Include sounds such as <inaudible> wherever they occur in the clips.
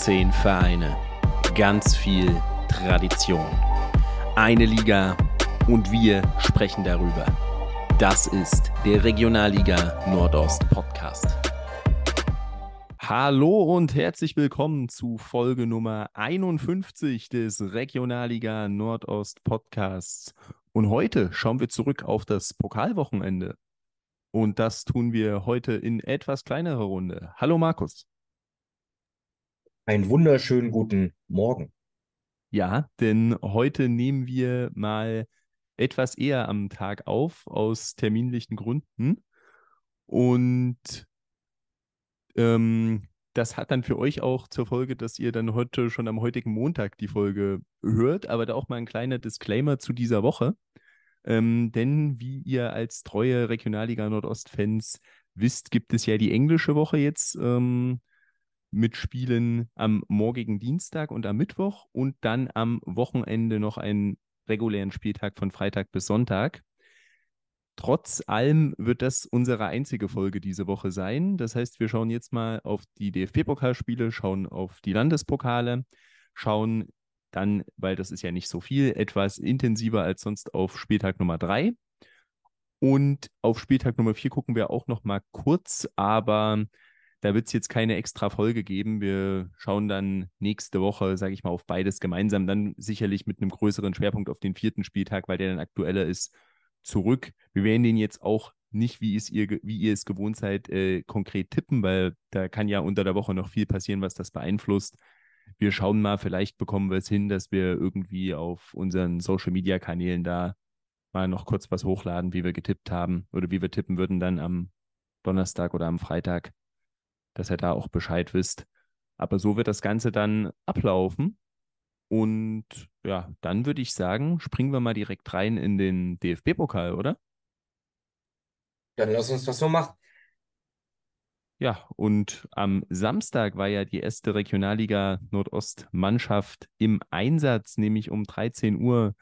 Zehn Vereine, ganz viel Tradition. Eine Liga und wir sprechen darüber. Das ist der Regionalliga Nordost Podcast. Hallo und herzlich willkommen zu Folge Nummer 51 des Regionalliga Nordost Podcasts. Und heute schauen wir zurück auf das Pokalwochenende. Und das tun wir heute in etwas kleinerer Runde. Hallo Markus. Einen wunderschönen guten Morgen. Ja, denn heute nehmen wir mal etwas eher am Tag auf, aus terminlichen Gründen. Und ähm, das hat dann für euch auch zur Folge, dass ihr dann heute schon am heutigen Montag die Folge hört, aber da auch mal ein kleiner Disclaimer zu dieser Woche. Ähm, denn wie ihr als treue Regionalliga Nordost-Fans wisst, gibt es ja die englische Woche jetzt ähm, mit Spielen am morgigen Dienstag und am Mittwoch und dann am Wochenende noch einen regulären Spieltag von Freitag bis Sonntag. Trotz allem wird das unsere einzige Folge diese Woche sein. Das heißt, wir schauen jetzt mal auf die DFB-Pokalspiele, schauen auf die Landespokale, schauen dann, weil das ist ja nicht so viel, etwas intensiver als sonst auf Spieltag Nummer 3. Und auf Spieltag Nummer 4 gucken wir auch noch mal kurz, aber da wird es jetzt keine extra Folge geben. Wir schauen dann nächste Woche, sage ich mal, auf beides gemeinsam. Dann sicherlich mit einem größeren Schwerpunkt auf den vierten Spieltag, weil der dann aktueller ist, zurück. Wir werden den jetzt auch nicht, wie, ihr, wie ihr es gewohnt seid, äh, konkret tippen, weil da kann ja unter der Woche noch viel passieren, was das beeinflusst. Wir schauen mal, vielleicht bekommen wir es hin, dass wir irgendwie auf unseren Social-Media-Kanälen da mal noch kurz was hochladen, wie wir getippt haben oder wie wir tippen würden dann am Donnerstag oder am Freitag dass ihr da auch Bescheid wisst. Aber so wird das Ganze dann ablaufen. Und ja, dann würde ich sagen, springen wir mal direkt rein in den DFB-Pokal, oder? Dann lass uns das so machen. Ja, und am Samstag war ja die erste Regionalliga Nordost-Mannschaft im Einsatz, nämlich um 13 Uhr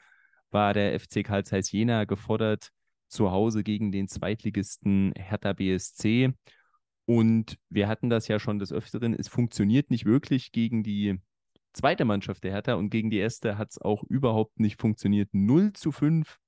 war der FC Karl Zeiss Jena gefordert zu Hause gegen den Zweitligisten Hertha BSC. Und wir hatten das ja schon des Öfteren. Es funktioniert nicht wirklich gegen die zweite Mannschaft der Hertha und gegen die erste hat es auch überhaupt nicht funktioniert. 0 zu 5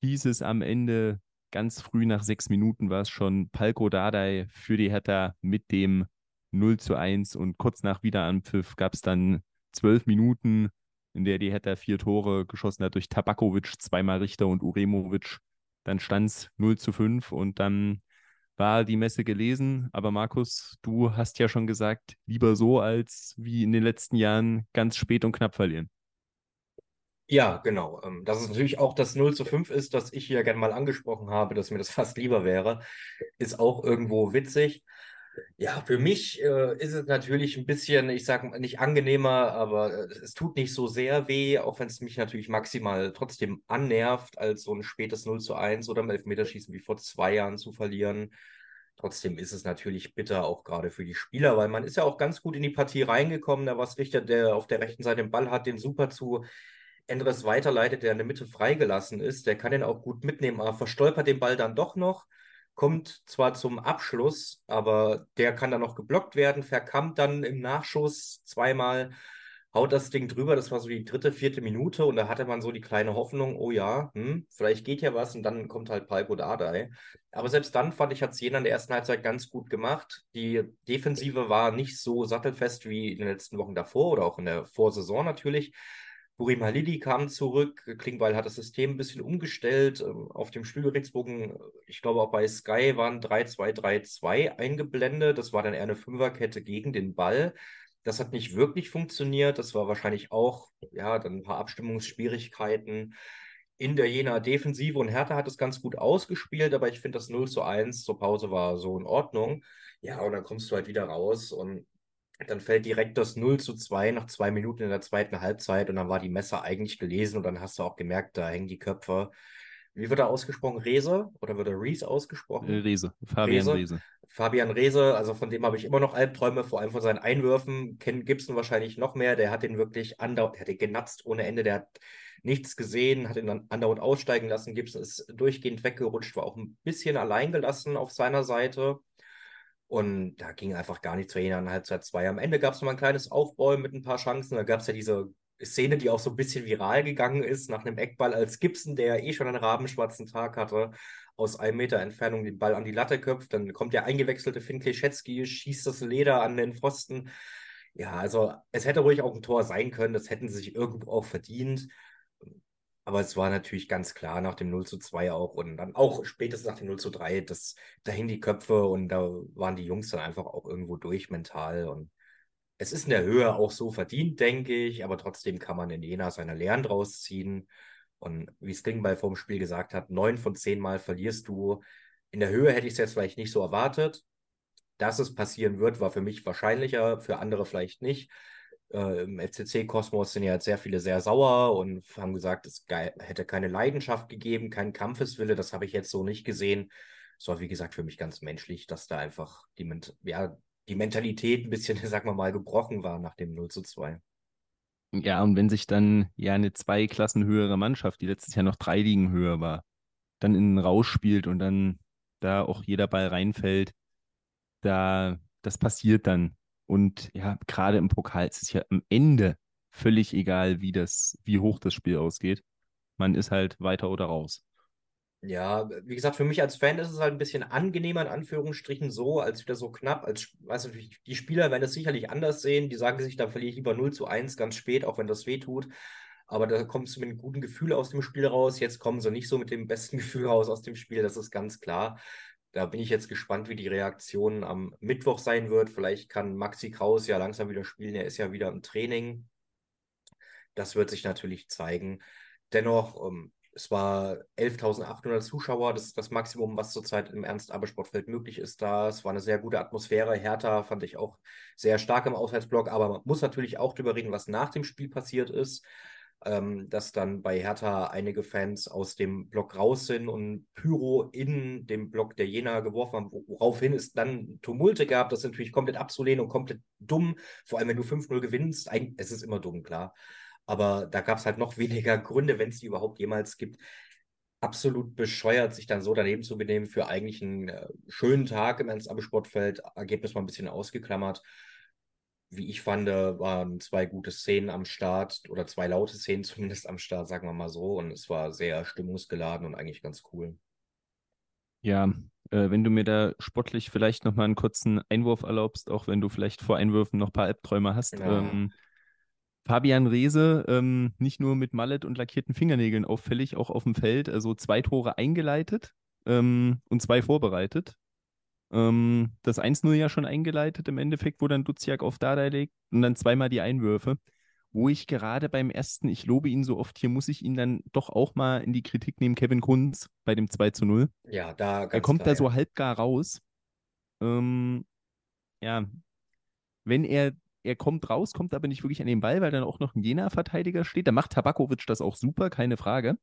hieß es am Ende. Ganz früh nach sechs Minuten war es schon Palko Dardai für die Hertha mit dem 0 zu 1 und kurz nach Wiederanpfiff gab es dann zwölf Minuten, in der die Hertha vier Tore geschossen hat durch Tabakovic, zweimal Richter und Uremovic. Dann stand es 0 zu 5 und dann war die Messe gelesen. Aber Markus, du hast ja schon gesagt, lieber so als wie in den letzten Jahren ganz spät und knapp verlieren. Ja, genau. Ähm, dass es natürlich auch das 0 zu 5 ist, das ich hier gerne mal angesprochen habe, dass mir das <laughs> fast lieber wäre, ist auch irgendwo witzig. Ja, für mich äh, ist es natürlich ein bisschen, ich sage nicht angenehmer, aber äh, es tut nicht so sehr weh, auch wenn es mich natürlich maximal trotzdem annervt, als so ein spätes 0 zu 1 oder im Elfmeterschießen wie vor zwei Jahren zu verlieren. Trotzdem ist es natürlich bitter, auch gerade für die Spieler, weil man ist ja auch ganz gut in die Partie reingekommen. Da war es Richter, der auf der rechten Seite den Ball hat, den super zu Endres weiterleitet, der in der Mitte freigelassen ist. Der kann den auch gut mitnehmen, aber verstolpert den Ball dann doch noch kommt zwar zum Abschluss, aber der kann dann noch geblockt werden, verkammt dann im Nachschuss zweimal, haut das Ding drüber. Das war so die dritte, vierte Minute und da hatte man so die kleine Hoffnung, oh ja, hm, vielleicht geht ja was und dann kommt halt Palko Dardai. Aber selbst dann fand ich, hat Jena in der ersten Halbzeit ganz gut gemacht. Die Defensive war nicht so sattelfest wie in den letzten Wochen davor oder auch in der Vorsaison natürlich. Burim Halili kam zurück. Klingbeil hat das System ein bisschen umgestellt. Ähm, auf dem Spielberichtsbogen, ich glaube auch bei Sky, waren 3-2-3-2 eingeblendet. Das war dann eher eine Fünferkette gegen den Ball. Das hat nicht wirklich funktioniert. Das war wahrscheinlich auch, ja, dann ein paar Abstimmungsschwierigkeiten in der Jena Defensive. Und Hertha hat es ganz gut ausgespielt, aber ich finde, das 0 zu 1 zur Pause war so in Ordnung. Ja, und dann kommst du halt wieder raus und dann fällt direkt das 0 zu 2 nach zwei Minuten in der zweiten Halbzeit und dann war die Messe eigentlich gelesen und dann hast du auch gemerkt, da hängen die Köpfe. Wie wird er ausgesprochen? Rese oder wird er Reese ausgesprochen? Äh, Rese, Fabian Rese. Rese. Fabian Rese, also von dem habe ich immer noch Albträume, vor allem von seinen Einwürfen. Ken Gibson wahrscheinlich noch mehr. Der hat den wirklich andauernd, der hat den genatzt ohne Ende. Der hat nichts gesehen, hat ihn dann andauernd aussteigen lassen. Gibson ist durchgehend weggerutscht, war auch ein bisschen alleingelassen auf seiner Seite. Und da ging einfach gar nichts für Jena in Halbzeit 2. Am Ende gab es noch mal ein kleines Aufbäumen mit ein paar Chancen. Da gab es ja diese Szene, die auch so ein bisschen viral gegangen ist, nach einem Eckball, als Gibson, der eh schon einen rabenschwarzen Tag hatte, aus einem Meter Entfernung den Ball an die Latte köpft. Dann kommt der eingewechselte Finn Kleschetski, schießt das Leder an den Pfosten. Ja, also es hätte ruhig auch ein Tor sein können, das hätten sie sich irgendwo auch verdient. Aber es war natürlich ganz klar nach dem 0 zu 2 auch und dann auch spätestens nach dem 0 zu 3, das, da hingen die Köpfe und da waren die Jungs dann einfach auch irgendwo durch mental. Und es ist in der Höhe auch so verdient, denke ich, aber trotzdem kann man in Jena seine Lehren draus ziehen. Und wie Stingball vor dem Spiel gesagt hat, neun von zehn Mal verlierst du. In der Höhe hätte ich es jetzt vielleicht nicht so erwartet. Dass es passieren wird, war für mich wahrscheinlicher, für andere vielleicht nicht äh, im FCC-Kosmos sind ja jetzt sehr viele sehr sauer und haben gesagt, es hätte keine Leidenschaft gegeben, keinen Kampfeswille. Das habe ich jetzt so nicht gesehen. Es war, wie gesagt, für mich ganz menschlich, dass da einfach die, ja, die Mentalität ein bisschen, <laughs> sagen wir mal, gebrochen war nach dem 0 zu 2. Ja, und wenn sich dann ja eine zwei Klassen höhere Mannschaft, die letztes Jahr noch drei Ligen höher war, dann in den Rausch spielt und dann da auch jeder Ball reinfällt, da das passiert dann. Und ja, gerade im Pokal ist es ja am Ende völlig egal, wie das, wie hoch das Spiel ausgeht. Man ist halt weiter oder raus. Ja, wie gesagt, für mich als Fan ist es halt ein bisschen angenehmer, in Anführungsstrichen, so, als wieder so knapp. Als, weiß natürlich, die Spieler werden es sicherlich anders sehen. Die sagen sich, da verliere ich lieber 0 zu 1 ganz spät, auch wenn das weh tut. Aber da kommst du mit einem guten Gefühl aus dem Spiel raus. Jetzt kommen sie nicht so mit dem besten <laughs> Gefühl raus aus dem Spiel, das ist ganz klar. Da bin ich jetzt gespannt, wie die Reaktion am Mittwoch sein wird. Vielleicht kann Maxi Kraus ja langsam wieder spielen. Er ist ja wieder im Training. Das wird sich natürlich zeigen. Dennoch, ähm, es war 11.800 Zuschauer. Das ist das Maximum, was zurzeit im Ernst-Abel-Sportfeld möglich ist da. Es war eine sehr gute Atmosphäre. Hertha fand ich auch sehr stark im Auswärtsblock. Aber man muss natürlich auch darüber reden, was nach dem Spiel passiert ist ähm, dass dann bei Hertha einige Fans aus dem Block raus sind und Pyro in dem Block der Jena geworfen haben, woraufhin es dann Tumulte gab. Das ist natürlich komplett abzulehnen und komplett dumm, vor allem wenn du 5-0 gewinnst. Es ist immer dumm, klar. Aber da gab es halt noch <laughs> weniger Gründe, wenn es die überhaupt jemals gibt. Absolut bescheuert, sich dann so daneben zu benehmen für eigentlich einen äh, schönen Tag im Ernst-Abbe-Sportfeld. Ergebnis mal ein bisschen ausgeklammert wie ich fand, waren zwei gute Szenen am Start oder zwei laute Szenen zumindest am Start, sagen wir mal so. Und es war sehr stimmungsgeladen und eigentlich ganz cool. Ja, äh, wenn du mir da sportlich vielleicht nochmal einen kurzen Einwurf erlaubst, auch wenn du vielleicht vor Einwürfen noch ein paar Albträume hast. Ja. Ähm, Fabian Reese, ähm, nicht nur mit Mallet und lackierten Fingernägeln auffällig, auch auf dem Feld, also zwei Tore eingeleitet ähm, und zwei vorbereitet. Ähm, das 1-0 ja schon eingeleitet im Endeffekt, wo dann Duziak auf Dada legt und dann zweimal die Einwürfe. Wo ich gerade beim ersten, ich lobe ihn so oft, hier muss ich ihn dann doch auch mal in die Kritik nehmen, Kevin Kunz bei dem 2 0. Ja, da Er kommt klar, da so halbgar raus. Ähm, ja, wenn er, er kommt raus, kommt aber nicht wirklich an den Ball, weil dann auch noch ein Jena-Verteidiger steht. Da macht Tabakovic das auch super, keine Frage.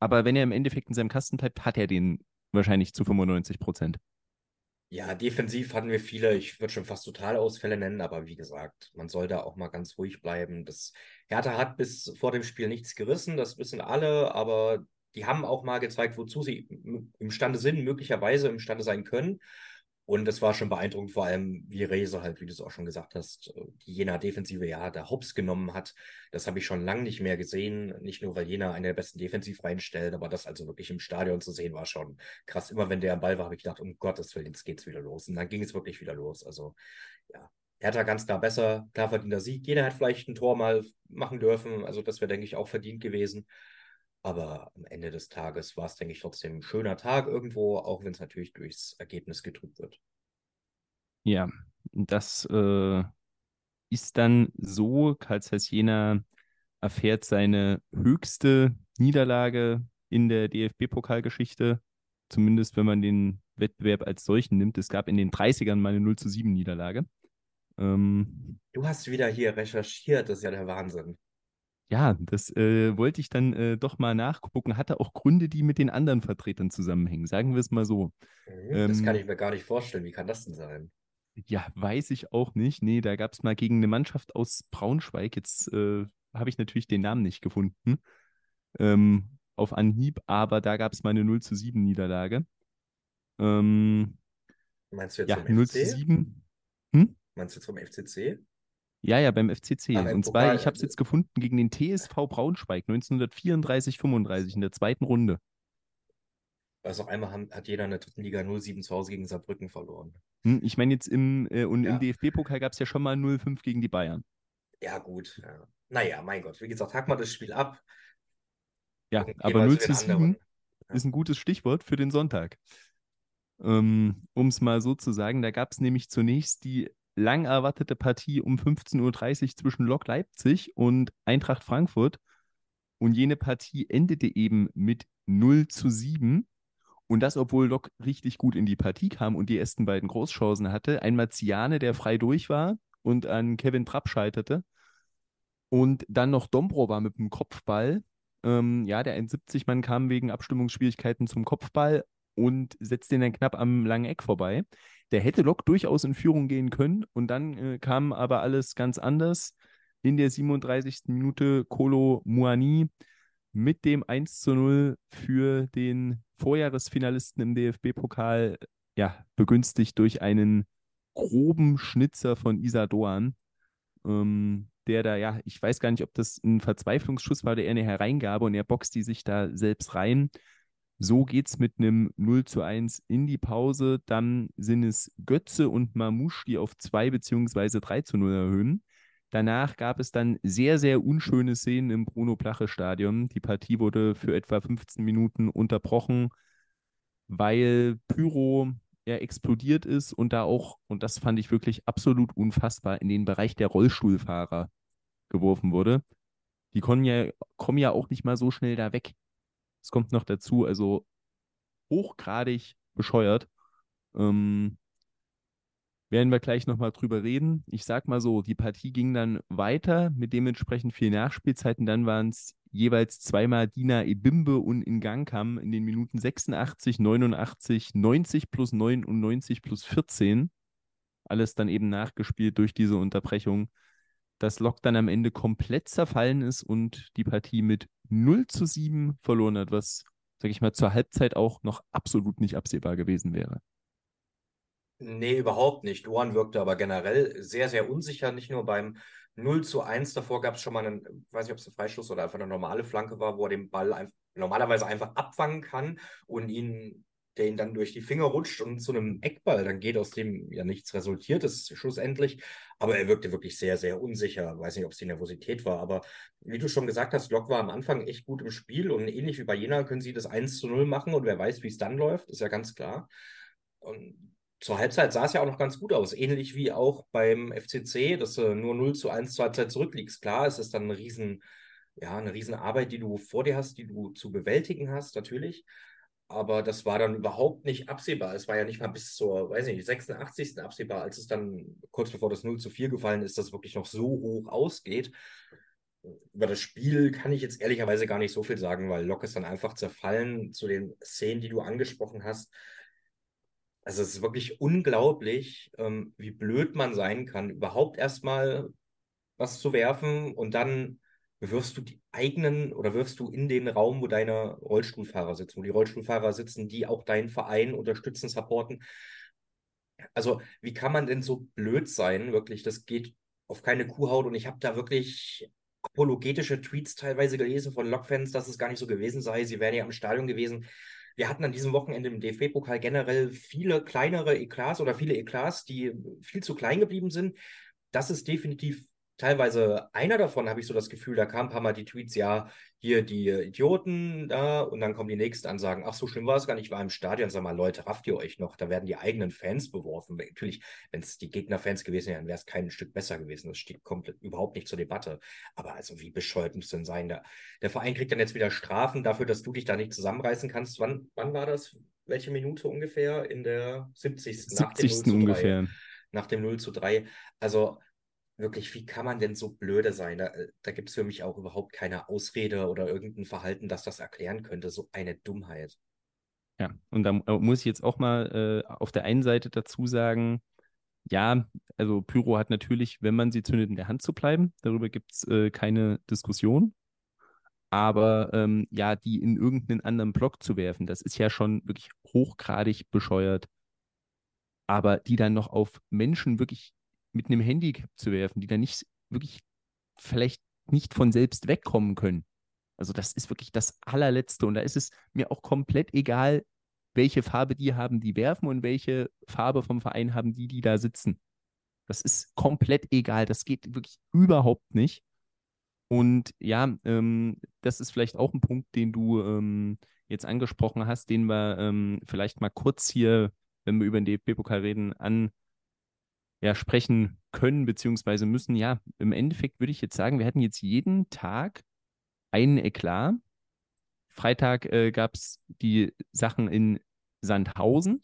Aber wenn er im Endeffekt in seinem Kasten bleibt, hat er den wahrscheinlich zu 95 Prozent. Ja, defensiv hatten wir viele, ich würde schon fast Totalausfälle nennen, aber wie gesagt, man soll da auch mal ganz ruhig bleiben. Das Hertha hat bis vor dem Spiel nichts gerissen, das wissen alle, aber die haben auch mal gezeigt, wozu sie imstande sind, möglicherweise imstande sein können. Und es war schon beeindruckend, vor allem wie Rese halt, wie du es auch schon gesagt hast, die Jena Defensive ja der Hops genommen hat. Das habe ich schon lange nicht mehr gesehen. Nicht nur, weil Jena eine der besten Defensivreihen stellt, aber das also wirklich im Stadion zu sehen, war schon krass. Immer wenn der am Ball war, habe ich gedacht, um Gottes Willen, jetzt geht's wieder los. Und dann ging es wirklich wieder los. Also, ja, Hertha ganz klar besser, klar verdienter Sieg. Jeder hat vielleicht ein Tor mal machen dürfen. Also, das wäre, denke ich, auch verdient gewesen. Aber am Ende des Tages war es, denke ich, trotzdem ein schöner Tag irgendwo, auch wenn es natürlich durchs Ergebnis getrübt wird. Ja, das äh, ist dann so, Karl Zeiss Jena erfährt seine höchste Niederlage in der DFB-Pokalgeschichte, zumindest wenn man den Wettbewerb als solchen nimmt. Es gab in den 30ern mal eine 0 zu 7 Niederlage. Ähm, du hast wieder hier recherchiert, das ist ja der Wahnsinn ja, das äh, wollte ich dann äh, doch mal nachgucken. Hatte auch Gründe, die mit den anderen Vertretern zusammenhängen. Sagen wir es mal so. Mhm, das ähm, kann ich mir gar nicht vorstellen. Wie kann das denn sein? Ja, weiß ich auch nicht. Nee, da gab es mal gegen eine Mannschaft aus Braunschweig. Jetzt äh, habe ich natürlich den Namen nicht gefunden. Ähm, auf Anhieb, aber da gab es mal eine 0 zu 7 Niederlage. Ähm, Meinst du jetzt Ja, zum 0 zu FC? 7. Hm? Meinst du zum FCC? Ja, ja, beim FCC. Ah, beim Und zwar, ich habe es jetzt gefunden, gegen den TSV Braunschweig 1934-35 in der zweiten Runde. Also einmal haben, hat jeder in der dritten Liga 0-7 zu Hause gegen Saarbrücken verloren. Hm, ich meine, jetzt im, äh, und Ja. im DFB-Pokal gab es ja schon mal 0-5 gegen die Bayern. Ja, gut. Ja. Naja, mein Gott. Wie gesagt, hack mal das Spiel ab. Ja, und aber mal 0 zu zu den 7 anderen. Ja. ist ein gutes Stichwort für den Sonntag. Ähm, um es mal so zu sagen, da gab es nämlich zunächst die lang erwartete Partie um 15.30 Uhr zwischen Lok Leipzig und Eintracht Frankfurt. Und jene Partie endete eben mit 0 zu 7. Und das, obwohl Lok richtig gut in die Partie kam und die ersten beiden Großchancen hatte. Ein Marziane, der frei durch war und an Kevin Trapp scheiterte. Und dann noch Dombrova mit dem Kopfball. Ähm, ja, der 71-Mann kam wegen Abstimmungsschwierigkeiten zum Kopfball und setzte ihn dann knapp am langen Eck vorbei. Der hätte Lok durchaus in Führung gehen können und dann äh, kam aber alles ganz anders. In der 37. Minute Kolo Muani mit dem 1 zu 0 für den Vorjahresfinalisten im DFB-Pokal, ja, begünstigt durch einen groben Schnitzer von Isa Doan, ähm, der da, ja, ich weiß gar nicht, ob das ein Verzweiflungsschuss war oder eher eine Hereingabe und er boxt die sich da selbst rein. So geht es mit einem 0 zu 1 in die Pause. Dann sind es Götze und Mamouche, die auf 2 bzw. 3 zu 0 erhöhen. Danach gab es dann sehr, sehr unschöne Szenen im Bruno-Plache-Stadion. Die Partie wurde für etwa 15 Minuten unterbrochen, weil Pyro ja explodiert ist und da auch, und das fand ich wirklich absolut unfassbar, in den Bereich der Rollstuhlfahrer geworfen wurde. Die kommen ja, kommen ja auch nicht mal so schnell da weg. Es kommt noch dazu, also hochgradig bescheuert. Ähm, werden wir gleich nochmal drüber reden. Ich sag mal so, die Partie ging dann weiter mit dementsprechend viel Nachspielzeiten. Dann waren es jeweils zweimal Dina Ebimbe und Ingankam in den Minuten 86, 89, 90 plus 9 und 90 plus 14. Alles dann eben nachgespielt durch diese Unterbrechung. Dass Lok dann am Ende komplett zerfallen ist und die Partie mit 0 zu 7 verloren hat, was, sag ich mal, zur Halbzeit auch noch absolut nicht absehbar gewesen wäre. Nee, überhaupt nicht. Duan wirkte aber generell sehr, sehr unsicher, nicht nur beim 0 zu 1. Davor gab es schon mal einen, weiß nicht, ob es ein Freistoß oder einfach eine normale Flanke war, wo er den Ball ein, normalerweise einfach abfangen kann und ihn, der ihn dann durch die Finger rutscht und zu einem Eckball dann geht, aus dem ja nichts resultiert ist, schlussendlich. Aber er wirkte wirklich sehr, sehr unsicher. Weiß nicht, ob es die Nervosität war, aber wie du schon gesagt hast, Lok war am Anfang echt gut im Spiel und ähnlich wie bei Jena können sie das 1 zu 0 machen und wer weiß, wie es dann läuft, ist ja ganz klar. Und zur Halbzeit sah es ja auch noch ganz gut aus, ähnlich wie auch beim FCC, dass du nur 0 zu 1 zur Halbzeit zurückliegst. Klar, es ist dann eine riesen, ja, eine riesen die du vor dir hast, die du zu bewältigen hast, natürlich. Aber das war dann überhaupt nicht absehbar. Es war ja nicht mal bis zur, weiß nicht, 86. absehbar, als es dann kurz bevor das 0 zu 4 gefallen ist, dass es wirklich noch so hoch ausgeht. Über das Spiel kann ich jetzt ehrlicherweise gar nicht so viel sagen, weil Lok ist dann einfach zerfallen zu den Szenen, die du angesprochen hast. Also es ist wirklich unglaublich, ähm, wie blöd man sein kann, überhaupt erstmal was zu werfen und dann wirfst du die eigenen oder wirfst du in den Raum, wo deine Rollstuhlfahrer sitzen, wo die Rollstuhlfahrer sitzen, die auch deinen Verein unterstützen, supporten. Also wie kann man denn so blöd sein? Wirklich, das geht auf keine Kuhhaut und ich habe da wirklich apologetische Tweets teilweise gelesen von Lokfans, dass es gar nicht so gewesen sei. Sie wären ja im Stadion gewesen. Wir hatten an diesem Wochenende im DFB-Pokal generell viele kleinere Eklats oder viele Eklats, die viel zu klein geblieben sind. Das ist definitiv teilweise einer davon, habe ich so das Gefühl, da kamen ein paar Mal die Tweets, ja, hier die Idioten da und dann kommen die nächsten Ansagen, ach, so schlimm war es gar nicht, ich war im Stadion, sag mal, Leute, rafft ihr euch noch? Da werden die eigenen Fans beworfen. Natürlich, wenn es die Gegnerfans gewesen wären, wäre es kein Stück besser gewesen. Das steht komplett überhaupt nicht zur Debatte. Aber also, wie bescheuert muss denn sein? Da, der Verein kriegt dann jetzt wieder Strafen dafür, dass du dich da nicht zusammenreißen kannst. Wann, wann war das? Welche Minute ungefähr? In der 70. 70. Nach dem 0 zu 3. ungefähr. Nach dem 0 zu 3. Also, wirklich, wie kann man denn so blöde sein? Da, da gibt es für mich auch überhaupt keine Ausrede oder irgendein Verhalten, das das erklären könnte. So eine Dummheit. Ja, und da äh, muss ich jetzt auch mal äh, auf der einen Seite dazu sagen, ja, also Pyro hat natürlich, wenn man sie zündet, in der Hand zu bleiben. Darüber gibt es äh, keine Diskussion. Aber ähm, ja, die in irgendeinen anderen Block zu werfen, das ist ja schon wirklich hochgradig bescheuert. aber die dann noch auf Menschen wirklich mit einem Handicap zu werfen, die dann nicht wirklich vielleicht nicht von selbst wegkommen können. Also das ist wirklich das allerletzte und da ist es mir auch komplett egal, welche Farbe die haben, die werfen und welche Farbe vom Verein haben die, die da sitzen. Das ist komplett egal. Das geht wirklich überhaupt nicht. Und ja, ähm, das ist vielleicht auch ein Punkt, den du ähm, jetzt angesprochen hast, den wir ähm, vielleicht mal kurz hier, wenn wir über den DFB-Pokal reden, an ja, sprechen können beziehungsweise müssen. Ja, im Endeffekt würde ich jetzt sagen, wir hatten jetzt jeden Tag einen Eklat. Freitag äh, gab es die Sachen in Sandhausen,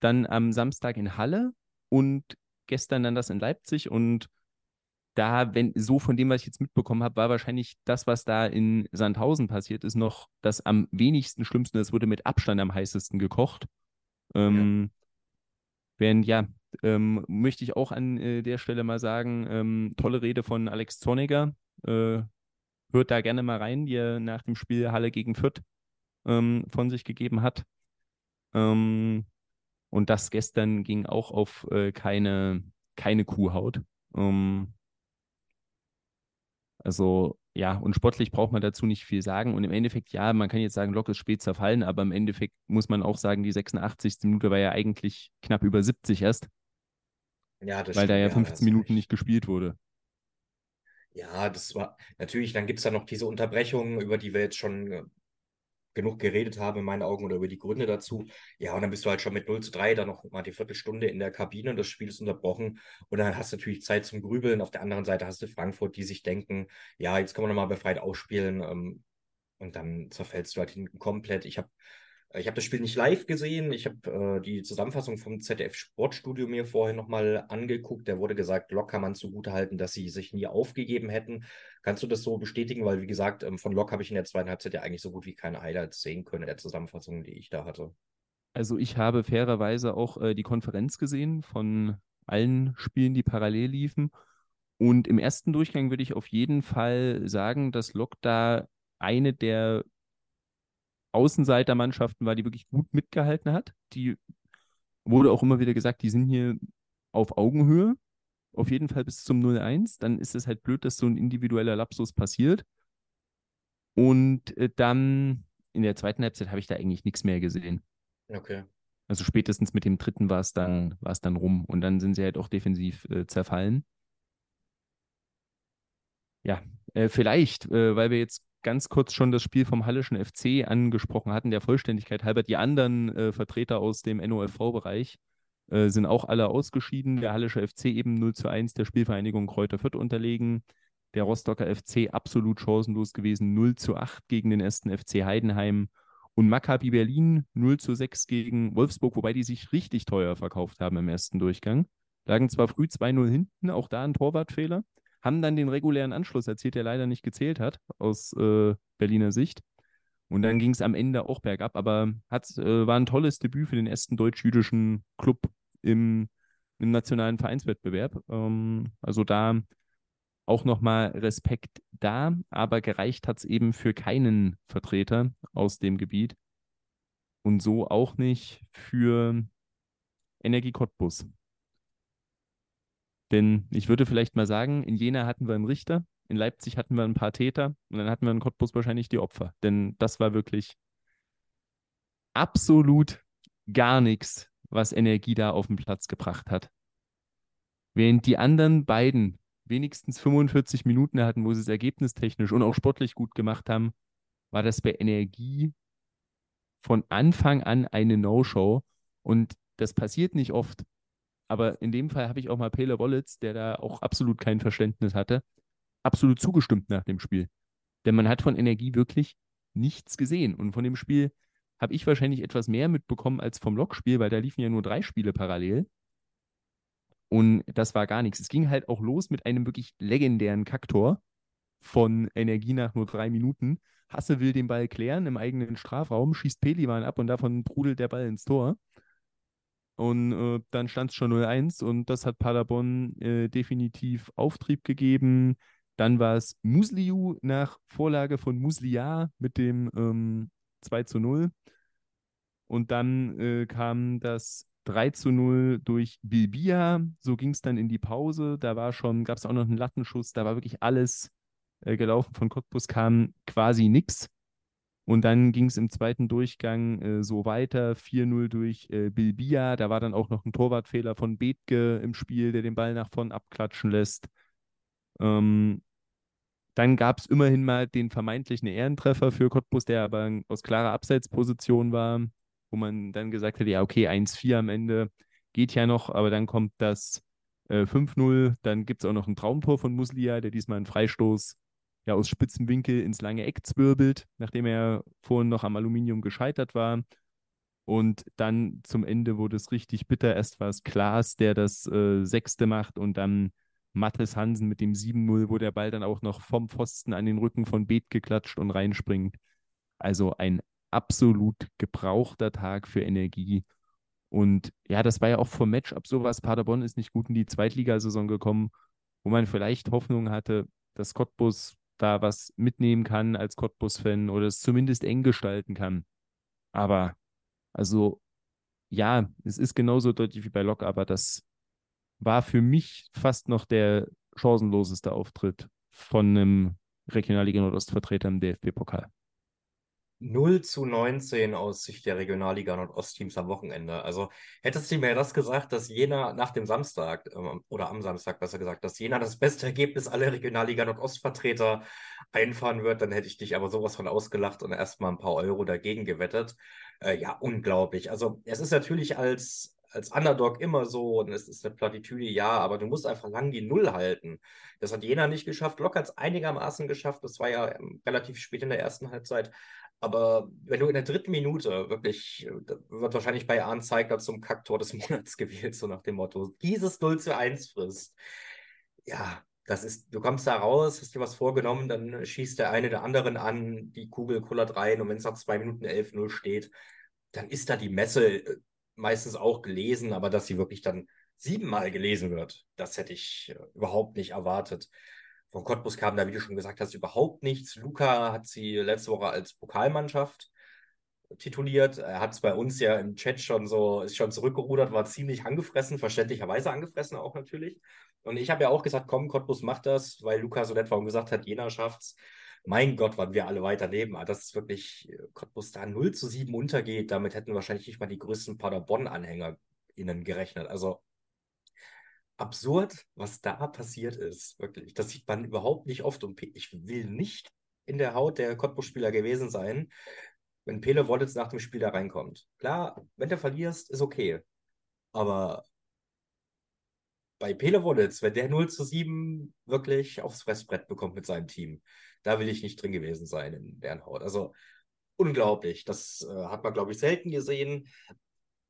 dann am Samstag in Halle und gestern dann das in Leipzig und da, wenn so von dem, was ich jetzt mitbekommen habe, war wahrscheinlich das, was da in Sandhausen passiert ist, noch das am wenigsten schlimmste. Es wurde mit Abstand am heißesten gekocht. Ähm, ja. Während, ja, ähm, möchte ich auch an äh, der Stelle mal sagen, ähm, tolle Rede von Alex Zorniger. Äh, hört da gerne mal rein, die er nach dem Spiel Halle gegen Fürth ähm, von sich gegeben hat. Ähm, und das gestern ging auch auf äh, keine, keine Kuhhaut. Ähm, also ja, und sportlich braucht man dazu nicht viel sagen. Und im Endeffekt, ja, man kann jetzt sagen, Lok ist spät zerfallen, aber im Endeffekt muss man auch sagen, die 86. Minute war ja eigentlich knapp über 70 erst. Ja, das Weil stimmt, da ja 15 ja, Minuten nicht gespielt wurde. Ja, das war natürlich, dann gibt es da noch diese Unterbrechungen, über die wir jetzt schon äh, genug geredet haben, in meinen Augen, oder über die Gründe dazu. Ja, und dann bist du halt schon mit 0 zu 3 dann noch mal die Viertelstunde in der Kabine und das Spiel ist unterbrochen. Und dann hast du natürlich Zeit zum Grübeln. Auf der anderen Seite hast du Frankfurt, die sich denken, ja, jetzt kann man nochmal befreit ausspielen. Ähm, und dann zerfällst du halt komplett. Ich habe ich habe das Spiel nicht live gesehen. Ich habe äh, die Zusammenfassung vom ZDF Sportstudio mir vorher nochmal angeguckt. Da wurde gesagt, Lok kann man zugutehalten, dass sie sich nie aufgegeben hätten. Kannst du das so bestätigen? Weil, wie gesagt, ähm, von Lok habe ich in der zweiten Halbzeit ja eigentlich so gut wie keine Highlights sehen können in der Zusammenfassung, die ich da hatte. Also ich habe fairerweise auch äh, die Konferenz gesehen von allen Spielen, die parallel liefen. Und im ersten Durchgang würde ich auf jeden Fall sagen, dass Lok da eine der Außenseitermannschaften war, die wirklich gut mitgehalten hat. Die wurde auch immer wieder gesagt, die sind hier auf Augenhöhe. Auf jeden Fall bis zum 0-1. Dann ist es halt blöd, dass so ein individueller Lapsus passiert. Und äh, dann in der zweiten Halbzeit habe ich da eigentlich nichts mehr gesehen. Okay. Also spätestens mit dem dritten war es dann, dann rum. Und dann sind sie halt auch defensiv äh, zerfallen. Ja, äh, vielleicht, äh, weil wir jetzt ganz kurz schon das Spiel vom Hallischen FC angesprochen hatten, der Vollständigkeit halber. Die anderen äh, Vertreter aus dem NOFV-Bereich äh, sind auch alle ausgeschieden. Der Hallische FC eben 0 zu 1 der Spielvereinigung Kräuter Fürth unterlegen. Der Rostocker FC absolut chancenlos gewesen, 0 zu 8 gegen den ersten FC Heidenheim. Und Maccabi Berlin 0 zu 6 gegen Wolfsburg, wobei die sich richtig teuer verkauft haben im ersten Durchgang. Lagen zwar früh 2-0 hinten, auch da ein Torwartfehler haben dann den regulären Anschluss erzielt, der leider nicht gezählt hat, aus äh, Berliner Sicht. Und dann ging es am Ende auch bergab, aber hat, äh, war ein tolles Debüt für den ersten deutsch-jüdischen Club im, im nationalen Vereinswettbewerb. Ähm, also da auch nochmal Respekt da, aber gereicht hat es eben für keinen Vertreter aus dem Gebiet und so auch nicht für Energie Cottbus. Denn ich würde vielleicht mal sagen, in Jena hatten wir einen Richter, in Leipzig hatten wir ein paar Täter und dann hatten wir in Cottbus wahrscheinlich die Opfer. Denn das war wirklich absolut gar nichts, was Energie da auf den Platz gebracht hat. Während die anderen beiden wenigstens 45 Minuten hatten, wo sie es ergebnistechnisch und auch sportlich gut gemacht haben, war das bei Energie von Anfang an eine No-Show. Und das passiert nicht oft. Aber in dem Fall habe ich auch mal Pele Wollitz, der da auch absolut kein Verständnis hatte, absolut zugestimmt nach dem Spiel. Denn man hat von Energie wirklich nichts gesehen. Und von dem Spiel habe ich wahrscheinlich etwas mehr mitbekommen als vom Lokspiel, weil da liefen ja nur drei Spiele parallel. Und das war gar nichts. Es ging halt auch los mit einem wirklich legendären Kaktor von Energie nach nur drei Minuten. Hasse will den Ball klären im eigenen Strafraum, schießt Pelivan ab und davon prudelt der Ball ins Tor. Und äh, dann stand es schon 0-1 und das hat Paderborn äh, definitiv Auftrieb gegeben. Dann war es Musliu nach Vorlage von Muslia mit dem ähm, 2 zu 0. Und dann äh, kam das 3 zu 0 durch Bilbia. So ging es dann in die Pause. Da war schon, gab es auch noch einen Lattenschuss. Da war wirklich alles äh, gelaufen. Von Cottbus kam quasi nichts. Und dann ging es im zweiten Durchgang äh, so weiter. 4-0 durch äh, Bilbia. Da war dann auch noch ein Torwartfehler von Bethke im Spiel, der den Ball nach vorn abklatschen lässt. Ähm, dann gab es immerhin mal den vermeintlichen Ehrentreffer für Cottbus, der aber aus klarer Abseitsposition war, wo man dann gesagt hat, ja, okay, 1-4 am Ende geht ja noch, aber dann kommt das äh, 5-0, dann gibt es auch noch ein Traumtor von Muslia, der diesmal einen Freistoß ja aus spitzen Winkel ins lange Eck zwirbelt, nachdem er vorhin noch am Aluminium gescheitert war. Und dann zum Ende wurde es richtig bitter. Erst war es Klaas, der das äh, Sechste macht und dann Mattes Hansen mit dem 7-0, wo der Ball dann auch noch vom Pfosten an den Rücken von Beet geklatscht und reinspringt. Also ein absolut gebrauchter Tag für Energie. Und ja, das war ja auch vom Matchup sowas. Paderborn ist nicht gut in die Zweitligasaison gekommen, wo man vielleicht Hoffnung hatte, dass Cottbus da was mitnehmen kann als Cottbus-Fan oder es zumindest eng gestalten kann. Aber also ja, es ist genauso deutlich wie bei Lok, aber das war für mich fast noch der chancenloseste Auftritt von einem Regionalliga Nordost-Vertreter im DFB-Pokal. 0 zu 19 aus Sicht der Regionalliga Nordost-Teams am Wochenende. Also hättest du mir das gesagt, dass Jena nach dem Samstag ähm, oder am Samstag besser gesagt, dass Jena das beste Ergebnis aller Regionalliga Nordost-Vertreter einfahren wird, dann hätte ich dich aber sowas von ausgelacht und erstmal ein paar Euro dagegen gewettet. Äh, ja, unglaublich. Also es ist natürlich als als Underdog immer so und es ist eine Plattitüde, ja, aber du musst einfach lang die Null halten. Das hat Jena nicht geschafft. Lok hat es einigermaßen geschafft. Das war ja ähm, relativ spät in der ersten Halbzeit. Aber wenn du in der dritten Minute wirklich, wird wahrscheinlich bei Arne Zeigler zum Kacktor des <laughs> Monats gewählt, so nach dem Motto, dieses 0 zu 1 frisst. Ja, das ist, du kommst da raus, hast dir was vorgenommen, dann schießt der eine der anderen an, die Kugel kullert rein und wenn es nach 2 Minuten 11-0 steht, dann ist da die Messe äh, meistens auch gelesen, aber dass sie wirklich dann siebenmal gelesen wird, das hätte ich äh, überhaupt nicht erwartet. Von Cottbus kam da, wie du schon gesagt hast, überhaupt nichts. Luca hat sie letzte Woche als Pokalmannschaft tituliert. Er hat es bei uns ja im Chat schon so, ist schon zurückgerudert, war ziemlich angefressen, verständlicherweise angefressen auch natürlich. Und ich habe ja auch gesagt, komm, Cottbus macht das, weil Luca so nett war und gesagt hat, Jena schafft's. Mein Gott, waren wir alle weiter neben. Aber das ist wirklich, Cottbus da 0 zu 7 untergeht, damit hätten wahrscheinlich nicht mal die größten Paderborn-AnhängerInnen gerechnet. Also absurd, was da passiert ist. Wirklich. Das sieht man überhaupt nicht oft. Und ich will nicht in der Haut der Cottbus-Spieler gewesen sein, wenn Pele Wollitz nach dem Spiel da reinkommt. Klar, wenn du verlierst, ist okay. Aber bei Pele Wollitz, wenn der 0 zu 7 wirklich aufs Fressbrett bekommt mit seinem Team, da will ich nicht drin gewesen sein in deren Haut. Also unglaublich. Das äh, hat man, glaube ich, selten gesehen.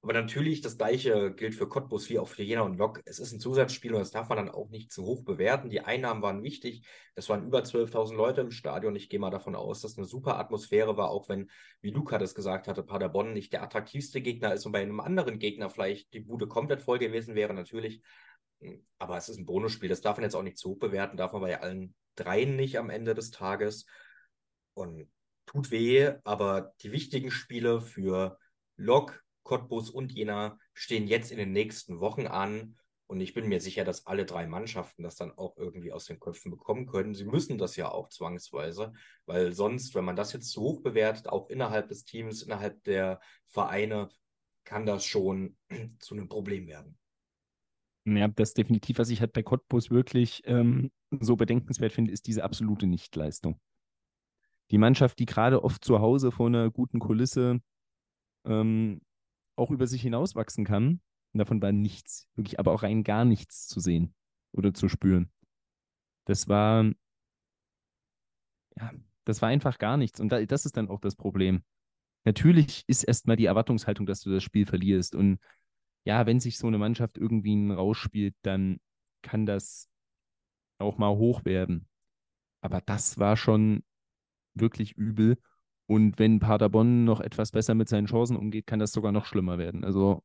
Aber natürlich, das gleiche gilt für Cottbus wie auch für Jena und Lok. Es ist ein Zusatzspiel und das darf man dann auch nicht zu hoch bewerten. Die Einnahmen waren wichtig. Es waren über 12.000 Leute im Stadion. Ich gehe mal davon aus, dass eine super Atmosphäre war, auch wenn, wie Luca das gesagt hatte, Paderborn nicht der attraktivste Gegner ist und bei einem anderen Gegner vielleicht die Bude komplett voll gewesen wäre, natürlich. Aber es ist ein Bonusspiel. Das darf man jetzt auch nicht zu hoch bewerten. Darf man bei allen dreien nicht am Ende des Tages. Und tut weh, aber die wichtigen Spiele für Lok, Cottbus und Jena stehen jetzt in den nächsten Wochen an. Und ich bin mir sicher, dass alle drei Mannschaften das dann auch irgendwie aus den Köpfen bekommen können. Sie müssen das ja auch zwangsweise, weil sonst, wenn man das jetzt zu hoch bewertet, auch innerhalb des Teams, innerhalb der Vereine, kann das schon <clears throat> zu einem Problem werden. Ja, das definitiv, was ich halt bei Cottbus wirklich ähm, so bedenkenswert finde, ist diese absolute Nichtleistung. Die Mannschaft, die gerade oft zu Hause vor einer guten Kulisse ähm, auch über sich hinauswachsen kann. Und davon war nichts, wirklich, aber auch rein gar nichts zu sehen oder zu spüren. Das war, ja, das war einfach gar nichts. Und da, das ist dann auch das Problem. Natürlich ist erstmal die Erwartungshaltung, dass du das Spiel verlierst. Und ja, wenn sich so eine Mannschaft irgendwie rausspielt, dann kann das auch mal hoch werden. Aber das war schon wirklich übel. Und wenn Paderborn noch etwas besser mit seinen Chancen umgeht, kann das sogar noch schlimmer werden. Also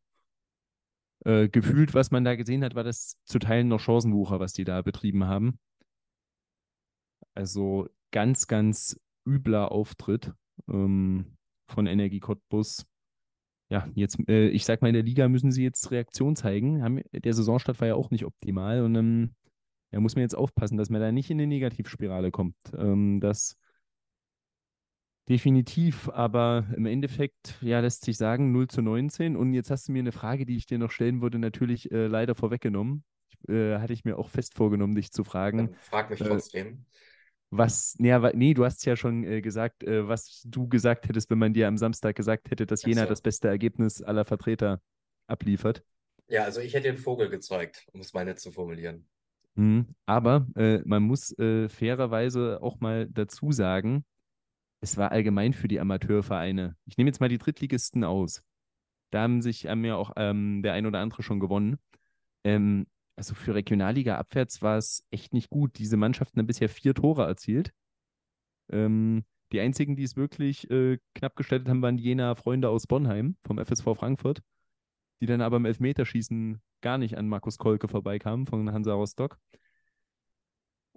äh, gefühlt, was man da gesehen hat, war das zu Teilen noch Chancenwucher, was die da betrieben haben. Also ganz, ganz übler Auftritt ähm, von Energie Cottbus. ja, jetzt, äh, ich sag mal, in der Liga müssen sie jetzt Reaktion zeigen. Haben, der Saisonstart war ja auch nicht optimal und ähm, ja, muss man jetzt aufpassen, dass man da nicht in eine Negativspirale kommt. Ähm, das definitiv, aber im Endeffekt, ja, lässt sich sagen, 0 zu 19. Und jetzt hast du mir eine Frage, die ich dir noch stellen würde, natürlich äh, leider vorweggenommen. Äh, hatte ich mir auch fest vorgenommen, dich zu fragen. Dann frag mich Äh, trotzdem. was, nee, aber, nee, du hast ja schon äh, gesagt, äh, was du gesagt hättest, wenn man dir am Samstag gesagt hätte, dass Jena so. das beste Ergebnis aller Vertreter abliefert. Ja, also ich hätte den Vogel gezeigt, um es mal nett zu formulieren. Mhm. Aber äh, man muss fairerweise auch mal dazu sagen, es war allgemein für die Amateurvereine. Ich nehme jetzt mal die Drittligisten aus. Da haben sich haben ja auch ähm, der ein oder andere schon gewonnen. Ähm, also für Regionalliga abwärts war es echt nicht gut. Diese Mannschaften haben bisher vier Tore erzielt. Ähm, die einzigen, die es wirklich äh, knapp gestaltet haben, waren Jena Freunde aus Bonheim vom FSV Frankfurt, die dann aber im Elfmeterschießen gar nicht an Markus Kolke vorbeikamen von Hansa Rostock.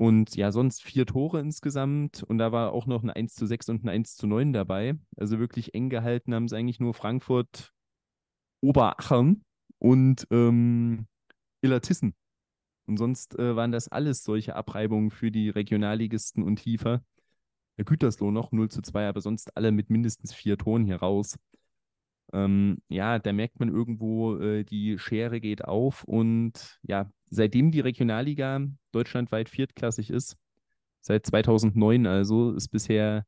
Und ja, sonst vier Tore insgesamt. Und da war auch noch ein 1 zu 6 und ein 1 zu 9 dabei. Also wirklich eng gehalten haben es eigentlich nur Frankfurt, Oberachern und ähm, Illertissen. Und sonst äh, waren das alles solche Abreibungen für die Regionalligisten und tiefer. Der Gütersloh noch 0 zu 2, aber sonst alle mit mindestens vier Toren hier raus. Ähm, ja, da merkt man irgendwo, äh, die Schere geht auf und ja, seitdem die Regionalliga deutschlandweit viertklassig ist, seit 2009 also, ist bisher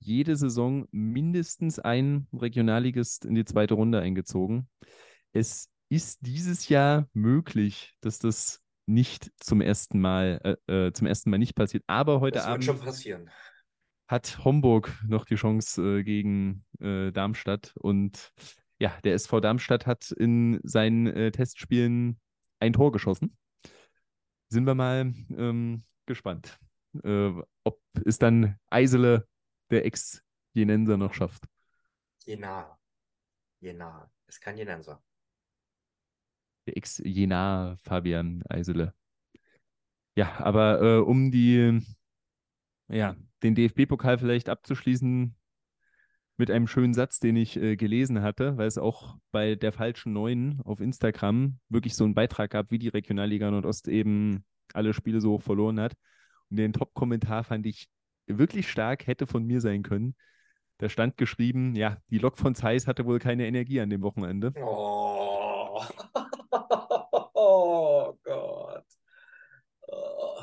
jede Saison mindestens ein Regionalligist in die zweite Runde eingezogen. Es ist dieses Jahr möglich, dass das nicht zum ersten Mal, äh, äh, zum ersten Mal nicht passiert. Aber heute Das wird Abend schon passieren. Hat Homburg noch die Chance äh, gegen äh, Darmstadt. Und ja, der SV Darmstadt hat in seinen äh, Testspielen ein Tor geschossen. Sind wir mal ähm, gespannt, äh, ob es dann Eisele, der Ex-Jenenser, noch schafft. Jena. Jena. Es kann Jenenser. Der Ex-Jenaer Fabian Eisele. Ja, aber äh, um die, ja, den DFB-Pokal vielleicht abzuschließen mit einem schönen Satz, den ich äh, gelesen hatte, weil es auch bei der falschen Neun auf Instagram wirklich so einen Beitrag gab, wie die Regionalliga Nordost eben alle Spiele so hoch verloren hat. Und den Top-Kommentar fand ich wirklich stark, hätte von mir sein können. Da stand geschrieben, ja, die Lok von Zeiss hatte wohl keine Energie an dem Wochenende. Oh. <laughs> oh Gott. Oh.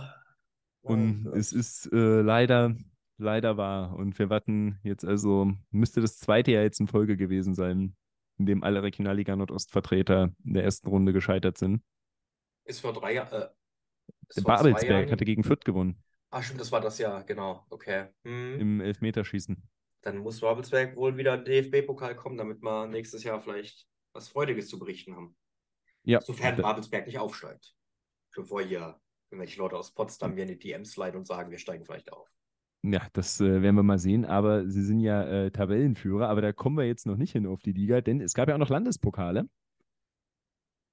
Und Mein es ist äh, leider, leider wahr. Und wir warten jetzt also, müsste das zweite Jahr jetzt in Folge gewesen sein, in dem alle Regionalliga Nordost-Vertreter in der ersten Runde gescheitert sind. Ist vor drei Jahren. Äh, vor zwei Babelsberg Jahren. hatte gegen Fürth gewonnen Ah, stimmt, das war das Jahr, genau. Okay. Hm. im Elfmeterschießen. Dann muss Babelsberg wohl wieder DFB-Pokal kommen, damit wir nächstes Jahr vielleicht was Freudiges zu berichten haben. Ja, Sofern Babelsberg nicht aufsteigt. Bevor hier irgendwelche Leute aus Potsdam mir in die DMs sliden und sagen, wir steigen vielleicht auf. ja, das äh, werden wir mal sehen. Aber sie sind ja äh, Tabellenführer. Aber da kommen wir jetzt noch nicht hin auf die Liga, denn es gab ja auch noch Landespokale.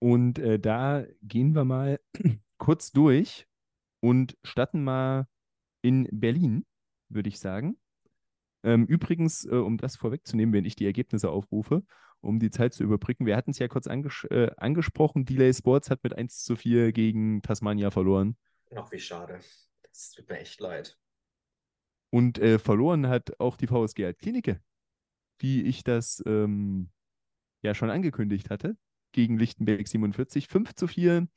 Und äh, da gehen wir mal <clears throat> kurz durch und starten mal in Berlin, würde ich sagen. Ähm, übrigens, äh, um das vorwegzunehmen, wenn ich die Ergebnisse aufrufe, um die Zeit zu überbrücken, wir hatten es ja kurz anges äh, angesprochen, Delay Sports hat mit 1 zu 4 gegen Tasmania verloren. Ach, wie schade. Das tut mir echt leid. Und äh, verloren hat auch die VSG Altklinike, wie ich das ähm, ja schon angekündigt hatte, gegen Lichtenberg 47. 5 zu 4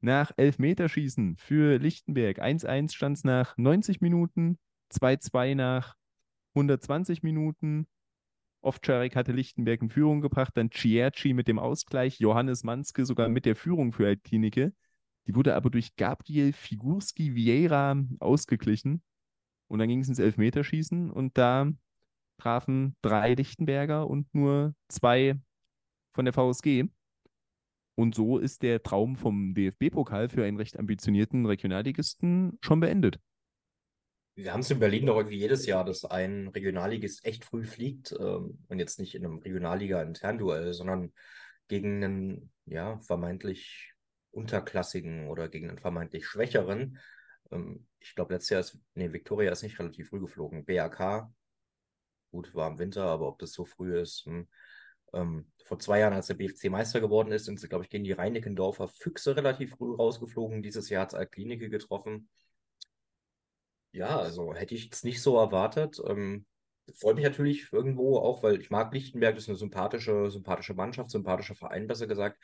nach Elfmeterschießen für Lichtenberg. 1-1 stand es nach 90 Minuten, 2-2 nach 120 Minuten. Ovtcharek hatte Lichtenberg in Führung gebracht, dann Cierci mit dem Ausgleich, Johannes Manske sogar mit der Führung für Altklinike. Die wurde aber durch Gabriel Figurski Vieira ausgeglichen. Und dann ging es ins Elfmeterschießen und da trafen drei Lichtenberger und nur zwei von der VSG. Und so ist der Traum vom DFB-Pokal für einen recht ambitionierten Regionalligisten schon beendet. Wir haben es in Berlin doch irgendwie jedes Jahr, dass ein Regionalligist echt früh fliegt ähm, und jetzt nicht in einem Regionalliga-Internduell, sondern gegen einen ja, vermeintlich unterklassigen oder gegen einen vermeintlich schwächeren. Ähm, ich glaube, letztes Jahr ist, nee, Victoria ist nicht relativ früh geflogen. BAK, gut, war im Winter, aber ob das so früh ist, hm. Ähm, vor zwei Jahren, als der BFC Meister geworden ist, sind sie, glaube ich, gegen die Reinickendorfer Füchse relativ früh rausgeflogen. Dieses Jahr hat es Altklinike getroffen. Ja, also hätte ich es nicht so erwartet. Ähm, freut mich natürlich irgendwo auch, weil ich mag Lichtenberg, das ist eine sympathische, sympathische Mannschaft, sympathischer Verein, besser gesagt.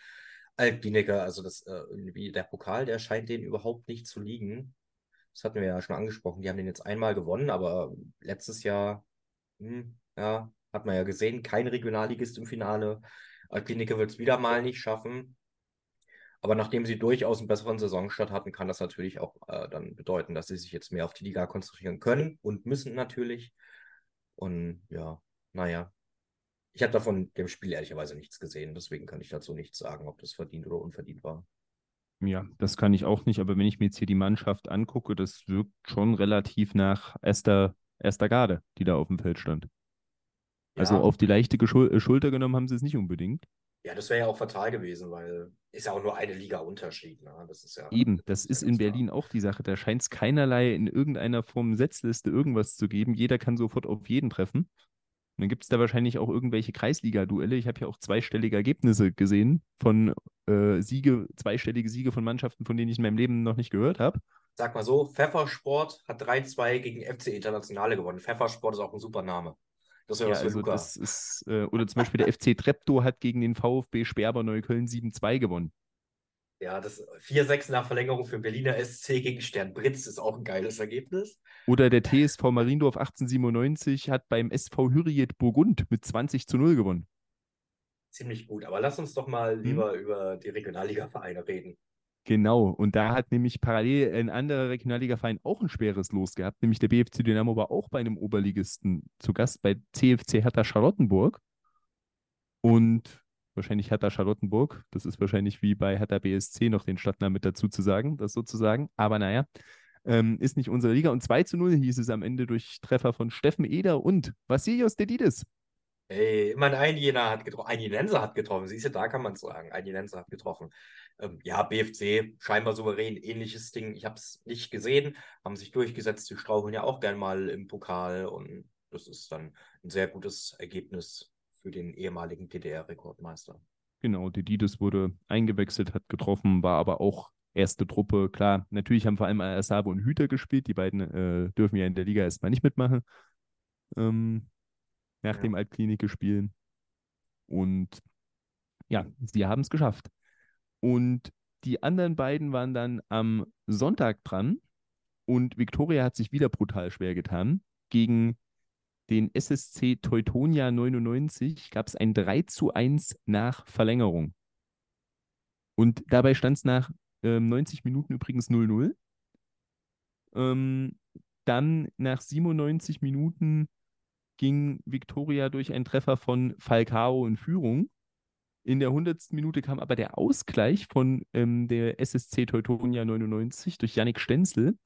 Altkliniker, also das äh, irgendwie der Pokal, der scheint denen überhaupt nicht zu liegen. Das hatten wir ja schon angesprochen. Die haben den jetzt einmal gewonnen, aber letztes Jahr, hm, ja, hat man ja gesehen, kein Regionalligist im Finale. Altkliniker wird es wieder mal nicht schaffen. Aber nachdem sie durchaus einen besseren Saisonstart hatten, kann das natürlich auch äh, dann bedeuten, dass sie sich jetzt mehr auf die Liga konzentrieren können und müssen natürlich. Und ja, naja. Ich habe davon dem Spiel ehrlicherweise nichts gesehen, deswegen kann ich dazu nichts sagen, ob das verdient oder unverdient war. Ja, das kann ich auch nicht, aber wenn ich mir jetzt hier die Mannschaft angucke, das wirkt schon relativ nach erster, erster Garde, die da auf dem Feld stand. Also Ja, auf die leichte äh, Schulter genommen haben sie es nicht unbedingt. Ja, das wäre ja auch fatal gewesen, weil ist ja auch nur eine Liga Unterschied. Ne? Das ist ja, Eben, das ja ist in klar. Berlin auch die Sache. Da scheint es keinerlei in irgendeiner Form Setzliste irgendwas zu geben. Jeder kann sofort auf jeden treffen. Und dann gibt es da wahrscheinlich auch irgendwelche Kreisliga-Duelle. Ich habe ja auch zweistellige Ergebnisse gesehen von äh, Siege, zweistellige Siege von Mannschaften, von denen ich in meinem Leben noch nicht gehört habe. Sag mal so, Pfeffersport hat 3-2 gegen FC Internationale gewonnen. Pfeffersport ist auch ein super Name. Das wäre Ja, was für also Luca. das ist, äh, oder zum Beispiel der FC Treptow hat gegen den VfB Sperber Neukölln 7-2 gewonnen. Ja, das 4-6 nach Verlängerung für Berliner SC gegen Stern Britz ist auch ein geiles Ergebnis. Oder der TSV Mariendorf 1897 hat beim SV Hürriyet Burgund mit 20 zu 0 gewonnen. Ziemlich gut. Aber lass uns doch mal Hm? lieber über die Regionalliga-Vereine reden. Genau, und da hat nämlich parallel ein anderer Regionalligaverein auch ein schweres Los gehabt, nämlich der BFC Dynamo war auch bei einem Oberligisten zu Gast bei CFC Hertha Charlottenburg. Und wahrscheinlich Hertha Charlottenburg, das ist wahrscheinlich wie bei Hertha BSC noch den Stadtnamen mit dazu zu sagen, das sozusagen. Aber naja, ähm, ist nicht unsere Liga. Und 2 zu 0 hieß es am Ende durch Treffer von Steffen Eder und Vassilios Dedidis. Ey, immerhin ein Jena hat getroffen. Ein Jenenser hat getroffen. Siehst du, da kann man es sagen. Ein Jenenser hat getroffen. Ähm, ja, BFC, scheinbar souverän, ähnliches Ding. Ich habe es nicht gesehen, haben sich durchgesetzt. Die straucheln ja auch gern mal im Pokal und das ist dann ein sehr gutes Ergebnis für den ehemaligen DDR-Rekordmeister. Genau, Dedidis wurde eingewechselt, hat getroffen, war aber auch erste Truppe. Klar, natürlich haben vor allem Asabo und Hüter gespielt. Die beiden äh, dürfen ja in der Liga erstmal nicht mitmachen. Ähm, nach Ja. dem Altklinik-Spiel. Und ja, sie haben es geschafft. Und die anderen beiden waren dann am Sonntag dran. Und Viktoria hat sich wieder brutal schwer getan. Gegen den SSC Teutonia 99 gab es ein 3 zu 1 nach Verlängerung. Und dabei stand es nach ähm, 90 Minuten übrigens 0-0. Ähm, dann nach 97 Minuten ging Viktoria durch einen Treffer von Falcao in Führung. In der 100. Minute kam aber der Ausgleich von ähm, der SSC Teutonia 99 durch Yannick Stenzel.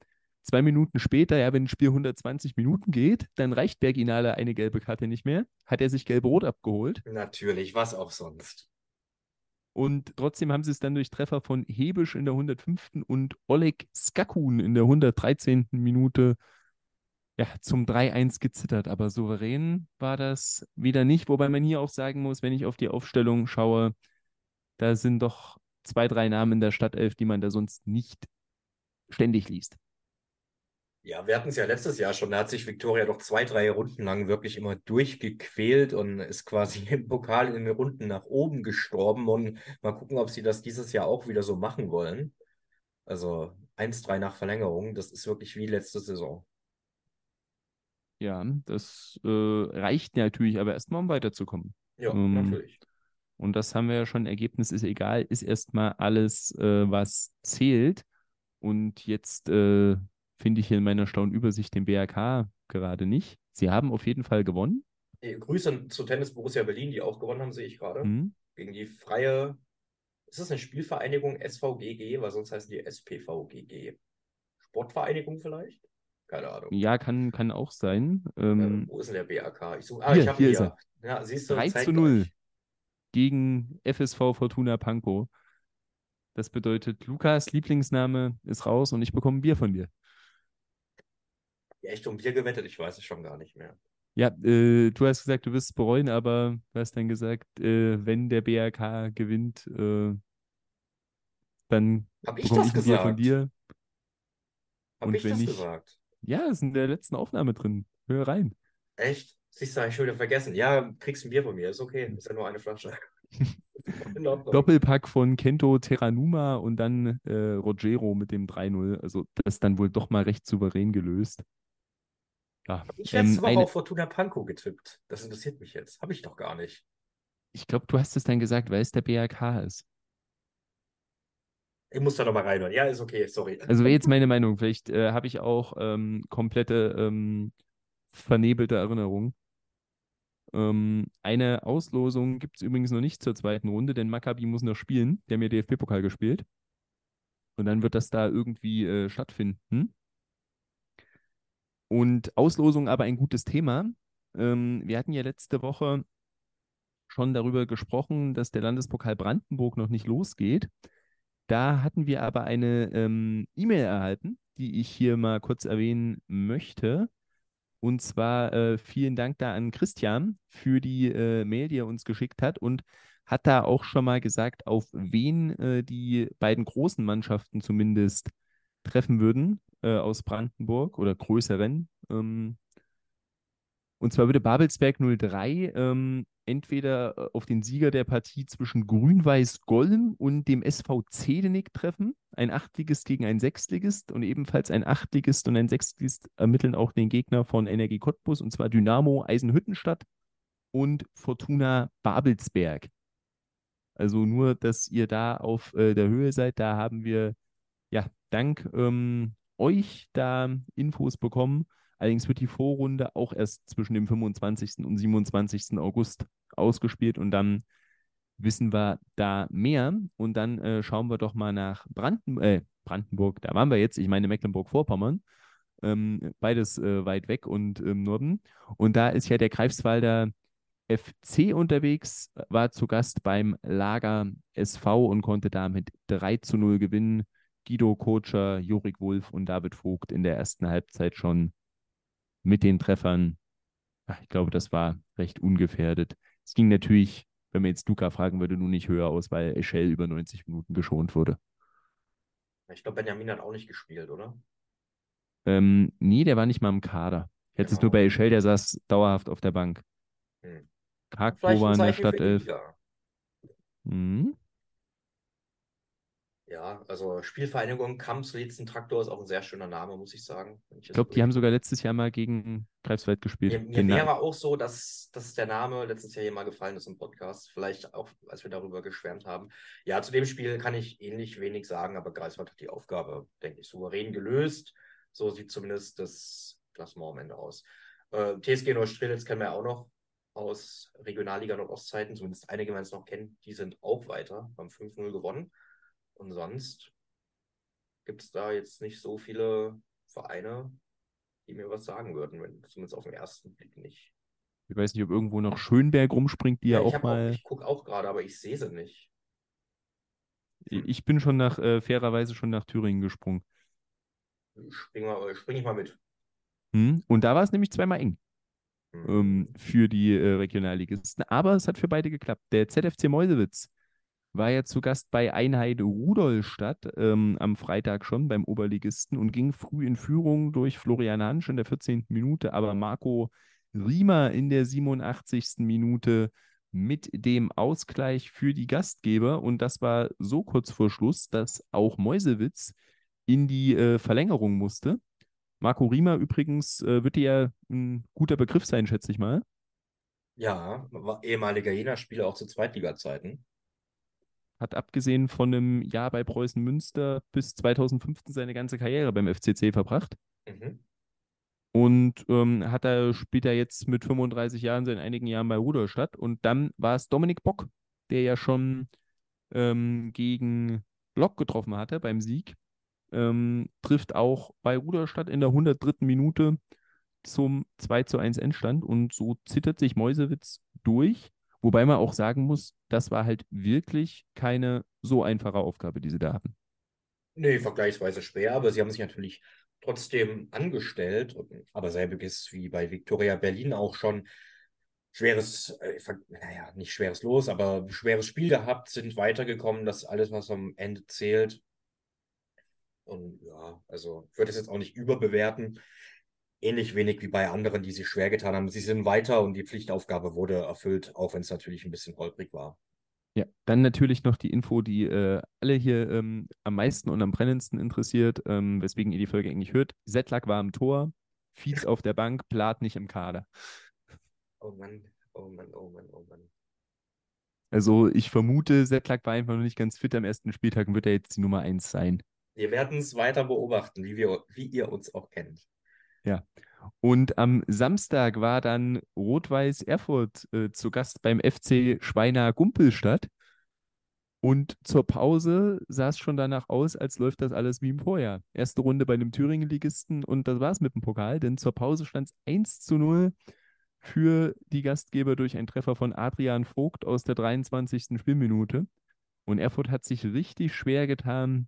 Zwei Minuten später, ja, wenn ein Spiel 120 Minuten geht, dann reicht Berginale eine gelbe Karte nicht mehr. Hat er sich gelb-rot abgeholt. Natürlich, was auch sonst. Und trotzdem haben sie es dann durch Treffer von Hebisch in der 105. und Oleg Skakun in der 113. Minute ja, zum 3-1 gezittert. Aber souverän war das wieder nicht. Wobei man hier auch sagen muss, wenn ich auf die Aufstellung schaue, da sind doch zwei, drei Namen in der Stadtelf, die man da sonst nicht ständig liest. Ja, wir hatten es ja letztes Jahr schon, da hat sich Viktoria doch zwei, drei Runden lang wirklich immer durchgequält und ist quasi im Pokal in den Runden nach oben gestorben. Und mal gucken, ob sie das dieses Jahr auch wieder so machen wollen. Also 1-3 nach Verlängerung, das ist wirklich wie letzte Saison. Ja, das äh, reicht natürlich aber erstmal, um weiterzukommen. Ja, Ähm, natürlich. Und das haben wir ja schon. Ergebnis ist egal, ist erstmal alles, äh, was zählt. Und jetzt äh, finde ich hier in meiner schlauen Übersicht den BRK gerade nicht. Sie haben auf jeden Fall gewonnen. Grüße zu Tennis Borussia Berlin, die auch gewonnen haben, sehe ich gerade. Hm. Gegen die freie, ist das eine Spielvereinigung SVGG, weil sonst heißen die SPVGG. Sportvereinigung vielleicht? Keine Ahnung. Ja, kann, kann auch sein. Ähm, Ähm, wo ist denn der BAK? Ich suche, ah, Hier, ich habe hier hier. Ja, siehst du, 3 zeigt zu 0 euch. gegen FSV Fortuna Pankow. Das bedeutet, Lukas Lieblingsname ist raus und ich bekomme ein Bier von dir. Ja, echt um Bier gewettet, ich weiß es schon gar nicht mehr. Ja, äh, du hast gesagt, du wirst es bereuen, aber du hast dann gesagt, äh, wenn der BRK gewinnt, äh, dann Hab ich das ich Bier von gesagt? dir. Hab Und ich wenn das nicht, gesagt? Ja, ist in der letzten Aufnahme drin. Hör rein. Echt? Siehst du, hab ich schon wieder vergessen. Ja, kriegst ein Bier von mir. Ist okay. Ist ja nur eine Flasche. <laughs> Doppelpack von Kento Terranuma und dann äh, Rogero mit dem 3-0. Also das ist dann wohl doch mal recht souverän gelöst. Ja, Ich letzte ähm, Woche eine, auf Fortuna Pankow getippt. Das interessiert mich jetzt. Habe ich doch gar nicht. ich glaube, du hast es dann gesagt, weil es der BRK ist. Ich muss da noch mal reinhören. Ja, ist okay. Sorry. <laughs> Also wäre jetzt meine Meinung. Vielleicht äh, habe ich auch ähm, komplette ähm, vernebelte Erinnerungen. Ähm, eine Auslosung gibt es übrigens noch nicht zur zweiten Runde, denn Maccabi muss noch spielen. Die haben ja DFB-Pokal gespielt. Und dann wird das da irgendwie äh, stattfinden. Und Auslosung aber ein gutes Thema. Ähm, wir hatten ja letzte Woche schon darüber gesprochen, dass der Landespokal Brandenburg noch nicht losgeht. Da hatten wir aber eine ähm, E-Mail erhalten, die ich hier mal kurz erwähnen möchte. Und zwar äh, vielen Dank da an Christian für die äh, Mail, die er uns geschickt hat und hat da auch schon mal gesagt, auf wen äh, die beiden großen Mannschaften zumindest treffen würden äh, aus Brandenburg oder größeren. Ähm, und zwar würde Babelsberg 03 ähm, entweder äh, auf den Sieger der Partie zwischen Grün-Weiß Golm und dem SV Zedenick treffen. Ein Achtligist gegen ein Sechstligist und ebenfalls ein Achtligist und ein Sechstligist ermitteln auch den Gegner von Energie Cottbus und zwar Dynamo Eisenhüttenstadt und Fortuna Babelsberg. Also nur, dass ihr da auf äh, der Höhe seid, da haben wir ja dank ähm, euch da Infos bekommen. Allerdings wird die Vorrunde auch erst zwischen dem 25. und 27. August ausgespielt und dann wissen wir da mehr. Und dann äh, schauen wir doch mal nach Branden äh, Brandenburg. Da waren wir jetzt, ich meine Mecklenburg-Vorpommern. Ähm, beides äh, weit weg und im Norden. Und da ist ja der Greifswalder FC unterwegs, war zu Gast beim Lager SV und konnte damit 3 zu 0 gewinnen. Guido Kotscher, Jorik Wolf und David Vogt in der ersten Halbzeit schon mit den Treffern. Ach, ich glaube, das war recht ungefährdet. Es ging natürlich, wenn man jetzt Luca fragen würde, nur nicht höher aus, weil Eschel über 90 Minuten geschont wurde. Ich glaube, Benjamin hat auch nicht gespielt, oder? Ähm, nee, der war nicht mal im Kader. Jetzt ist Genau. nur bei Eschel, der saß dauerhaft auf der Bank. Hm. Vielleicht war in der die Stadtelf. Liga. Ja, also Spielvereinigung Kamps Traktor ist auch ein sehr schöner Name, muss ich sagen. Wenn Ich glaube, die haben sogar letztes Jahr mal gegen Greifswald gespielt. Mir, mir wäre auch so, dass, dass der Name letztes Jahr hier mal gefallen ist im Podcast. Vielleicht auch, als wir darüber geschwärmt haben. Ja, zu dem Spiel kann ich ähnlich wenig sagen, aber Greifswald hat die Aufgabe, denke ich, souverän gelöst. So sieht zumindest das Klassement am Ende aus. Äh, TSG Neustrelitz kennen wir ja auch noch aus Regionalliga Nordostzeiten. Zumindest einige, wenn es noch kennen, die sind auch weiter, haben 5-0 gewonnen. Und sonst gibt es da jetzt nicht so viele Vereine, die mir was sagen würden, wenn zumindest auf den ersten Blick nicht. Ich weiß nicht, ob irgendwo noch Schönberg rumspringt, die ja, ich auch mal. ich gucke auch gerade, aber ich sehe sie nicht. Ich bin schon nach, äh, fairerweise schon nach Thüringen gesprungen. Spring, mal, spring ich mal mit. Hm? Und da war es nämlich zweimal eng Hm. ähm, für die äh, Regionalligisten. Aber es hat für beide geklappt. Der ZFC Meusewitz war ja zu Gast bei Einheit Rudolstadt ähm, am Freitag schon beim Oberligisten und ging früh in Führung durch Florian Hansch in der 14. Minute, aber Marco Riemer in der 87. Minute mit dem Ausgleich für die Gastgeber. Und das war so kurz vor Schluss, dass auch Meusewitz in die äh, Verlängerung musste. Marco Riemer übrigens äh, wird dir ja ein guter Begriff sein, schätze ich mal. Ja, war ehemaliger Jena-Spieler auch zu Zweitliga-Zeiten. Hat abgesehen von einem Jahr bei Preußen Münster bis 2015 seine ganze Karriere beim FCC verbracht. Mhm. Und ähm, hat er, spielt er jetzt mit 35 Jahren seit einigen Jahren bei Rudolstadt. Und dann war es Dominik Bock, der ja schon ähm, gegen Lok getroffen hatte beim Sieg. Ähm, trifft auch bei Rudolstadt in der 103. Minute zum 2 zu 1 Endstand. Und so zittert sich Meusewitz durch. Wobei man auch sagen muss, das war halt wirklich keine so einfache Aufgabe, die sie da hatten. Nee, vergleichsweise schwer, aber sie haben sich natürlich trotzdem angestellt. Aber selbiges wie bei Viktoria Berlin auch schon schweres, äh, naja, nicht schweres Los, aber schweres Spiel gehabt, sind weitergekommen. Das alles, was am Ende zählt. Und ja, also ich würde es jetzt auch nicht überbewerten. Ähnlich wenig wie bei anderen, die sich schwer getan haben. Sie sind weiter und die Pflichtaufgabe wurde erfüllt, auch wenn es natürlich ein bisschen holprig war. Ja, dann natürlich noch die Info, die äh, alle hier ähm, am meisten und am brennendsten interessiert, ähm, weswegen ihr die Folge eigentlich hört. Zetlak war am Tor, Fietz <laughs> auf der Bank, Plat nicht im Kader. Oh Mann, oh Mann, oh Mann, oh Mann. Also ich vermute, Zetlak war einfach noch nicht ganz fit am ersten Spieltag und wird er jetzt die Nummer 1 sein. Wir werden es weiter beobachten, wie, wir, wie ihr uns auch kennt. Ja. Und am Samstag war dann Rot-Weiß Erfurt äh, zu Gast beim FC Schweiner Gumpelstadt. Und zur Pause sah es schon danach aus, als läuft das alles wie im Vorjahr. Erste Runde bei einem Thüringen-Ligisten und das war es mit dem Pokal, denn zur Pause stand es 1 zu 0 für die Gastgeber durch einen Treffer von Adrian Vogt aus der 23. Spielminute. Und Erfurt hat sich richtig schwer getan,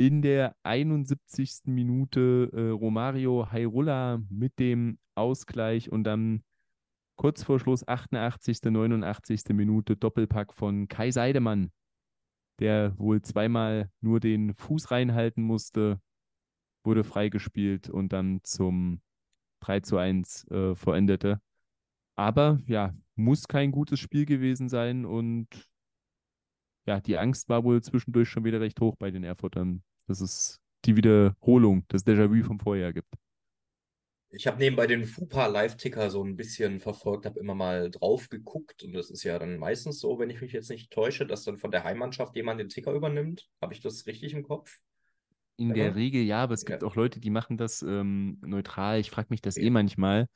in der 71. Minute äh, Romario Hairulla mit dem Ausgleich und dann kurz vor Schluss 88. 89. Minute Doppelpack von Kai Seidemann, der wohl zweimal nur den Fuß reinhalten musste, wurde freigespielt und dann zum 3 zu 1 äh, vollendete. Aber ja, muss kein gutes Spiel gewesen sein und ja, die Angst war wohl zwischendurch schon wieder recht hoch bei den Erfurtern dass es die Wiederholung, das Déjà-vu vom Vorjahr gibt. Ich habe nebenbei den FUPA Live-Ticker so ein bisschen verfolgt, habe immer mal drauf geguckt und das ist ja dann meistens so, wenn ich mich jetzt nicht täusche, dass dann von der Heimmannschaft jemand den Ticker übernimmt. Habe ich das richtig im Kopf? In ja. der Regel ja, aber es gibt ja. auch Leute, die machen das ähm, neutral. Ich frage mich das ja. eh manchmal.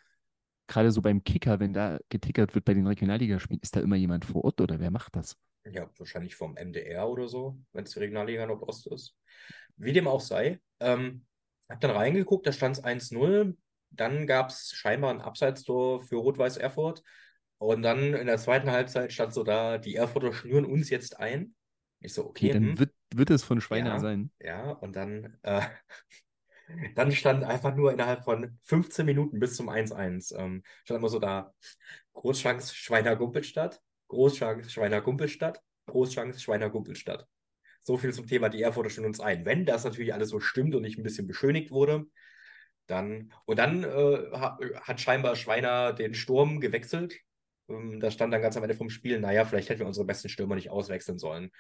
Gerade so beim Kicker, wenn da getickert wird bei den Regionalligaspielen, ist da immer jemand vor Ort oder wer macht das? Ja, wahrscheinlich vom MDR oder so, wenn es die Regionalliga Nordost ist. Wie dem auch sei. Ähm, hab dann reingeguckt, da stand es 1-0. Dann gab es scheinbar ein Abseitstor für Rot-Weiß Erfurt. Und dann in der zweiten Halbzeit stand so da, die Erfurter schnüren uns jetzt ein. Ich so, okay. okay dann hm. wird, wird es von Schweiner ja, sein. Ja, und dann, äh, <laughs> dann stand einfach nur innerhalb von 15 Minuten bis zum 1-1, ähm, stand immer so da, Großchance Schweiner Gumpelstadt, Großchance Schweiner Gumpelstadt, Großchance Schweiner Gumpelstadt. So viel zum Thema, die Erfurter stellen uns ein. Wenn das natürlich alles so stimmt und nicht ein bisschen beschönigt wurde, dann. Und dann äh, hat scheinbar Schweiner den Sturm gewechselt. Ähm, da stand dann ganz am Ende vom Spiel, naja, vielleicht hätten wir unsere besten Stürmer nicht auswechseln sollen.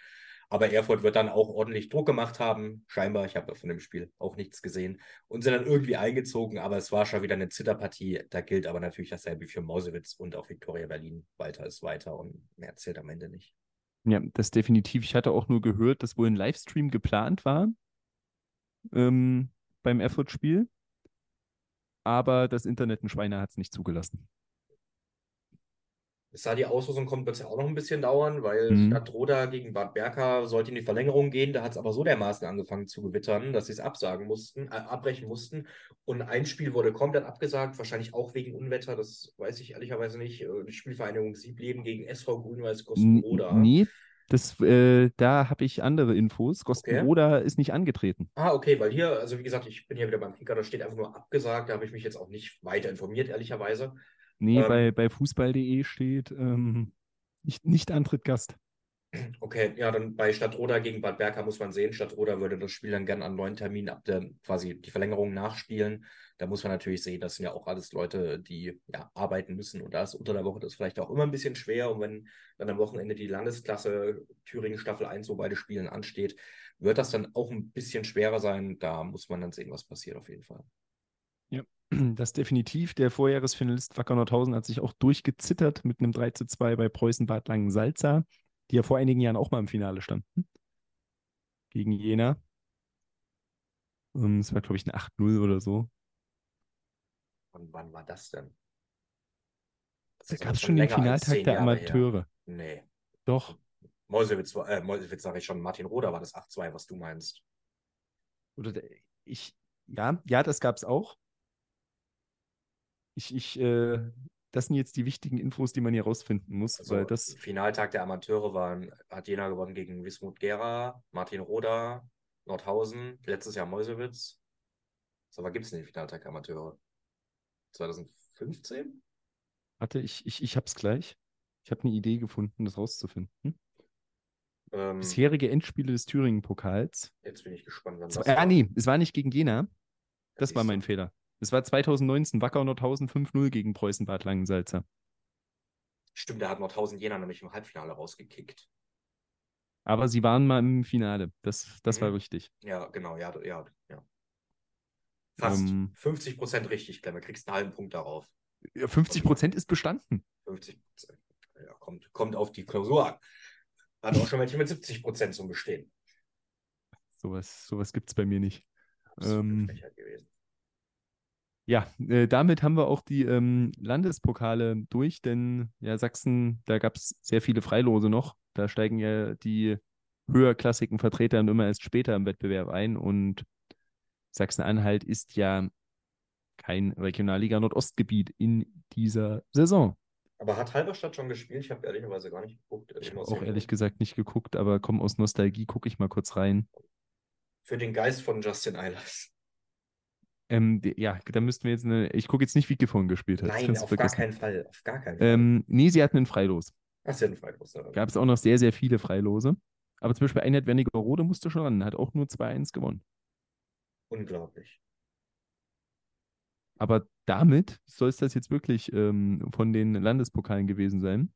Aber Erfurt wird dann auch ordentlich Druck gemacht haben. Scheinbar, ich habe von dem Spiel auch nichts gesehen. Und sind dann irgendwie eingezogen, aber es war schon wieder eine Zitterpartie. Da gilt aber natürlich dasselbe für Mausewitz und auch Viktoria Berlin. Weiter ist weiter und mehr zählt am Ende nicht. Ja, das definitiv. Ich hatte auch nur gehört, dass wohl ein Livestream geplant war ähm, beim Erfurt-Spiel, aber das Internet in Schweiner hat es nicht zugelassen. Bis da die Auslosung kommt, wird es ja auch noch ein bisschen dauern, weil mhm. Stadt Roda gegen Bad Berka sollte in die Verlängerung gehen. Da hat es aber so dermaßen angefangen zu gewittern, dass sie es absagen mussten, äh, abbrechen mussten. Und ein Spiel wurde komplett abgesagt, wahrscheinlich auch wegen Unwetter. Das weiß ich ehrlicherweise nicht. Äh, die Spielvereinigung Siebleben gegen SV Grünweiß Gostenroda. Nee, das, äh, da habe ich andere Infos. Gostenroda okay. ist nicht angetreten. Ah, okay, weil hier, also wie gesagt, ich bin hier wieder beim Kicker, da steht einfach nur abgesagt. Da habe ich mich jetzt auch nicht weiter informiert, ehrlicherweise. Nee, ähm, bei, bei fußball.de steht ähm, nicht, nicht Antritt Gast. Okay, ja, dann bei Stadtroda gegen Bad Berka muss man sehen. Stadtroda würde das Spiel dann gerne an neuen Terminen ab der quasi die Verlängerung nachspielen. Da muss man natürlich sehen, das sind ja auch alles Leute, die ja arbeiten müssen. Und da ist unter der Woche das vielleicht auch immer ein bisschen schwer. Und wenn dann am Wochenende die Landesklasse Thüringen Staffel 1 so beide Spielen ansteht, wird das dann auch ein bisschen schwerer sein. Da muss man dann sehen, was passiert auf jeden Fall. Ja, das definitiv. Der Vorjahresfinalist Wacker Nordhausen hat sich auch durchgezittert mit einem 3 zu 2 bei Preußen Bad Langensalza, die ja vor einigen Jahren auch mal im Finale standen. Gegen Jena. Ähm, es war, glaube ich, ein 8-0 oder so. Und wann war das denn? Das da gab es schon den Finaltag der Amateure. Her. Nee. Doch. Mäusewitz, äh, Mäusewitz sage ich schon, Martin Roder war das 8-2, was du meinst. Oder der, ich, ja, ja, das gab es auch. Ich, ich, äh, das sind jetzt die wichtigen Infos, die man hier rausfinden muss. Also, weil das Finaltag der Amateure waren, hat Jena gewonnen gegen Wismut Gera, Martin Roda, Nordhausen, letztes Jahr Meuselwitz. So, aber gibt es den Finaltag Amateure? 2015? Warte, ich, ich, ich hab's gleich. Ich habe eine Idee gefunden, das rauszufinden. Ähm, Bisherige Endspiele des Thüringen-Pokals. jetzt bin ich gespannt, wann das Ah, war. nee, es war nicht gegen Jena. Das siehst war mein Fehler. Es war 2019 Wacker Nordhausen 5-0 gegen Preußen Bad Langensalza. Stimmt, da hat Nordhausen Jena nämlich im Halbfinale rausgekickt. Aber sie waren mal im Finale. Das, das war Mhm. richtig. Ja, genau, ja, ja, ja. Fast. Ähm. 50 Prozent richtig, Clemmer. Kriegst einen halben Punkt darauf. Ja, 50 Prozent ist bestanden. 50 Prozent. Ja, kommt, kommt auf die Klausur an. Hat auch schon welche mit 70 Prozent zum Bestehen. Sowas, sowas gibt es bei mir nicht. Das ist Ähm, gewesen. Ja, äh, damit haben wir auch die ähm, Landespokale durch, denn ja, Sachsen, da gab es sehr viele Freilose noch. Da steigen ja die höherklassigen Vertreter immer erst später im Wettbewerb ein und Sachsen-Anhalt ist ja kein Regionalliga Nordostgebiet in dieser Saison. Aber hat Halberstadt schon gespielt? Ich habe ehrlicherweise gar nicht geguckt. Ich Ich habe auch ehrlich gesagt nicht geguckt, aber komm aus Nostalgie, gucke ich mal kurz rein. Für den Geist von Justin Eilers. Ähm, ja, da müssten wir jetzt eine. Ich gucke jetzt nicht, wie Gifhorn gespielt hat. Nein, auf gar vergessen. keinen Fall. Auf gar keinen Fall. Ähm, nee, sie hatten einen Freilos. Ach, sie hat einen Freilos. Ja. Gab es auch noch sehr, sehr viele Freilose. Aber zum Beispiel Einheit Wernigerode musste schon ran, hat auch nur 2-1 gewonnen. Unglaublich. Aber damit soll es das jetzt wirklich ähm, von den Landespokalen gewesen sein.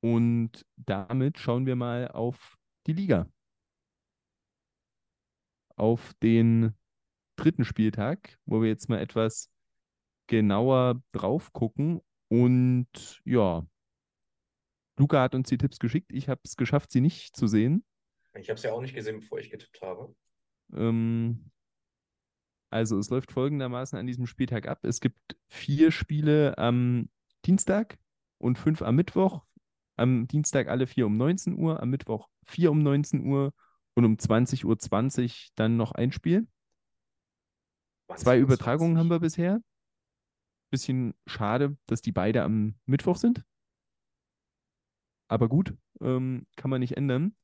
Und damit schauen wir mal auf die Liga. Auf den dritten Spieltag, wo wir jetzt mal etwas genauer drauf gucken. Und ja, Luca hat uns die Tipps geschickt. Ich habe es geschafft, sie nicht zu sehen. Ich habe es ja auch nicht gesehen, bevor ich getippt habe. Ähm, also es läuft folgendermaßen an diesem Spieltag ab. Es gibt vier Spiele am Dienstag und fünf am Mittwoch. Am Dienstag alle vier um 19 Uhr, am Mittwoch vier um 19 Uhr und um 20.20 Uhr dann noch ein Spiel. 20 Zwei Übertragungen 20. haben wir bisher. Bisschen schade, dass die beide am Mittwoch sind. Aber gut, ähm, kann man nicht ändern.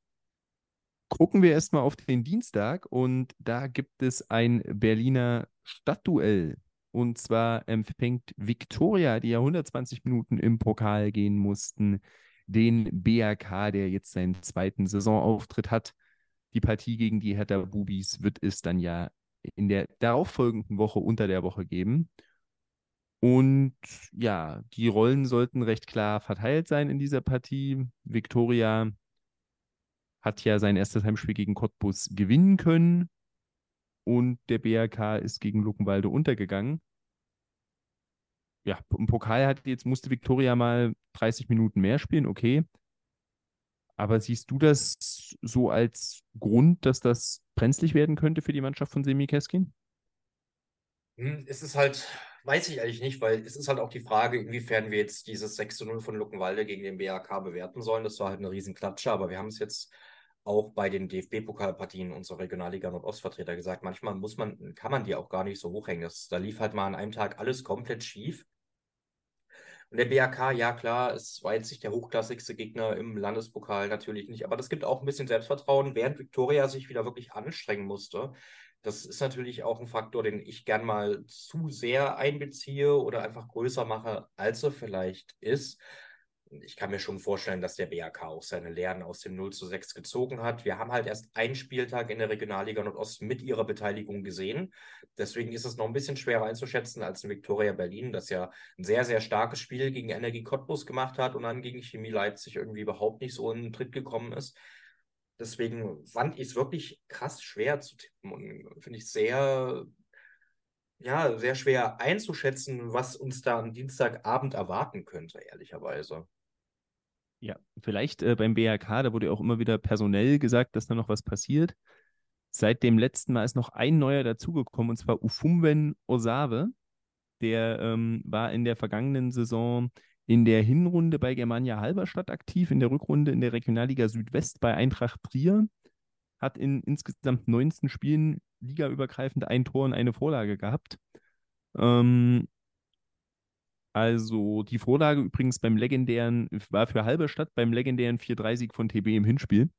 Gucken wir erstmal auf den Dienstag und da gibt es ein Berliner Stadtduell. Und zwar empfängt Viktoria, die ja 120 Minuten im Pokal gehen mussten, den BAK, der jetzt seinen zweiten Saisonauftritt hat. Die Partie gegen die Hertha Bubis wird es dann ja in der darauffolgenden Woche unter der Woche geben. Und ja, die Rollen sollten recht klar verteilt sein in dieser Partie. Viktoria hat ja sein erstes Heimspiel gegen Cottbus gewinnen können und der BRK ist gegen Luckenwalde untergegangen. Ja, im Pokal hat jetzt musste Viktoria mal 30 Minuten mehr spielen, okay. Aber siehst du das so als Grund, dass das brenzlig werden könnte für die Mannschaft von Semi Keskin? Hm, Es ist halt, weiß ich eigentlich nicht, weil es ist halt auch die Frage, inwiefern wir jetzt dieses 6 zu 0 von Luckenwalde gegen den BAK bewerten sollen. Das war halt eine Riesenklatsche, aber wir haben es jetzt auch bei den DFB-Pokalpartien unserer Regionalliga Nordostvertreter gesagt. Manchmal muss man, kann man die auch gar nicht so hochhängen. Das, da lief halt mal an einem Tag alles komplett schief. Und der BAK, ja klar, es war jetzt nicht der hochklassigste Gegner im Landespokal, natürlich nicht. Aber das gibt auch ein bisschen Selbstvertrauen, während Viktoria sich wieder wirklich anstrengen musste. Das ist natürlich auch ein Faktor, den ich gern mal zu sehr einbeziehe oder einfach größer mache, als er vielleicht ist. Ich kann mir schon vorstellen, dass der BAK auch seine Lehren aus dem 0 zu 6 gezogen hat. Wir haben halt erst einen Spieltag in der Regionalliga Nordost mit ihrer Beteiligung gesehen. Deswegen ist es noch ein bisschen schwerer einzuschätzen als in Viktoria Berlin, das ja ein sehr, sehr starkes Spiel gegen Energie Cottbus gemacht hat und dann gegen Chemie Leipzig irgendwie überhaupt nicht so in den Tritt gekommen ist. Deswegen fand ich es wirklich krass schwer zu tippen und finde ich sehr, ja, sehr schwer einzuschätzen, was uns da am Dienstagabend erwarten könnte, ehrlicherweise. Ja, vielleicht äh, beim BRK, da wurde ja auch immer wieder personell gesagt, dass da noch was passiert. Seit dem letzten Mal ist noch ein neuer dazugekommen, und zwar Ufumben Osawe. Der ähm, war in der vergangenen Saison in der Hinrunde bei Germania Halberstadt aktiv, in der Rückrunde in der Regionalliga Südwest bei Eintracht Trier. Hat in insgesamt 19 Spielen ligaübergreifend ein Tor und eine Vorlage gehabt. Ähm, also die Vorlage übrigens beim legendären, war für Halberstadt beim legendären 4-3-Sieg von TB im Hinspiel.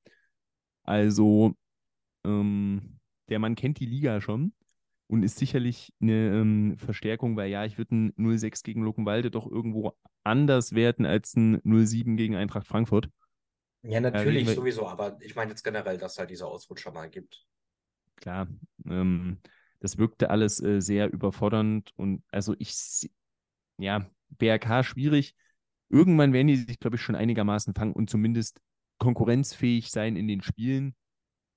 Also Ähm, der Mann kennt die Liga schon und ist sicherlich eine ähm, Verstärkung, weil ja, ich würde ein 0-6 gegen Luckenwalde doch irgendwo anders werten als ein 0-7 gegen Eintracht Frankfurt. Ja, natürlich, wir, sowieso, aber ich meine jetzt generell, dass es halt diese Ausrutscher mal gibt. Klar, ähm, das wirkte alles äh, sehr überfordernd und also ich, ja, BRK schwierig. Irgendwann werden die sich, glaube ich, schon einigermaßen fangen und zumindest konkurrenzfähig sein in den Spielen.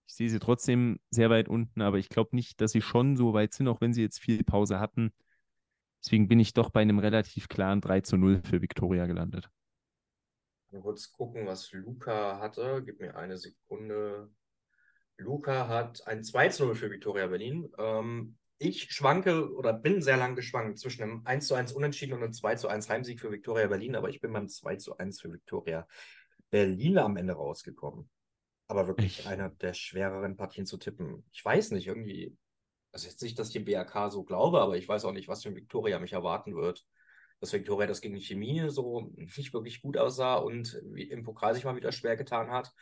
Ich sehe sie trotzdem sehr weit unten, aber ich glaube nicht, dass sie schon so weit sind, auch wenn sie jetzt viel Pause hatten. Deswegen bin ich doch bei einem relativ klaren 3 zu 0 für Viktoria gelandet. Kurz gucken, was Luca hatte. Gib mir eine Sekunde. Luca hat ein 2 zu 0 für Viktoria Berlin. Ähm, ich schwanke oder bin sehr lang geschwankt zwischen einem 1 zu 1 Unentschieden und einem 2 zu 1 Heimsieg für Viktoria Berlin, aber ich bin beim 2 zu 1 für Viktoria Berlin am Ende rausgekommen. Aber wirklich ich... einer der schwereren Partien zu tippen. Ich weiß nicht, irgendwie. Also jetzt nicht, dass ich dem BRK so glaube, aber ich weiß auch nicht, was für Viktoria mich erwarten wird. Dass Viktoria das gegen Chemie so nicht wirklich gut aussah und im Pokal sich mal wieder schwer getan hat.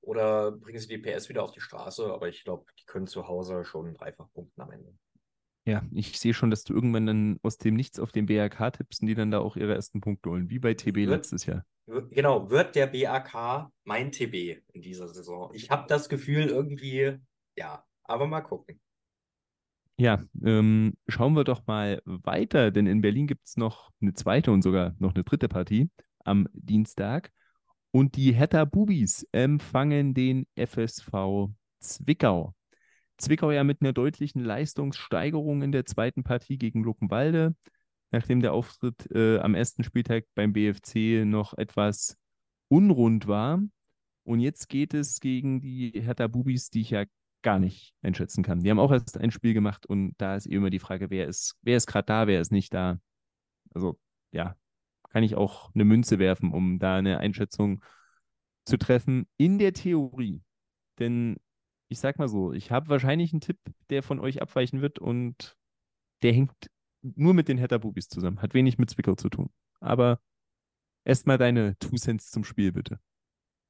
Oder bringen sie die PS wieder auf die Straße? Aber ich glaube, die können zu Hause schon dreifach punkten am Ende. Ja, ich sehe schon, dass du irgendwann dann aus dem Nichts auf den BRK tippst und die dann da auch ihre ersten Punkte holen, wie bei TB wird, letztes Jahr. Genau, wird der BAK mein TB in dieser Saison? Ich habe das Gefühl irgendwie, ja, aber mal gucken. Ja, ähm, schauen wir doch mal weiter, denn in Berlin gibt es noch eine zweite und sogar noch eine dritte Partie am Dienstag. Und die Hertha Bubis empfangen den FSV Zwickau. Zwickau ja mit einer deutlichen Leistungssteigerung in der zweiten Partie gegen Luckenwalde nachdem der Auftritt äh, am ersten Spieltag beim BFC noch etwas unrund war. Und jetzt geht es gegen die Hertha Bubis, die ich ja gar nicht einschätzen kann. Die haben auch erst ein Spiel gemacht und da ist immer die Frage, wer ist, wer ist gerade da, wer ist nicht da. Also ja, kann ich auch eine Münze werfen, um da eine Einschätzung zu treffen. In der Theorie. Denn ich sag mal so, ich habe wahrscheinlich einen Tipp, der von euch abweichen wird und der hängt nur mit den Hertha Bubis zusammen. Hat wenig mit Zwickau zu tun. Aber erstmal deine Two Cents zum Spiel, bitte.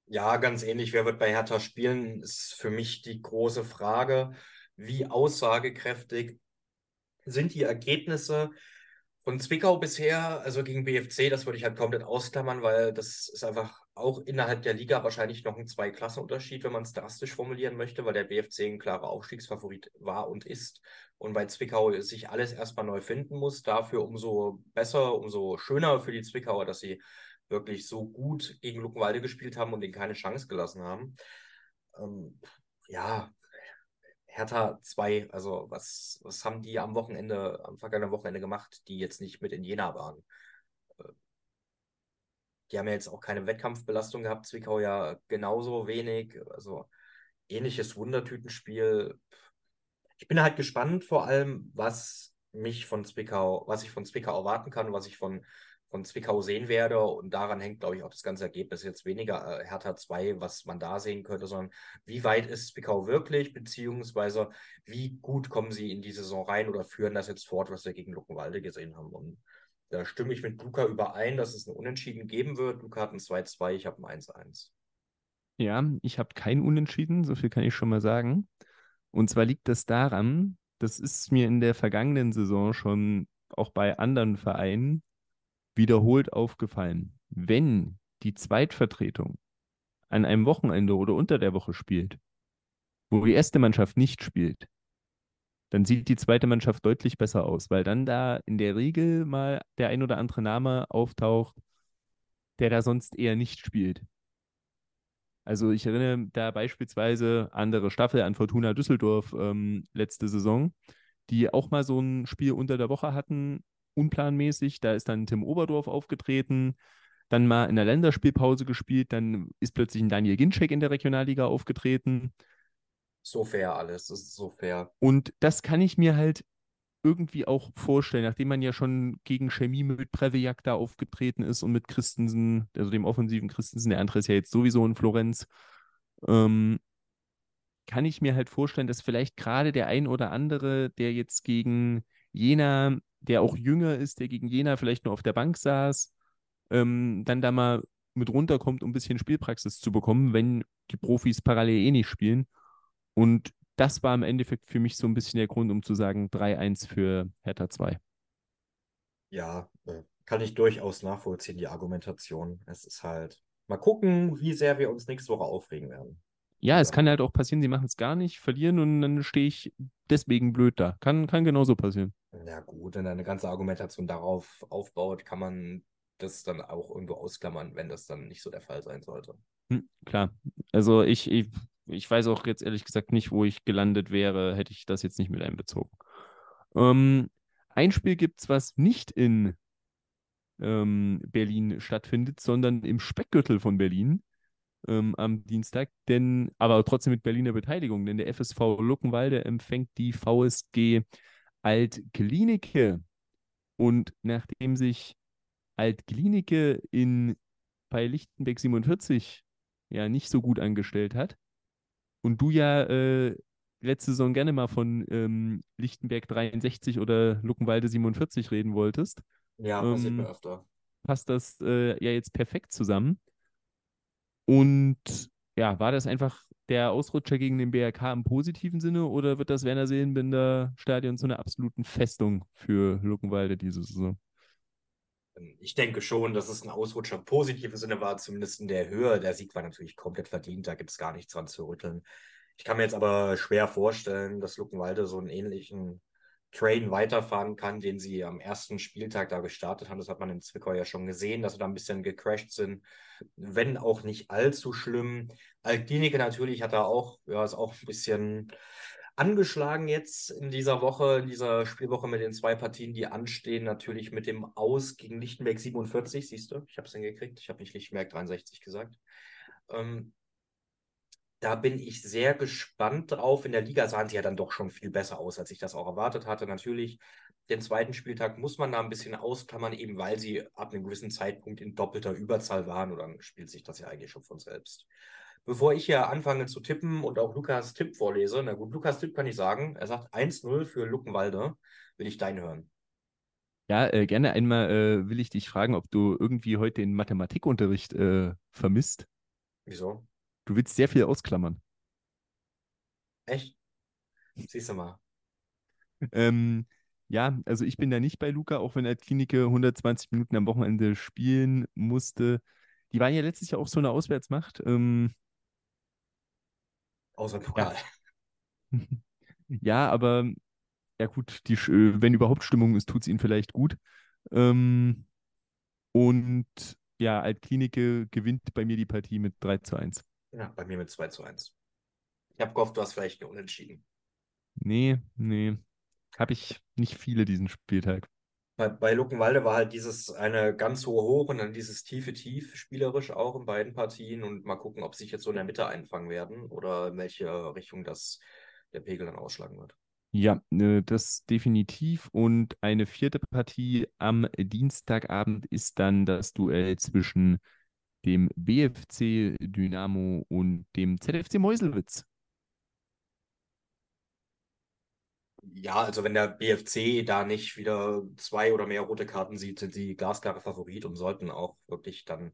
Ja, ganz ähnlich. Wer wird bei Hertha spielen, ist für mich die große Frage. Wie aussagekräftig sind die Ergebnisse von Zwickau bisher? Also gegen BFC, das würde ich halt komplett ausklammern, weil das ist einfach auch innerhalb der Liga wahrscheinlich noch ein Zwei-Klassen-Unterschied, wenn man es drastisch formulieren möchte, weil der BFC ein klarer Aufstiegsfavorit war und ist. Und bei Zwickau sich alles erstmal neu finden muss. Dafür umso besser, umso schöner für die Zwickauer, dass sie wirklich so gut gegen Luckenwalde gespielt haben und ihnen keine Chance gelassen haben. Ähm, ja, Hertha 2, also was, was haben die am Wochenende, am vergangenen Wochenende gemacht, die jetzt nicht mit in Jena waren? Die haben ja jetzt auch keine Wettkampfbelastung gehabt, Zwickau ja genauso wenig. Also ähnliches Wundertütenspiel. Ich bin halt gespannt, vor allem, was mich von Zwickau, was ich von Zwickau erwarten kann, was ich von, von Zwickau sehen werde. Und daran hängt, glaube ich, auch das ganze Ergebnis jetzt weniger äh, Hertha 2, was man da sehen könnte, sondern wie weit ist Zwickau wirklich, beziehungsweise wie gut kommen sie in die Saison rein oder führen das jetzt fort, was wir gegen Luckenwalde gesehen haben. Und da stimme ich mit Luca überein, dass es ein Unentschieden geben wird. Luca hat ein 2-2, ich habe ein 1-1. Ja, ich habe kein Unentschieden, so viel kann ich schon mal sagen. Und zwar liegt das daran, das ist mir in der vergangenen Saison schon auch bei anderen Vereinen wiederholt aufgefallen. Wenn die Zweitvertretung an einem Wochenende oder unter der Woche spielt, wo die erste Mannschaft nicht spielt, dann sieht die zweite Mannschaft deutlich besser aus, weil dann da in der Regel mal der ein oder andere Name auftaucht, der da sonst eher nicht spielt. Also ich erinnere da beispielsweise andere Staffel an Fortuna Düsseldorf ähm, letzte Saison, die auch mal so ein Spiel unter der Woche hatten, unplanmäßig. Da ist dann Tim Oberdorf aufgetreten, dann mal in der Länderspielpause gespielt, dann ist plötzlich ein Daniel Ginczek in der Regionalliga aufgetreten so fair alles, das ist so fair. Und das kann ich mir halt irgendwie auch vorstellen, nachdem man ja schon gegen Chemie mit Prevejak da aufgetreten ist und mit Christensen, also dem offensiven Christensen, der andere ist ja jetzt sowieso in Florenz, ähm, kann ich mir halt vorstellen, dass vielleicht gerade der ein oder andere, der jetzt gegen Jena, der auch jünger ist, der gegen Jena vielleicht nur auf der Bank saß, ähm, dann da mal mit runterkommt, um ein bisschen Spielpraxis zu bekommen, wenn die Profis parallel eh nicht spielen Und das war im Endeffekt für mich so ein bisschen der Grund, um zu sagen 3-1 für Hertha 2. Ja, äh, kann ich durchaus nachvollziehen, die Argumentation. Es ist halt, mal gucken, wie sehr wir uns nächste Woche aufregen werden. Ja, es kann halt auch passieren, sie machen es gar nicht, verlieren und dann stehe ich deswegen blöd da. Kann, kann genauso passieren. Ja, gut, wenn deine ganze Argumentation darauf aufbaut, kann man das dann auch irgendwo ausklammern, wenn das dann nicht so der Fall sein sollte. Hm, klar. Also ich, ich, ich weiß auch jetzt ehrlich gesagt nicht, wo ich gelandet wäre, hätte ich das jetzt nicht mit einbezogen. Ähm, ein Spiel gibt es, was nicht in ähm, Berlin stattfindet, sondern im Speckgürtel von Berlin ähm, am Dienstag, denn aber trotzdem mit Berliner Beteiligung, denn der FSV Luckenwalde empfängt die VSG Altklinike. Und nachdem sich Altklinike in bei Lichtenberg 47 ja nicht so gut angestellt hat und du ja äh, letzte Saison gerne mal von ähm, Lichtenberg 63 oder Luckenwalde 47 reden wolltest. Ja, passiert ähm, mir öfter. Passt das äh, ja jetzt perfekt zusammen. Und ja, war das einfach der Ausrutscher gegen den BRK im positiven Sinne oder wird das Werner Seelenbinder Stadion zu einer absoluten Festung für Luckenwalde diese Saison? Ich denke schon, dass es ein Ausrutscher im positiven Sinne war, zumindest in der Höhe. Der Sieg war natürlich komplett verdient, da gibt es gar nichts dran zu rütteln. Ich kann mir jetzt aber schwer vorstellen, dass Luckenwalde so einen ähnlichen Train weiterfahren kann, den sie am ersten Spieltag da gestartet haben. Das hat man in Zwickau ja schon gesehen, dass sie da ein bisschen gecrashed sind, wenn auch nicht allzu schlimm. Altklinike natürlich hat er auch, ja, ist auch ein bisschen angeschlagen jetzt in dieser Woche, in dieser Spielwoche mit den zwei Partien, die anstehen. Natürlich mit dem Aus gegen Lichtenberg 47, siehst du, ich habe es hingekriegt. Ich habe nicht Lichtenberg 63 gesagt. Ähm, da bin ich sehr gespannt drauf. In der Liga sahen sie ja dann doch schon viel besser aus, als ich das auch erwartet hatte. Natürlich, den zweiten Spieltag muss man da ein bisschen ausklammern, eben weil sie ab einem gewissen Zeitpunkt in doppelter Überzahl waren. Und dann spielt sich das ja eigentlich schon von selbst. Bevor ich hier anfange zu tippen und auch Lukas Tipp vorlese, na gut, Lukas Tipp kann ich sagen. Er sagt 1-0 für Luckenwalde. Will ich deinen hören? Ja, äh, gerne einmal äh, will ich dich fragen, ob du irgendwie heute den Mathematikunterricht äh, vermisst. Wieso? Du willst sehr viel ausklammern. Echt? Siehst du mal. ähm, ja, also ich bin da nicht bei Luca, auch wenn er Klinike 120 Minuten am Wochenende spielen musste. Die waren ja letztes Jahr auch so eine Auswärtsmacht. Ähm, Außer Pokal. Ja. <laughs> ja, aber ja gut, die, wenn überhaupt Stimmung ist, tut es ihnen vielleicht gut. Ähm, und ja, Altklinike gewinnt bei mir die Partie mit 3 zu 1. Ja, bei mir mit 2 zu 1. Ich habe gehofft, du hast vielleicht eine Unentschieden. Nee, nee. Habe ich nicht viele diesen Spieltag. Bei, bei Luckenwalde war halt dieses eine ganz hohe Hoch und dann dieses tiefe Tief spielerisch auch in beiden Partien und mal gucken, ob sich jetzt so in der Mitte einfangen werden oder in welche Richtung das der Pegel dann ausschlagen wird. Ja, äh, das definitiv. Und eine vierte Partie am Dienstagabend ist dann das Duell zwischen dem BFC Dynamo und dem ZFC Meuselwitz. Ja, also wenn der BFC da nicht wieder zwei oder mehr rote Karten sieht, sind sie glasklare Favorit und sollten auch wirklich dann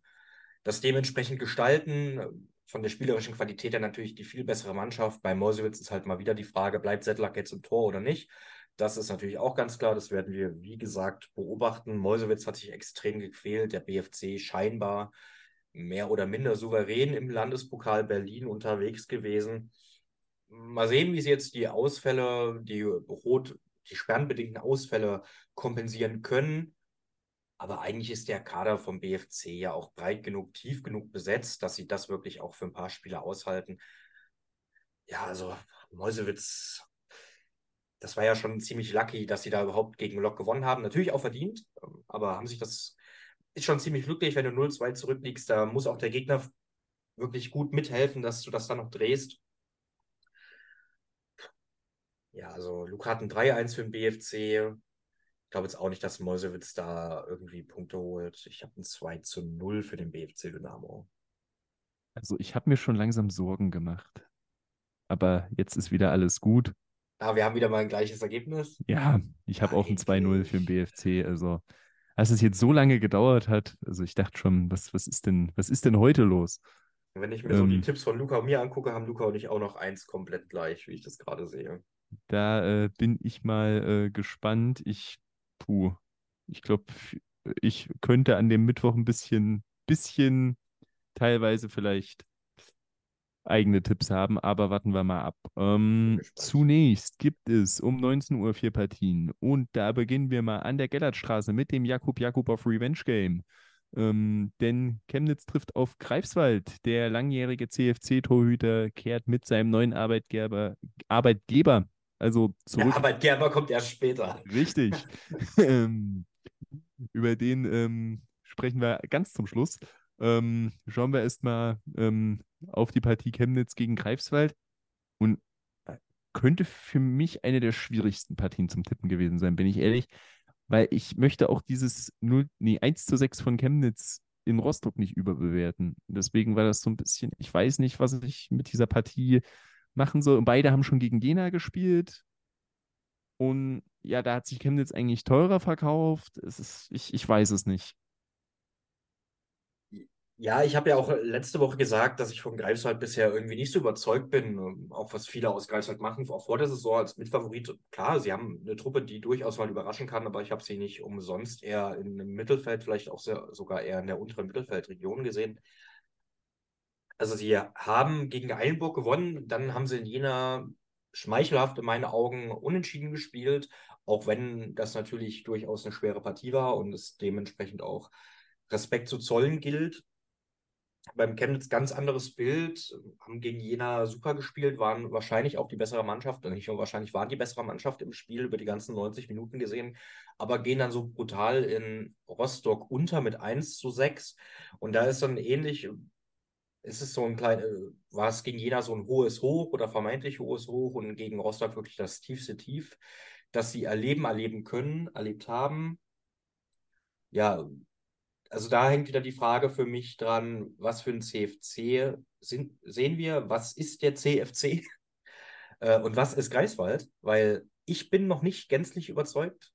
das dementsprechend gestalten. Von der spielerischen Qualität her natürlich die viel bessere Mannschaft. Bei Meuselwitz ist halt mal wieder die Frage, bleibt Settlack jetzt im Tor oder nicht? Das ist natürlich auch ganz klar. Das werden wir, wie gesagt, beobachten. Meuselwitz hat sich extrem gequält. Der BFC scheinbar mehr oder minder souverän im Landespokal Berlin unterwegs gewesen. Mal sehen, wie sie jetzt die Ausfälle, die rot, die sperrenbedingten Ausfälle kompensieren können. Aber eigentlich ist der Kader vom BFC ja auch breit genug, tief genug besetzt, dass sie das wirklich auch für ein paar Spieler aushalten. Ja, also Mäusewitz, das war ja schon ziemlich lucky, dass sie da überhaupt gegen Lok gewonnen haben. Natürlich auch verdient, aber haben sich das ist schon ziemlich glücklich, wenn du 0-2 zurückliegst. Da muss auch der Gegner wirklich gut mithelfen, dass du das dann noch drehst. Ja, also Luca hat ein 3-1 für den BFC. Ich glaube jetzt auch nicht, dass Mäusewitz da irgendwie Punkte holt. Ich habe ein 2 0 für den BFC Dynamo. Also ich habe mir schon langsam Sorgen gemacht. Aber jetzt ist wieder alles gut. Ah, wir haben wieder mal ein gleiches Ergebnis. Ja, ich habe auch ein 2-0 für den BFC. Also als es jetzt so lange gedauert hat, also ich dachte schon, was, was ist denn, was ist denn heute los? Wenn ich mir so die Tipps von Luca und mir angucke, haben Luca und ich auch noch eins komplett gleich, wie ich das gerade sehe. Da äh, bin ich mal äh, gespannt. Ich, puh, ich glaube, ich könnte an dem Mittwoch ein bisschen, bisschen teilweise vielleicht eigene Tipps haben, aber warten wir mal ab. Ähm, zunächst gibt es um 19 Uhr vier Partien und da beginnen wir mal an der Gellertstraße mit dem Jakub Jakubow Revenge Game. Ähm, denn Chemnitz trifft auf Greifswald. Der langjährige CFC-Torhüter kehrt mit seinem neuen Arbeitgeber, Arbeitgeber also zurück. Der Arbeitgeber kommt erst später. Richtig. <laughs> <laughs> ähm, über den ähm, sprechen wir ganz zum Schluss. Ähm, schauen wir erstmal ähm, auf die Partie Chemnitz gegen Greifswald. Und äh, könnte für mich eine der schwierigsten Partien zum Tippen gewesen sein, bin ich ehrlich. Weil ich möchte auch dieses 0, nee, 1 zu 6 von Chemnitz in Rostock nicht überbewerten. Deswegen war das so ein bisschen, ich weiß nicht, was ich mit dieser Partie machen soll. Und beide haben schon gegen Jena gespielt. Und ja, da hat sich Chemnitz eigentlich teurer verkauft. Es ist, ich, ich weiß es nicht. Ja, ich habe ja auch letzte Woche gesagt, dass ich von Greifswald bisher irgendwie nicht so überzeugt bin, ähm, auch was viele aus Greifswald machen, auch vor der Saison als Mitfavorit. Klar, sie haben eine Truppe, die durchaus mal überraschen kann, aber ich habe sie nicht umsonst eher im Mittelfeld, vielleicht auch sehr, sogar eher in der unteren Mittelfeldregion gesehen. Also sie haben gegen Eilenburg gewonnen, dann haben sie in Jena schmeichelhaft in meinen Augen unentschieden gespielt, auch wenn das natürlich durchaus eine schwere Partie war und es dementsprechend auch Respekt zu zollen gilt beim Chemnitz ganz anderes Bild, haben gegen Jena super gespielt, waren wahrscheinlich auch die bessere Mannschaft, nicht nur wahrscheinlich waren die bessere Mannschaft im Spiel über die ganzen 90 Minuten gesehen, aber gehen dann so brutal in Rostock unter mit 1 zu 6 und da ist dann ähnlich, ist es so ein kleines, war es gegen Jena so ein hohes Hoch oder vermeintlich hohes Hoch und gegen Rostock wirklich das tiefste Tief, das sie erleben, erleben können, erlebt haben. Ja, also da hängt wieder die Frage für mich dran, was für ein CFC sind, sehen wir, was ist der CFC <laughs> äh, und was ist Greifswald? Weil ich bin noch nicht gänzlich überzeugt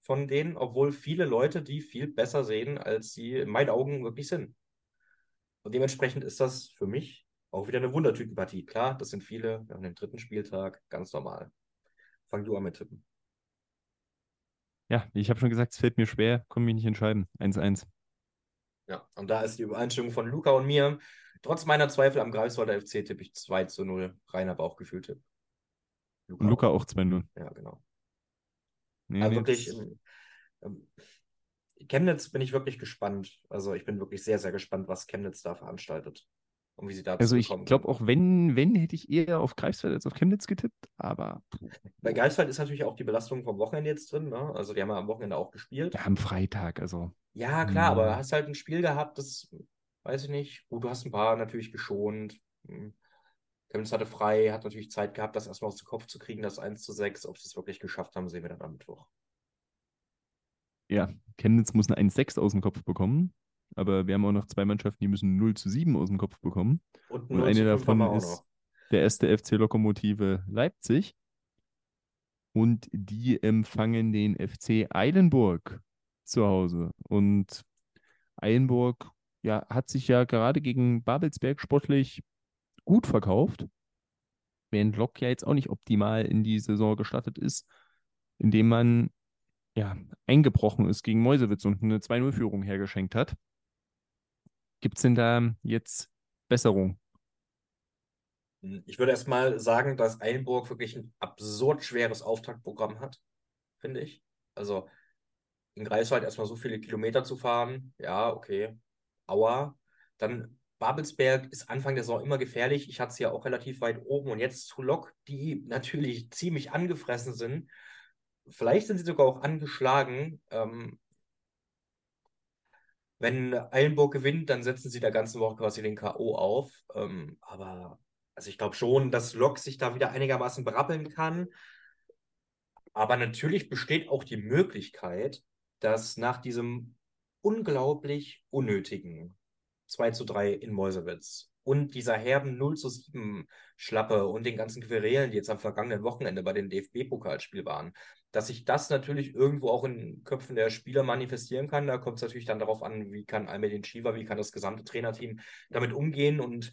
von denen, obwohl viele Leute die viel besser sehen, als sie in meinen Augen wirklich sind. Und dementsprechend ist das für mich auch wieder eine Wundertütenpartie. Klar, das sind viele, wir haben den dritten Spieltag, ganz normal. Fang du an mit Tippen. Ja, ich habe schon gesagt, es fällt mir schwer, komme mich nicht entscheiden. 1-1. Ja, und da ist die Übereinstimmung von Luca und mir. Trotz meiner Zweifel am Greifswalder FC tippe ich 2 zu 0. Reiner Bauchgefühl-Tipp. Luca, und Luca auch 2-0. Ja, genau. Nee, also nee, wirklich, ähm, ähm, Chemnitz bin ich wirklich gespannt. Also ich bin wirklich sehr, sehr gespannt, was Chemnitz da veranstaltet. Und wie sie dazu Also ich glaube auch, wenn, wenn, hätte ich eher auf Greifswald als auf Chemnitz getippt, aber. Bei Greifswald ist natürlich auch die Belastung vom Wochenende jetzt drin, ne? Also die haben ja am Wochenende auch gespielt. Ja, am Freitag, also. Ja, klar, aber du hast halt ein Spiel gehabt, das, weiß ich nicht, gut, du hast ein paar natürlich geschont. Hm. Chemnitz hatte frei, hat natürlich Zeit gehabt, das erstmal aus dem Kopf zu kriegen, das 1 zu 6. Ob sie es wirklich geschafft haben, sehen wir dann am Mittwoch. Ja, Chemnitz muss eine 1-6 aus dem Kopf bekommen. Aber wir haben auch noch zwei Mannschaften, die müssen 0 zu 7 aus dem Kopf bekommen. Und, Und eine davon ist der erste FC Lokomotive Leipzig. Und die empfangen den FC Eilenburg zu Hause. Und Eilenburg ja, hat sich ja gerade gegen Babelsberg sportlich gut verkauft, während Lok ja jetzt auch nicht optimal in die Saison gestartet ist, indem man ja eingebrochen ist gegen Mäusewitz und eine 2-0-Führung hergeschenkt hat. Gibt es denn da jetzt Besserung? Ich würde erstmal sagen, dass Eilenburg wirklich ein absurd schweres Auftaktprogramm hat, finde ich. Also in Greifswald erstmal so viele Kilometer zu fahren, ja, okay. Aua. Dann Babelsberg ist Anfang der Saison immer gefährlich. Ich hatte es ja auch relativ weit oben und jetzt zu Lok, die <laughs> natürlich ziemlich angefressen sind. Vielleicht sind sie sogar auch angeschlagen. Ähm, wenn Eilenburg gewinnt, dann setzen sie der ganzen Woche quasi den K.O. auf. Ähm, aber also ich glaube schon, dass Lok sich da wieder einigermaßen berappeln kann. Aber natürlich besteht auch die Möglichkeit, dass nach diesem unglaublich unnötigen 2 zu 3 in Mäusewitz und dieser herben 0 zu 7 Schlappe und den ganzen Querelen, die jetzt am vergangenen Wochenende bei dem DFB-Pokalspiel waren, dass sich das natürlich irgendwo auch in Köpfen der Spieler manifestieren kann. Da kommt es natürlich dann darauf an, wie kann Almedin Shiva, wie kann das gesamte Trainerteam damit umgehen und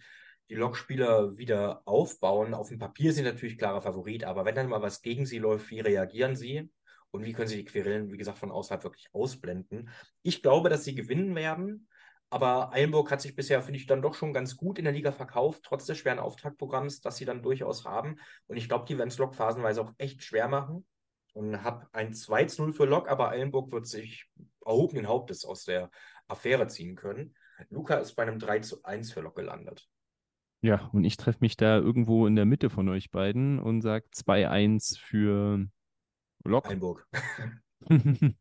die Lokspieler wieder aufbauen. Auf dem Papier sind natürlich klarer Favorit, aber wenn dann mal was gegen sie läuft, wie reagieren sie? Und wie können sie die Querelen, wie gesagt, von außerhalb wirklich ausblenden? Ich glaube, dass sie gewinnen werden. Aber Eilenburg hat sich bisher, finde ich, dann doch schon ganz gut in der Liga verkauft, trotz des schweren Auftaktprogramms, das sie dann durchaus haben. Und ich glaube, die werden es Lok phasenweise auch echt schwer machen. Und habe ein 2-0 für Lok, aber Eilenburg wird sich erhobenen Hauptes aus der Affäre ziehen können. Luca ist bei einem 3 1 für Lok gelandet. Ja, und ich treffe mich da irgendwo in der Mitte von euch beiden und sage 2-1 für Lok. Eilenburg. <laughs>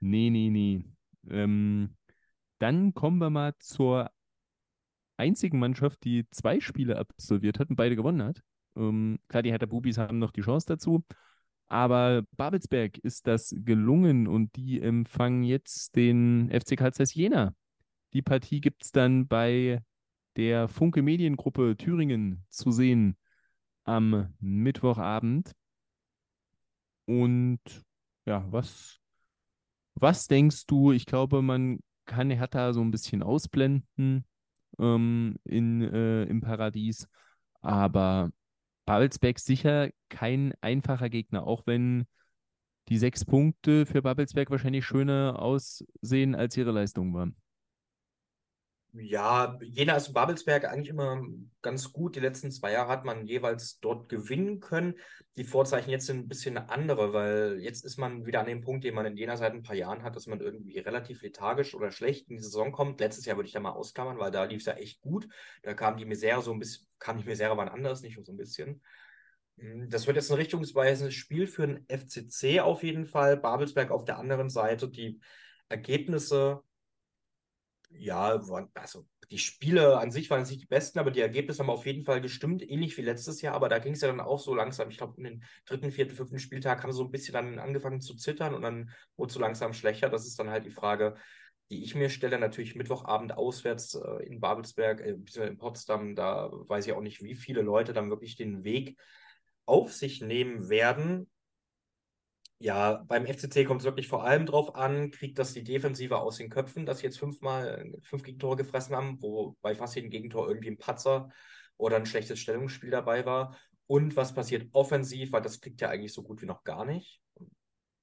nee, nee, nee. Ähm, dann kommen wir mal zur einzigen Mannschaft, die zwei Spiele absolviert hat und beide gewonnen hat. Ähm, klar, die Hertha Bubis haben noch die Chance dazu. Aber Babelsberg ist das gelungen und die empfangen jetzt den FC Karl Jena. Die Partie gibt es dann bei der Funke Mediengruppe Thüringen zu sehen am Mittwochabend. Und ja, was, was denkst du? Ich glaube, man kann Hertha so ein bisschen ausblenden ähm, in, äh, im Paradies. Aber Babelsberg sicher kein einfacher Gegner, auch wenn die sechs Punkte für Babelsberg wahrscheinlich schöner aussehen, als ihre Leistung waren. Ja, Jena ist Babelsberg eigentlich immer ganz gut. Die letzten zwei Jahre hat man jeweils dort gewinnen können. Die Vorzeichen jetzt sind ein bisschen andere, weil jetzt ist man wieder an dem Punkt, den man in Jena seit ein paar Jahren hat, dass man irgendwie relativ lethargisch oder schlecht in die Saison kommt. Letztes Jahr würde ich da mal ausklammern, weil da lief es ja echt gut. Da kam die Misere so ein bisschen, kam die Misere wann anders, nicht so ein bisschen. Hm, das wird jetzt ein richtungsweisendes Spiel für den FCC auf jeden Fall. Babelsberg auf der anderen Seite. Die Ergebnisse ja, also die Spiele an sich waren nicht die besten, aber die Ergebnisse haben auf jeden Fall gestimmt, ähnlich wie letztes Jahr. Aber da ging es ja dann auch so langsam. Ich glaube, in den dritten, vierten, fünften Spieltag haben sie so ein bisschen dann angefangen zu zittern und dann wurde es so langsam schlechter. Das ist dann halt die Frage, die ich mir stelle. Natürlich Mittwochabend auswärts äh, in Babelsberg, äh, in Potsdam. Da weiß ich auch nicht, wie viele Leute dann wirklich den Weg auf sich nehmen werden. Ja, beim FCC kommt es wirklich vor allem drauf an, kriegt das die Defensive aus den Köpfen, dass sie jetzt fünfmal fünf Gegentore gefressen haben, wo bei fast jedem Gegentor irgendwie ein Patzer oder ein schlechtes Stellungsspiel dabei war. Und was passiert offensiv, weil das kriegt ja eigentlich so gut wie noch gar nicht.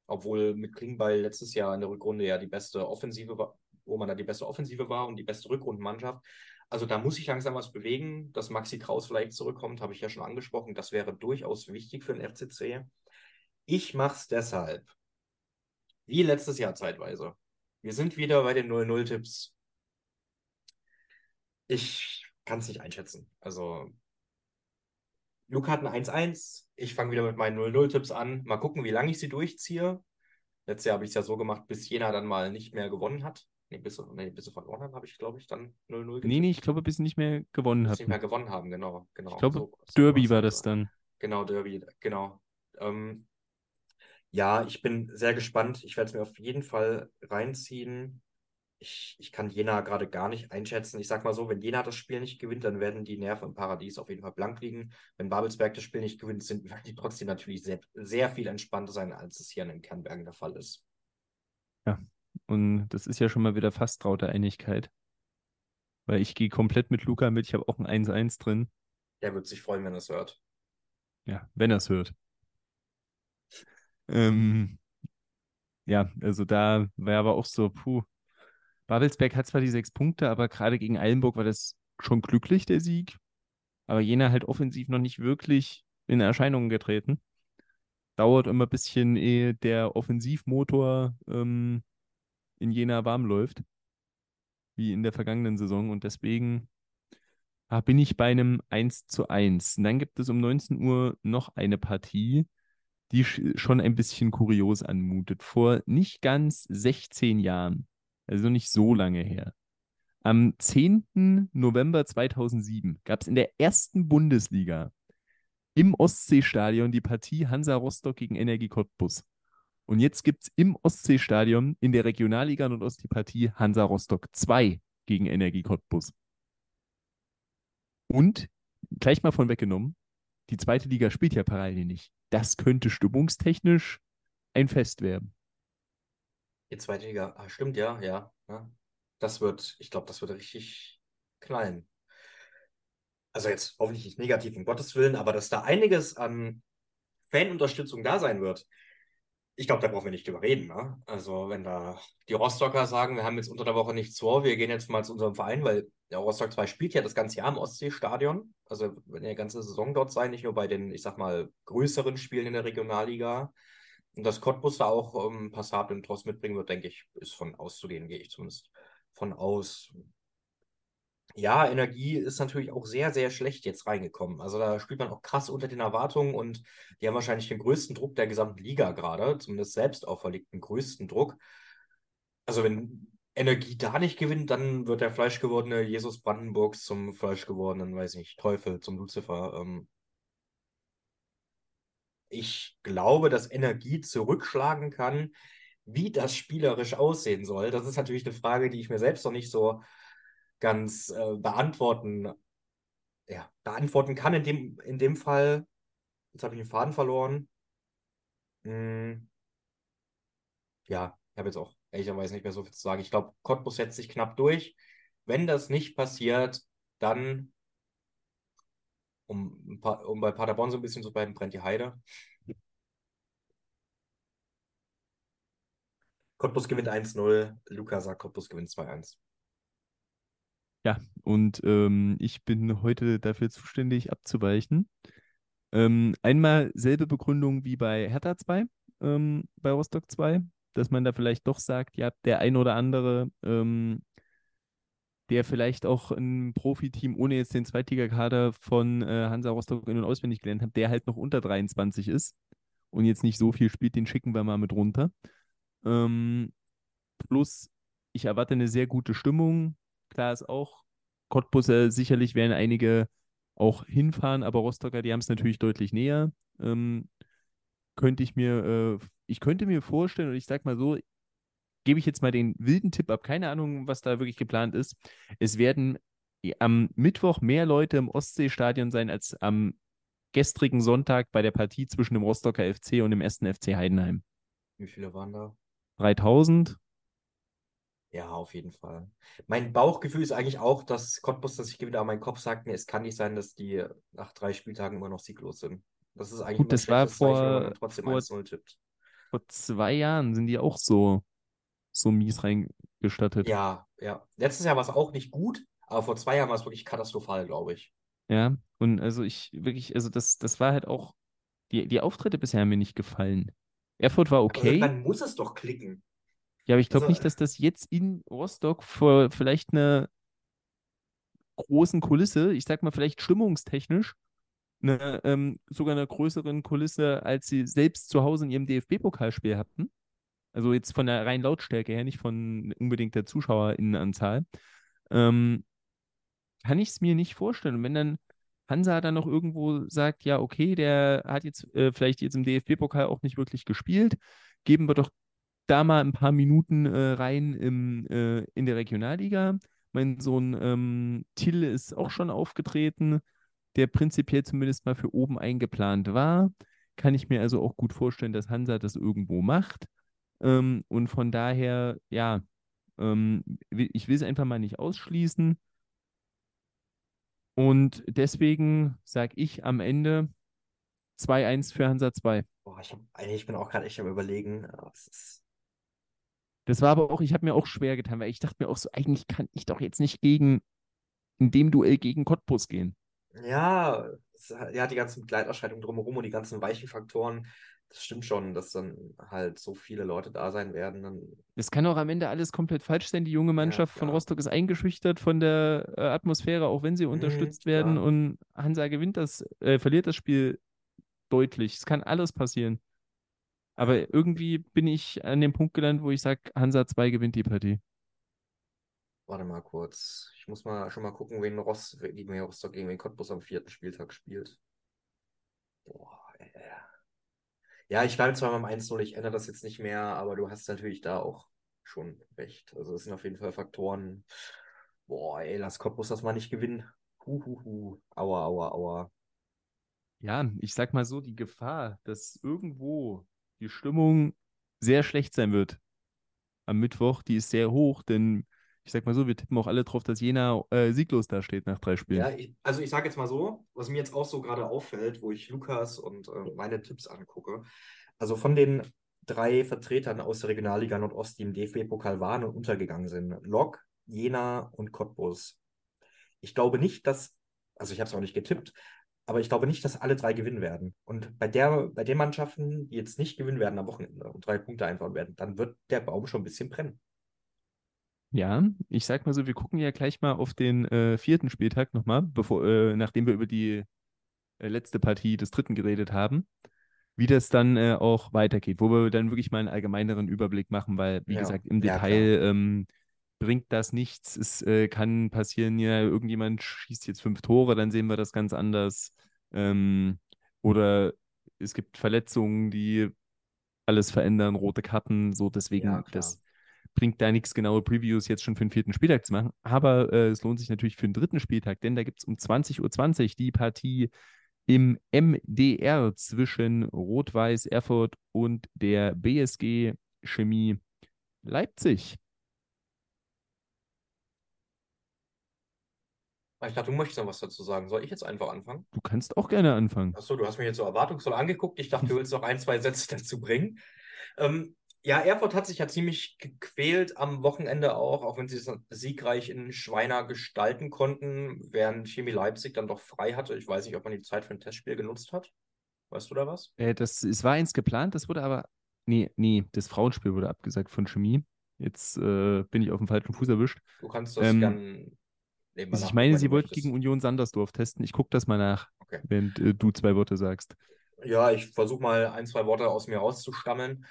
Obwohl mit Klingbeil letztes Jahr in der Rückrunde ja die beste Offensive war, wo man da die beste Offensive war und die beste Rückrundenmannschaft. Also da muss sich langsam was bewegen, dass Maxi Kraus vielleicht zurückkommt, habe ich ja schon angesprochen. Das wäre durchaus wichtig für den FCC. Ich mache es deshalb. Wie letztes Jahr zeitweise. Wir sind wieder bei den 0-0-Tipps. Ich kann es nicht einschätzen. Also, Luke hat ein 1-1. Ich fange wieder mit meinen 0-0-Tipps an. Mal gucken, wie lange ich sie durchziehe. Letztes Jahr habe ich es ja so gemacht, bis Jena dann mal nicht mehr gewonnen hat. Nee, bis, nee, bis sie verloren haben, habe ich, glaube ich, dann 0-0 Nee, nee, ich glaube, bis sie nicht mehr gewonnen haben. Bis sie nicht mehr gewonnen haben, genau. genau. Ich glaube, so, Derby war das dann. Genau, Derby, genau. Ähm, ja, ich bin sehr gespannt. Ich werde es mir auf jeden Fall reinziehen. Ich, ich kann Jena gerade gar nicht einschätzen. Ich sag mal so, wenn Jena das Spiel nicht gewinnt, dann werden die Nerven im Paradies auf jeden Fall blank liegen. Wenn Babelsberg das Spiel nicht gewinnt, sind <laughs> die trotzdem natürlich sehr, sehr viel entspannter sein, als es hier in den Kernbergen der Fall ist. Ja, und das ist ja schon mal wieder fast traute Einigkeit. Weil ich gehe komplett mit Luca mit. Ich habe auch ein 1-1 drin. Der wird sich freuen, wenn er es hört. Ja, wenn er es hört. Ähm, ja, also da war aber auch so, puh. Babelsberg hat zwar die sechs Punkte, aber gerade gegen Eilenburg war das schon glücklich, der Sieg. Aber Jena halt offensiv noch nicht wirklich in Erscheinung getreten. Dauert immer ein bisschen, ehe der Offensivmotor ähm, in Jena warm läuft. Wie in der vergangenen Saison. Und deswegen ah, bin ich bei einem 1 zu 1. Und dann gibt es um 19 Uhr noch eine Partie die schon ein bisschen kurios anmutet. Vor nicht ganz 16 Jahren, also nicht so lange her, am 10. November 2007 gab es in der ersten Bundesliga im Ostseestadion die Partie Hansa Rostock gegen Energie Cottbus. Und jetzt gibt es im Ostseestadion in der Regionalliga Nordost die Partie Hansa Rostock 2 gegen Energie Cottbus. Und gleich mal von weggenommen, die zweite Liga spielt ja parallel nicht. Das könnte stimmungstechnisch ein Fest werden. Die zweite Liga, ah, stimmt ja, ja. ja. Das wird, ich glaube, das wird richtig knallen. Also jetzt hoffentlich nicht negativ, um Gottes Willen, aber dass da einiges an Fanunterstützung da sein wird, ich glaube, da brauchen wir nicht drüber reden. Ne? Also, wenn da die Rostocker sagen, wir haben jetzt unter der Woche nichts vor, wir gehen jetzt mal zu unserem Verein, weil der Rostock 2 spielt ja das ganze Jahr im Ostseestadion. Also, wenn die ganze Saison dort sein, nicht nur bei den, ich sag mal, größeren Spielen in der Regionalliga. Und dass Cottbus da auch ähm, Passat und Tross mitbringen wird, denke ich, ist von auszugehen, gehe ich zumindest von aus ja, Energie ist natürlich auch sehr, sehr schlecht jetzt reingekommen. Also da spielt man auch krass unter den Erwartungen und die haben wahrscheinlich den größten Druck der gesamten Liga gerade, zumindest selbst auferlegt, den größten Druck. Also wenn Energie da nicht gewinnt, dann wird der fleischgewordene Jesus Brandenburgs zum fleischgewordenen, weiß ich nicht, Teufel, zum Luzifer. Ähm ich glaube, dass Energie zurückschlagen kann. Wie das spielerisch aussehen soll, das ist natürlich eine Frage, die ich mir selbst noch nicht so ganz äh, beantworten, ja, beantworten kann. In dem, in dem Fall, jetzt habe ich den Faden verloren. Hm, ja, ich habe jetzt auch ehrlicherweise nicht mehr so viel zu sagen. Ich glaube, Cottbus setzt sich knapp durch. Wenn das nicht passiert, dann, um, um bei Paderborn so ein bisschen zu bleiben, brennt die Heide. Cottbus gewinnt 1-0. Luca sagt, Cottbus gewinnt 2-1. Ja, und ähm, ich bin heute dafür zuständig, abzuweichen. Ähm, einmal selbe Begründung wie bei Hertha 2, ähm, bei Rostock 2, dass man da vielleicht doch sagt, ja, der ein oder andere, ähm, der vielleicht auch ein Profiteam ohne jetzt den Zweitligakader von äh, Hansa Rostock in- und auswendig gelernt hat, der halt noch unter 23 ist und jetzt nicht so viel spielt, den schicken wir mal mit runter. Ähm, plus, ich erwarte eine sehr gute Stimmung Klar ist auch, Cottbus äh, sicherlich werden einige auch hinfahren, aber Rostocker, die haben es natürlich deutlich näher. Ähm, könnte ich mir, äh, ich könnte mir vorstellen, und ich sag mal so, gebe ich jetzt mal den wilden Tipp ab, keine Ahnung, was da wirklich geplant ist. Es werden am Mittwoch mehr Leute im Ostseestadion sein als am gestrigen Sonntag bei der Partie zwischen dem Rostocker FC und dem 1. FC Heidenheim. Wie viele waren da? 3000. Ja, auf jeden Fall. Mein Bauchgefühl ist eigentlich auch, dass Cottbus, dass ich wieder an meinen Kopf sagt, es kann nicht sein, dass die nach drei Spieltagen immer noch sieglos sind. Das ist eigentlich Gut, das war vor, vor, 1-0 tippt. Vor zwei Jahren sind die auch so, so mies reingestattet. Ja, ja. Letztes Jahr war es auch nicht gut, aber vor zwei Jahren war es wirklich katastrophal, glaube ich. Ja, und also ich wirklich, also das, das war halt auch, die, die Auftritte bisher haben mir nicht gefallen. Erfurt war okay. Dann muss es doch klicken. Ja, aber ich glaube also, nicht, dass das jetzt in Rostock vor vielleicht einer großen Kulisse, ich sag mal vielleicht stimmungstechnisch, eine, ähm, sogar einer größeren Kulisse, als sie selbst zu Hause in ihrem DFB-Pokalspiel hatten. Also jetzt von der reinen Lautstärke her, nicht von unbedingt der ZuschauerInnenanzahl. Ähm, kann ich es mir nicht vorstellen. Und wenn dann Hansa dann noch irgendwo sagt, ja, okay, der hat jetzt äh, vielleicht jetzt im DFB-Pokal auch nicht wirklich gespielt, geben wir doch da mal ein paar Minuten äh, rein im, äh, in der Regionalliga. Mein Sohn ähm, Till ist auch schon aufgetreten, der prinzipiell zumindest mal für oben eingeplant war. Kann ich mir also auch gut vorstellen, dass Hansa das irgendwo macht. Ähm, und von daher, ja, ähm, ich will es einfach mal nicht ausschließen. Und deswegen sage ich am Ende 2-1 für Hansa 2. Boah, ich, ich bin auch gerade echt am Überlegen. Es ist das war aber auch, ich habe mir auch schwer getan, weil ich dachte mir auch so, eigentlich kann ich doch jetzt nicht gegen, in dem Duell gegen Cottbus gehen. Ja, es, ja, die ganzen Begleiterscheinungen drumherum und die ganzen weichen Faktoren, das stimmt schon, dass dann halt so viele Leute da sein werden. Dann... Das kann auch am Ende alles komplett falsch sein. Die junge Mannschaft ja, von Rostock ist eingeschüchtert von der äh, Atmosphäre, auch wenn sie mhm, unterstützt werden. Klar. Und Hansa gewinnt das, äh, verliert das Spiel deutlich. Es kann alles passieren. Aber irgendwie bin ich an dem Punkt gelandet, wo ich sage, Hansa 2 gewinnt die Partie. Warte mal kurz. Ich muss mal schon mal gucken, wen Ross, gegen wen Rostock gegen wen Cottbus am vierten Spieltag spielt. Boah, ey. Ja, ich bleibe zwar beim 1-0, ich ändere das jetzt nicht mehr, aber du hast natürlich da auch schon recht. Also es sind auf jeden Fall Faktoren. Boah, ey, lass Cottbus das mal nicht gewinnen. Huhuhu. Aua, aua, aua. Ja, ich sag mal so, die Gefahr, dass irgendwo die Stimmung sehr schlecht sein wird am Mittwoch, die ist sehr hoch, denn ich sag mal so, wir tippen auch alle drauf, dass Jena äh, sieglos da steht nach drei Spielen. Ja, ich, also ich sage jetzt mal so, was mir jetzt auch so gerade auffällt, wo ich Lukas und äh, meine Tipps angucke. Also von den drei Vertretern aus der Regionalliga Nordost, die im DFB-Pokal waren und untergegangen sind, Lok, Jena und Cottbus. Ich glaube nicht, dass, also ich habe es auch nicht getippt, aber ich glaube nicht, dass alle drei gewinnen werden. Und bei, der, bei den Mannschaften, die jetzt nicht gewinnen werden am Wochenende und drei Punkte einfahren werden, dann wird der Baum schon ein bisschen brennen. Ja, ich sag mal so, wir gucken ja gleich mal auf den äh, vierten Spieltag nochmal, bevor, äh, nachdem wir über die äh, letzte Partie des dritten geredet haben, wie das dann äh, auch weitergeht, wo wir dann wirklich mal einen allgemeineren Überblick machen, weil, wie Ja, gesagt, im ja, Detail ähm, bringt das nichts. Es äh, kann passieren, ja, irgendjemand schießt jetzt fünf Tore, dann sehen wir das ganz anders. Ähm, oder es gibt Verletzungen, die alles verändern, rote Karten, so deswegen, Ja, das bringt da nichts genaue Previews jetzt schon für den vierten Spieltag zu machen. Aber äh, es lohnt sich natürlich für den dritten Spieltag, denn da gibt es um 20.20 Uhr die Partie im MDR zwischen Rot-Weiß Erfurt und der BSG Chemie Leipzig. Ich dachte, du möchtest noch was dazu sagen. Soll ich jetzt einfach anfangen? Du kannst auch gerne anfangen. Achso, du hast mich jetzt so erwartungsvoll angeguckt. Ich dachte, du willst noch ein, zwei Sätze dazu bringen. Ähm, ja, Erfurt hat sich ja ziemlich gequält am Wochenende auch, auch wenn sie es siegreich in Schweiner gestalten konnten, während Chemie Leipzig dann doch frei hatte. Ich weiß nicht, ob man die Zeit für ein Testspiel genutzt hat. Weißt du da was? Äh, das, es war eins geplant, das wurde aber. Nee, nee, das Frauenspiel wurde abgesagt von Chemie. Jetzt äh, bin ich auf dem falschen Fuß erwischt. Du kannst das Ähm, gern Also ich meine, wenn sie wollten möchtest. gegen Union Sandersdorf testen. Ich gucke das mal nach, Okay. während äh, du zwei Worte sagst. Ja, ich versuche mal ein, zwei Worte aus mir rauszustammeln.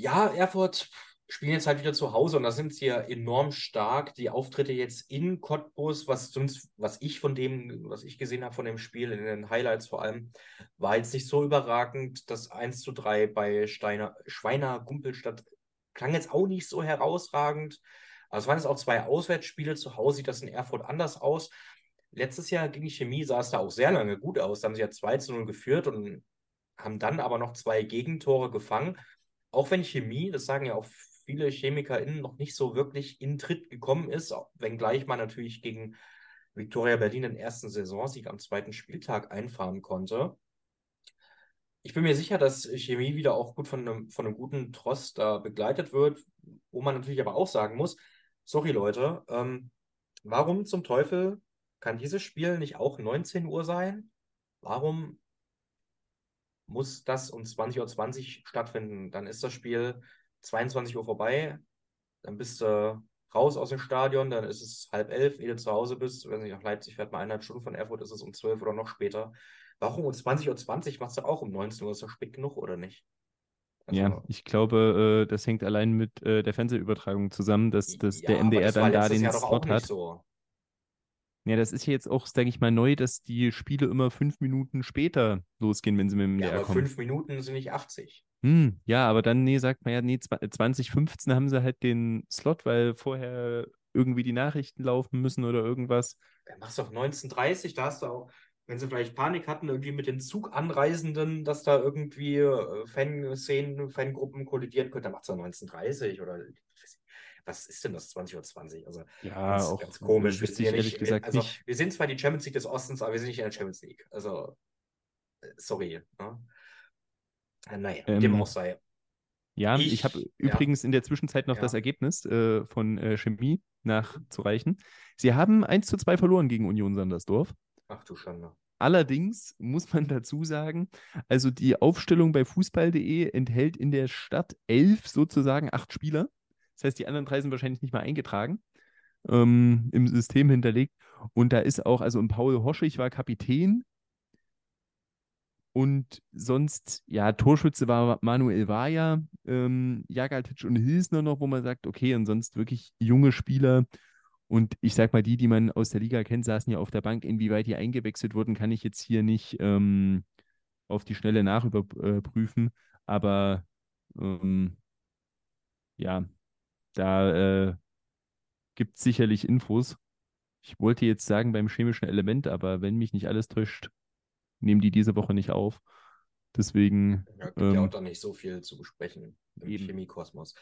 Ja, Erfurt spielen jetzt halt wieder zu Hause und da sind sie ja enorm stark. Die Auftritte jetzt in Cottbus, was sonst, was ich von dem, was ich gesehen habe von dem Spiel, in den Highlights vor allem, war jetzt nicht so überragend. Das 1 zu 3 bei Steiner, Schweiner Gumpelstadt klang jetzt auch nicht so herausragend. Es waren jetzt auch zwei Auswärtsspiele. Zu Hause sieht das in Erfurt anders aus. Letztes Jahr gegen die Chemie sah es da auch sehr lange gut aus. Da haben sie ja 2 zu 0 geführt und haben dann aber noch zwei Gegentore gefangen. Auch wenn Chemie, das sagen ja auch viele ChemikerInnen, noch nicht so wirklich in Tritt gekommen ist, wenngleich man natürlich gegen Viktoria Berlin den ersten Saisonsieg am zweiten Spieltag einfahren konnte. Ich bin mir sicher, dass Chemie wieder auch gut von einem, von einem guten Tross da begleitet wird, wo man natürlich aber auch sagen muss, sorry Leute, ähm, warum zum Teufel kann dieses Spiel nicht auch 19 Uhr sein? Warum muss das um 20.20 Uhr stattfinden? Dann ist das Spiel 22 Uhr vorbei, dann bist du raus aus dem Stadion, dann ist es halb elf, ehe du zu Hause bist. Wenn du nach Leipzig fährt, mal eineinhalb Stunden von Erfurt, ist es um 12 oder noch später. Warum um 20.20 Uhr machst du auch um 19 Uhr? Ist doch spät genug, oder nicht? Also, Ja, ich glaube, äh, das hängt allein mit äh, der Fernsehübertragung zusammen, dass, dass der ja, aber MDR das dann da den Jahr nicht hat. so. Ja, das ist ja jetzt auch, denke ich mal, neu, dass die Spiele immer fünf Minuten später losgehen, wenn sie mit dem Ja, MDR aber kommen. fünf Minuten sind nicht 80. Hm, ja, aber dann, nee, sagt man ja, nee, zwa- 2015 haben sie halt den Slot, weil vorher irgendwie die Nachrichten laufen müssen oder irgendwas. Dann machst du auf 19.30 da hast du auch, wenn sie vielleicht Panik hatten, irgendwie mit den Zuganreisenden, dass da irgendwie äh, Fanszenen, Fangruppen kollidieren könnten, dann machst du 19.30 oder was ist denn das 20.20 Uhr? Also Ja, ganz, auch ganz komisch. Wir sind ja nicht, gesagt also nicht. wir sind zwar die Champions League des Ostens, aber wir sind nicht in der Champions League. Also, äh, sorry. Ne? Äh, Naja, wie dem Ähm, auch sei. Ja, ich, Ich- habe ja. übrigens in der Zwischenzeit noch Ja. das Ergebnis äh, von äh, Chemie nachzureichen. Sie haben 1 zu 2 verloren gegen Union Sandersdorf. Ach du Schande. Allerdings muss man dazu sagen, also die Aufstellung bei fußball.de enthält in der Stadt elf sozusagen acht Spieler. Das heißt, die anderen drei sind wahrscheinlich nicht mal eingetragen, ähm, im System hinterlegt. Und da ist auch, also Paul Hoschig war Kapitän. Und sonst, ja, Torschütze war Manuel Vaya, ähm, Jagaltic und Hilsner noch, wo man sagt, okay, und sonst wirklich junge Spieler. Und ich sag mal, die, die man aus der Liga kennt, saßen ja auf der Bank. Inwieweit die eingewechselt wurden, kann ich jetzt hier nicht ähm, auf die Schnelle nachüberprüfen. Aber ähm, ja, da äh, gibt es sicherlich Infos. Ich wollte jetzt sagen beim chemischen Element, aber wenn mich nicht alles täuscht, nehmen die diese Woche nicht auf. Deswegen. Ja, gibt ähm, ja auch da nicht so viel zu besprechen im eben. Chemiekosmos.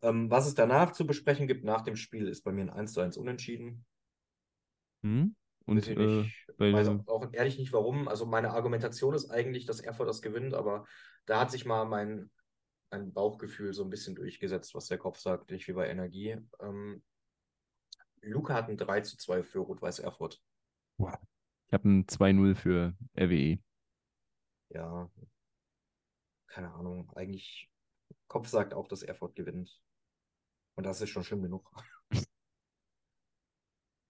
Ähm, was es danach zu besprechen gibt nach dem Spiel, ist bei mir ein 1 zu 1 Unentschieden. Hm? Und ich äh, weiß auch, auch, ehrlich nicht warum. Also meine Argumentation ist eigentlich, dass Erfurt das gewinnt, aber da hat sich mal mein, mein Bauchgefühl so ein bisschen durchgesetzt, was der Kopf sagt, nicht wie bei Energie. Ähm, Luca hat ein 3 zu 2 für Rot-Weiß Erfurt. Wow. Ich habe ein 2-0 für RWE. Ja, keine Ahnung. Eigentlich, Kopf sagt auch, dass Erfurt gewinnt. Und das ist schon schlimm genug.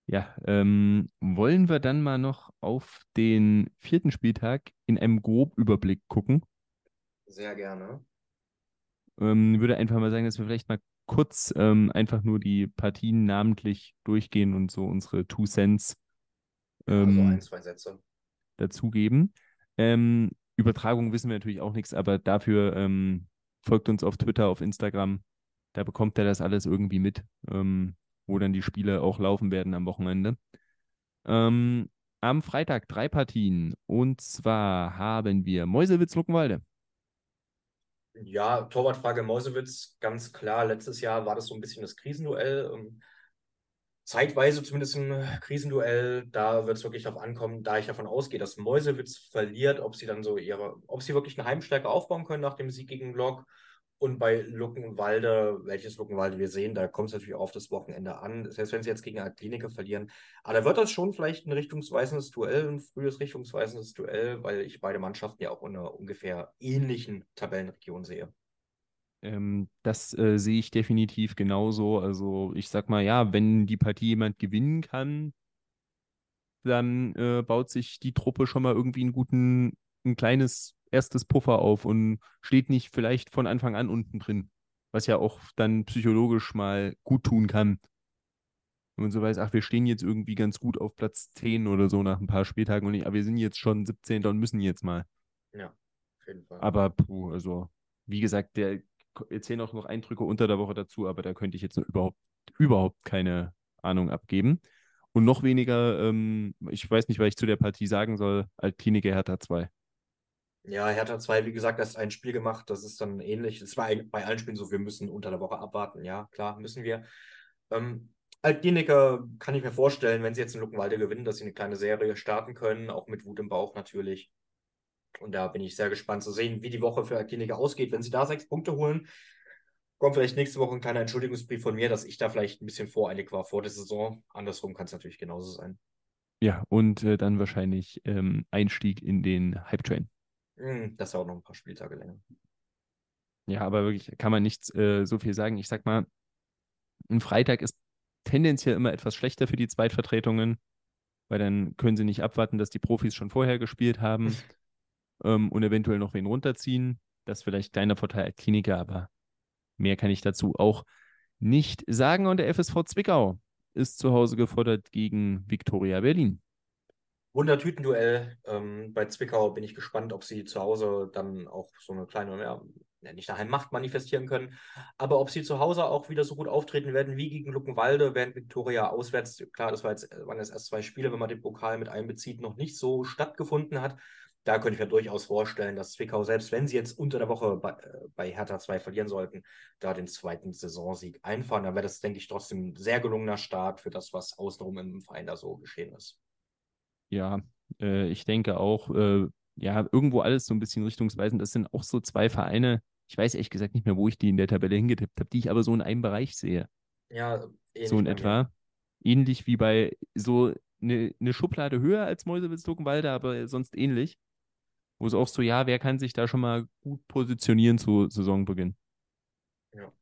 Ja, ähm, wollen wir dann mal noch auf den vierten Spieltag in einem Grobüberblick gucken? Sehr gerne. Ähm, würde einfach mal sagen, dass wir vielleicht mal kurz ähm, einfach nur die Partien namentlich durchgehen und so unsere Two Cents ähm, also ein, zwei Sätze. dazugeben. Ähm, Übertragung wissen wir natürlich auch nichts, aber dafür ähm, folgt uns auf Twitter, auf Instagram. Da bekommt er das alles irgendwie mit, ähm, wo dann die Spiele auch laufen werden am Wochenende. Ähm, am Freitag drei Partien. Und zwar haben wir Mäusewitz-Luckenwalde. Ja, Torwartfrage Mäusewitz, ganz klar. Letztes Jahr war das so ein bisschen das Krisenduell. Ähm, zeitweise zumindest ein Krisenduell. Da wird es wirklich darauf ankommen, da ich davon ausgehe, dass Mäusewitz verliert, ob sie dann so ihre, ob sie wirklich eine Heimstärke aufbauen können nach dem Sieg gegen Lok. Und bei Luckenwalde, welches Luckenwalde wir sehen, da kommt es natürlich auch auf das Wochenende an. Selbst wenn sie jetzt gegen Kliniker verlieren. Aber da wird das schon vielleicht ein richtungsweisendes Duell, ein frühes richtungsweisendes Duell, weil ich beide Mannschaften ja auch in einer ungefähr ähnlichen Tabellenregion sehe. Ähm, das äh, sehe ich definitiv genauso. Also ich sag mal, ja, wenn die Partie jemand gewinnen kann, dann äh, baut sich die Truppe schon mal irgendwie einen guten, ein kleines erstes Puffer auf und steht nicht vielleicht von Anfang an unten drin. Was ja auch dann psychologisch mal gut tun kann. Wenn man so weiß, ach, wir stehen jetzt irgendwie ganz gut auf Platz 10 oder so nach ein paar Spieltagen und nicht, aber wir sind jetzt schon 17. und müssen jetzt mal. Ja, auf jeden Fall. Aber puh, also, wie gesagt, der erzählen auch noch Eindrücke unter der Woche dazu, aber da könnte ich jetzt überhaupt, überhaupt keine Ahnung abgeben. Und noch weniger, ähm, ich weiß nicht, was ich zu der Partie sagen soll, Altklinike Hertha 2. Ja, Hertha 2, wie gesagt, erst ein Spiel gemacht, das ist dann ähnlich. Es war bei allen Spielen so, wir müssen unter der Woche abwarten. Ja, klar, müssen wir. Ähm, Altkliniker kann ich mir vorstellen, wenn sie jetzt in Luckenwalde gewinnen, dass sie eine kleine Serie starten können, auch mit Wut im Bauch natürlich. Und da bin ich sehr gespannt zu sehen, wie die Woche für Kliniker ausgeht. Wenn sie da sechs Punkte holen, kommt vielleicht nächste Woche ein kleiner Entschuldigungsbrief von mir, dass ich da vielleicht ein bisschen voreilig war vor der Saison. Andersrum kann es natürlich genauso sein. Ja, und äh, dann wahrscheinlich ähm, Einstieg in den Hype-Train. Mm, das dauert noch ein paar Spieltage länger. Ja, aber wirklich kann man nicht äh, so viel sagen. Ich sag mal, ein Freitag ist tendenziell immer etwas schlechter für die Zweitvertretungen, weil dann können sie nicht abwarten, dass die Profis schon vorher gespielt haben. <laughs> ähm, und eventuell noch wen runterziehen. Das ist vielleicht kleiner Vorteil als Kliniker, aber mehr kann ich dazu auch nicht sagen. Und der FSV Zwickau ist zu Hause gefordert gegen Viktoria Berlin. Wundertütenduell. Ähm, bei Zwickau bin ich gespannt, ob sie zu Hause dann auch so eine kleine, ja, nicht daheim Macht manifestieren können, aber ob sie zu Hause auch wieder so gut auftreten werden wie gegen Luckenwalde, während Viktoria auswärts, klar, das war jetzt, waren jetzt erst zwei Spiele, wenn man den Pokal mit einbezieht, noch nicht so stattgefunden hat da könnte ich mir durchaus vorstellen, dass Zwickau, selbst wenn sie jetzt unter der Woche bei, äh, bei Hertha 2 verlieren sollten, da den zweiten Saisonsieg einfahren. Dann wäre das, denke ich, trotzdem ein sehr gelungener Start für das, was außenrum im Verein da so geschehen ist. Ja, äh, ich denke auch, äh, ja, irgendwo alles so ein bisschen richtungsweisend. Das sind auch so zwei Vereine, ich weiß ehrlich gesagt nicht mehr, wo ich die in der Tabelle hingetippt habe, die ich aber so in einem Bereich sehe. Ja, so in etwa. Ähnlich wie bei so eine, eine Schublade höher als Mäusewitz-Luckenwalde, aber sonst ähnlich wo es auch so, ja, wer kann sich da schon mal gut positionieren zu Saisonbeginn? Ja.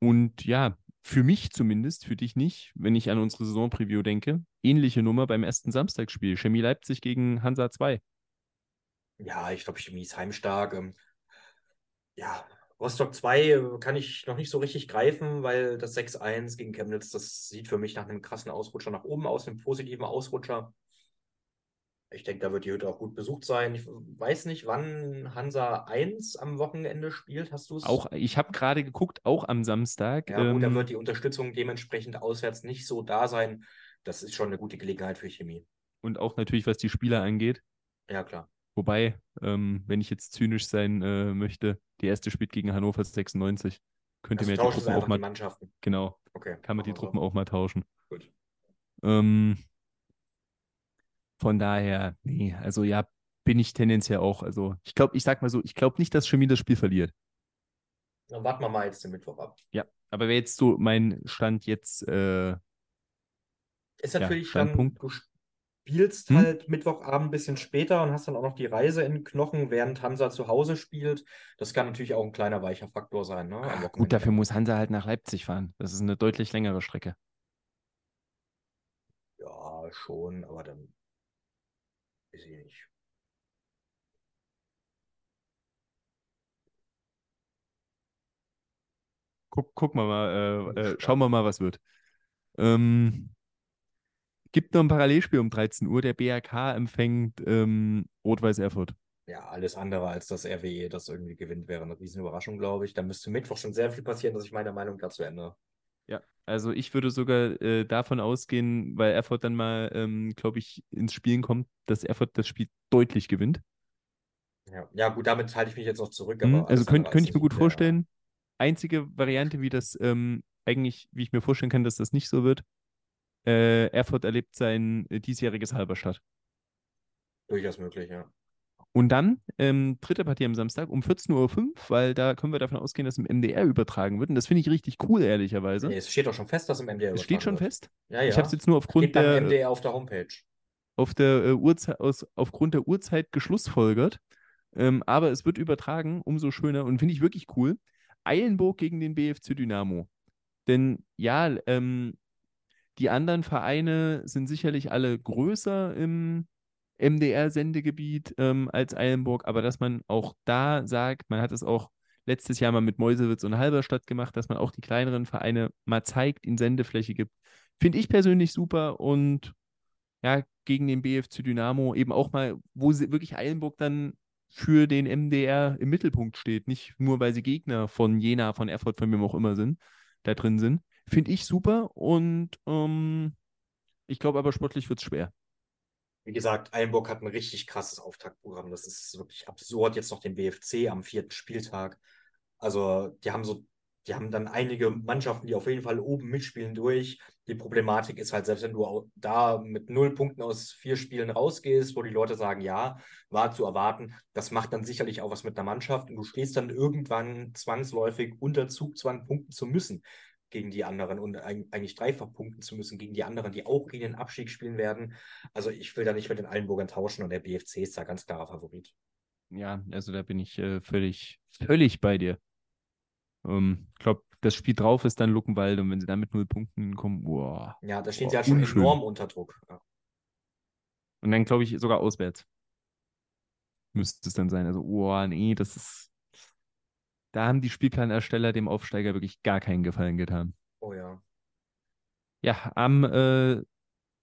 Und ja, für mich zumindest, für dich nicht, wenn ich an unsere Saisonpreview denke, ähnliche Nummer beim ersten Samstagsspiel. Chemie Leipzig gegen Hansa 2. Ja, ich glaube, Chemie ist heimstark. Ähm, ja, Rostock 2 äh, kann ich noch nicht so richtig greifen, weil das 6-1 gegen Chemnitz, das sieht für mich nach einem krassen Ausrutscher nach oben aus, einem positiven Ausrutscher. Ich denke, da wird die Hütte auch gut besucht sein. Ich weiß nicht, wann Hansa 1 am Wochenende spielt. Hast du es? Auch, ich habe gerade geguckt, auch am Samstag. Ja, gut, ähm, da wird die Unterstützung dementsprechend auswärts nicht so da sein. das ist schon eine gute Gelegenheit für Chemie. Und auch natürlich, was die Spieler angeht. Ja, klar. Wobei, ähm, wenn ich jetzt zynisch sein äh, möchte, die erste spielt gegen Hannover 96. Könnte Also mir die Truppen auch einfach die mal. Mannschaften. Genau, Okay. kann man die wir so. Truppen auch mal tauschen. Gut. Ähm, von daher, nee, also ja, bin ich tendenziell auch. Also, ich glaube, ich sag mal so, ich glaube nicht, dass Chemie das Spiel verliert. Dann warten wir mal jetzt den Mittwoch ab. Ja, aber wäre jetzt so mein Stand jetzt, äh, Ist Ja, natürlich dann, Standpunkt. du spielst Hm? halt Mittwochabend ein bisschen später und hast dann auch noch die Reise in den Knochen, während Hansa zu Hause spielt. Das kann natürlich auch ein kleiner weicher Faktor sein, ne? am ah, gut, dafür muss Hansa halt nach Leipzig fahren. Das ist eine deutlich längere Strecke. Ja, schon, aber dann weiß ich nicht. Guck, gucken wir mal, Bin äh, äh, schauen wir mal, was wird. Ähm, gibt noch ein Parallelspiel um 13 Uhr. Der BRK empfängt ähm, Rot-Weiß Erfurt. Ja, alles andere als das RWE, das irgendwie gewinnt, wäre eine Riesenüberraschung, glaube ich. Da müsste Mittwoch schon sehr viel passieren, dass ich meine Meinung dazu ändere. Ja, also ich würde sogar äh, davon ausgehen, weil Erfurt dann mal, ähm, glaube ich, ins Spielen kommt, dass Erfurt das Spiel deutlich gewinnt. Ja, ja gut, damit halte ich mich jetzt noch zurück, Mhm, also könnt, könnte als ich mir gut wäre- vorstellen. Einzige Variante, wie das ähm, eigentlich, wie ich mir vorstellen kann, dass das nicht so wird. Äh, Erfurt erlebt sein äh, diesjähriges Halberstadt. Durchaus möglich, ja. Und dann, ähm, dritte Partie am Samstag um 14.05 Uhr, weil da können wir davon ausgehen, dass im MDR übertragen wird. Und das finde ich richtig cool, ehrlicherweise. Nee, es steht doch schon fest, dass im MDR Es steht schon übertragen wird. fest. Ja, Ich ja. habe es jetzt nur aufgrund Steht der, MDR auf der Homepage. auf der äh, Uhrzeit, aus, aufgrund der Uhrzeit geschlussfolgert. Ähm, aber es wird übertragen, umso schöner und finde ich wirklich cool. Eilenburg gegen den BFC Dynamo. Denn ja, ähm, die anderen Vereine sind sicherlich alle größer im MDR-Sendegebiet ähm, als Eilenburg, aber dass man auch da sagt, man hat es auch letztes Jahr mal mit Meuselwitz und Halberstadt gemacht, dass man auch die kleineren Vereine mal zeigt, in Sendefläche gibt, finde ich persönlich super und ja, gegen den BFC Dynamo eben auch mal, wo sie wirklich Eilenburg dann für den MDR im Mittelpunkt steht, nicht nur weil sie Gegner von Jena, von Erfurt, von wem auch immer sind, da drin sind. Finde ich super und ähm, ich glaube aber sportlich wird es schwer. Wie gesagt, Eilenburg hat ein richtig krasses Auftaktprogramm. Das ist wirklich absurd. Jetzt noch den BFC am vierten Spieltag. Also, die haben so, die haben dann einige Mannschaften, die auf jeden Fall oben mitspielen durch. Die Problematik ist halt, selbst wenn du da mit null Punkten aus vier Spielen rausgehst, wo die Leute sagen, ja, war zu erwarten, das macht dann sicherlich auch was mit der Mannschaft und du stehst dann irgendwann zwangsläufig unter Zugzwang punkten zu müssen gegen die anderen und eig- eigentlich dreifach punkten zu müssen gegen die anderen, die auch gegen den Abstieg spielen werden. Also ich will da nicht mit den Eilenburgern tauschen und der BFC ist da ganz klarer Favorit. Ja, also da bin ich äh, völlig, völlig bei dir. Ähm, ich glaube, das Spiel drauf ist dann Luckenwalde und wenn sie dann mit null Punkten kommen, boah. Ja, da stehen Boah, sie halt schon unschön. enorm unter Druck. Ja. Und dann glaube ich sogar auswärts. Müsste es dann sein. Also, boah, nee, das ist. Da haben die Spielplanersteller dem Aufsteiger wirklich gar keinen Gefallen getan. Oh ja. Ja, am äh,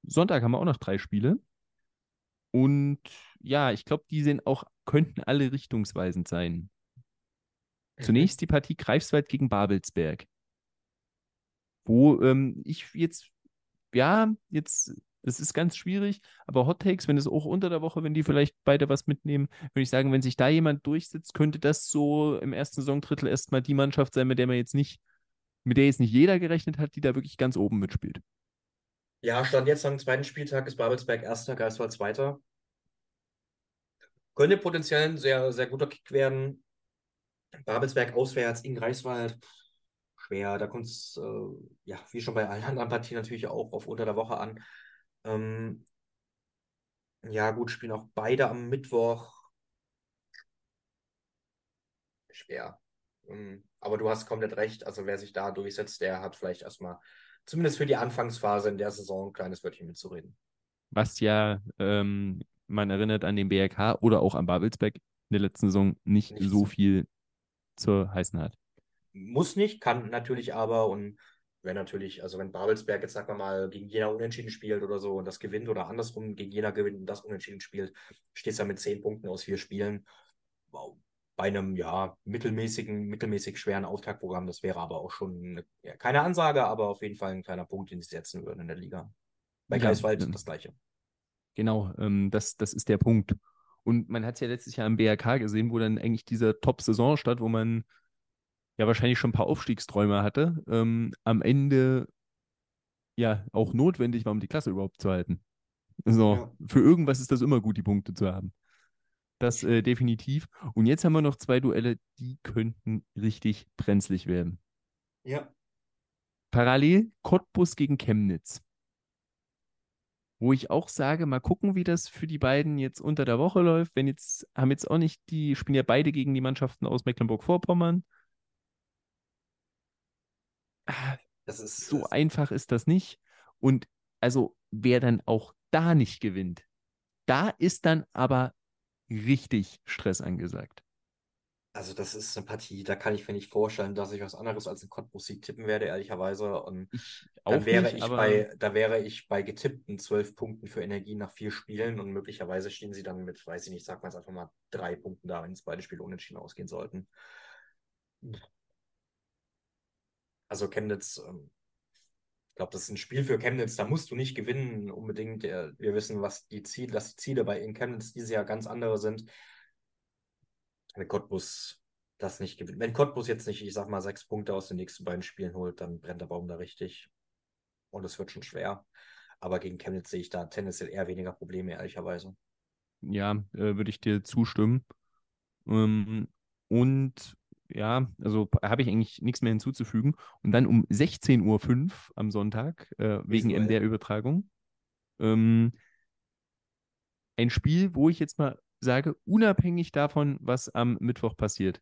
Sonntag haben wir auch noch drei Spiele. Und ja, ich glaube, die sind auch, könnten alle richtungsweisend sein. Zunächst die Partie Greifswald gegen Babelsberg. Wo ähm, ich jetzt, ja, jetzt, es ist ganz schwierig, aber Hot Takes, wenn es auch unter der Woche, wenn die vielleicht beide was mitnehmen, würde ich sagen, wenn sich da jemand durchsetzt, könnte das so im ersten Saisondrittel erstmal die Mannschaft sein, mit der man jetzt nicht, mit der jetzt nicht jeder gerechnet hat, die da wirklich ganz oben mitspielt. Ja, stand jetzt am zweiten Spieltag ist Babelsberg erster, Greifswald zweiter. Könnte potenziell ein sehr, sehr guter Kick werden. Babelsberg auswärts in Greifswald. Schwer, da kommt es, äh, ja, wie schon bei allen anderen Partien natürlich auch auf unter der Woche an. Ähm, ja, gut, spielen auch beide am Mittwoch. Schwer. Ähm, aber du hast komplett recht. Also, wer sich da durchsetzt, der hat vielleicht erstmal, zumindest für die Anfangsphase in der Saison, ein kleines Wörtchen mitzureden. Was ja, ähm, man erinnert an den BRK oder auch an Babelsberg in der letzten Saison nicht Nichts. so viel zu heißen hat. Muss nicht, kann natürlich aber und wenn natürlich, also wenn Babelsberg jetzt, sagen wir mal, gegen Jena unentschieden spielt oder so und das gewinnt oder andersrum gegen Jena gewinnt und das unentschieden spielt, stehst du da mit zehn Punkten aus vier Spielen. Bei einem, ja, mittelmäßigen, mittelmäßig schweren Auftaktprogramm, das wäre aber auch schon ja, keine Ansage, aber auf jeden Fall ein kleiner Punkt, den sie setzen würden in der Liga. Bei Ja, Greifswald ähm, das Gleiche. Genau, ähm, das, das ist der Punkt. Und man hat es ja letztes Jahr im BRK gesehen, wo dann eigentlich dieser Top-Saison statt, wo man ja wahrscheinlich schon ein paar Aufstiegsträume hatte, ähm, am Ende ja auch notwendig war, um die Klasse überhaupt zu halten. So, Ja. für irgendwas ist das immer gut, die Punkte zu haben. Das äh, definitiv. Und jetzt haben wir noch zwei Duelle, die könnten richtig brenzlig werden. Ja. Parallel Cottbus gegen Chemnitz. Wo ich auch sage, mal gucken, wie das für die beiden jetzt unter der Woche läuft. Wenn jetzt, haben jetzt auch nicht die, spielen ja beide gegen die Mannschaften aus Mecklenburg-Vorpommern. Das ist So äh, einfach ist das nicht. Und also, wer dann auch da nicht gewinnt, da ist dann aber richtig Stress angesagt. Also das ist eine Partie, da kann ich mir nicht vorstellen, dass ich was anderes als einen Cottbus-Sieg tippen werde, ehrlicherweise. Und dann auch wäre nicht, ich bei, da wäre ich bei getippten zwölf Punkten für Energie nach vier Spielen und möglicherweise stehen sie dann mit, weiß ich nicht, sag mal jetzt einfach mal drei Punkten da, wenn es beide Spiele unentschieden ausgehen sollten. Also Chemnitz, ähm, ich glaube, das ist ein Spiel für Chemnitz, da musst du nicht gewinnen unbedingt. Wir wissen, was die Ziele, dass die Ziele bei Chemnitz dieses Jahr ganz andere sind. Wenn Cottbus das nicht gewinnt. Wenn Cottbus jetzt nicht, ich sag mal, sechs Punkte aus den nächsten beiden Spielen holt, dann brennt der Baum da richtig. Und es wird schon schwer. Aber gegen Chemnitz sehe ich da tendenziell eher weniger Probleme, ehrlicherweise. ja, äh, würde ich dir zustimmen. Ähm, und ja, also habe ich eigentlich nichts mehr hinzuzufügen. Und dann um 16.05 Uhr am Sonntag, äh, wegen. MDR-Übertragung, ähm, ein Spiel, wo ich jetzt mal sage, unabhängig davon, was am Mittwoch passiert.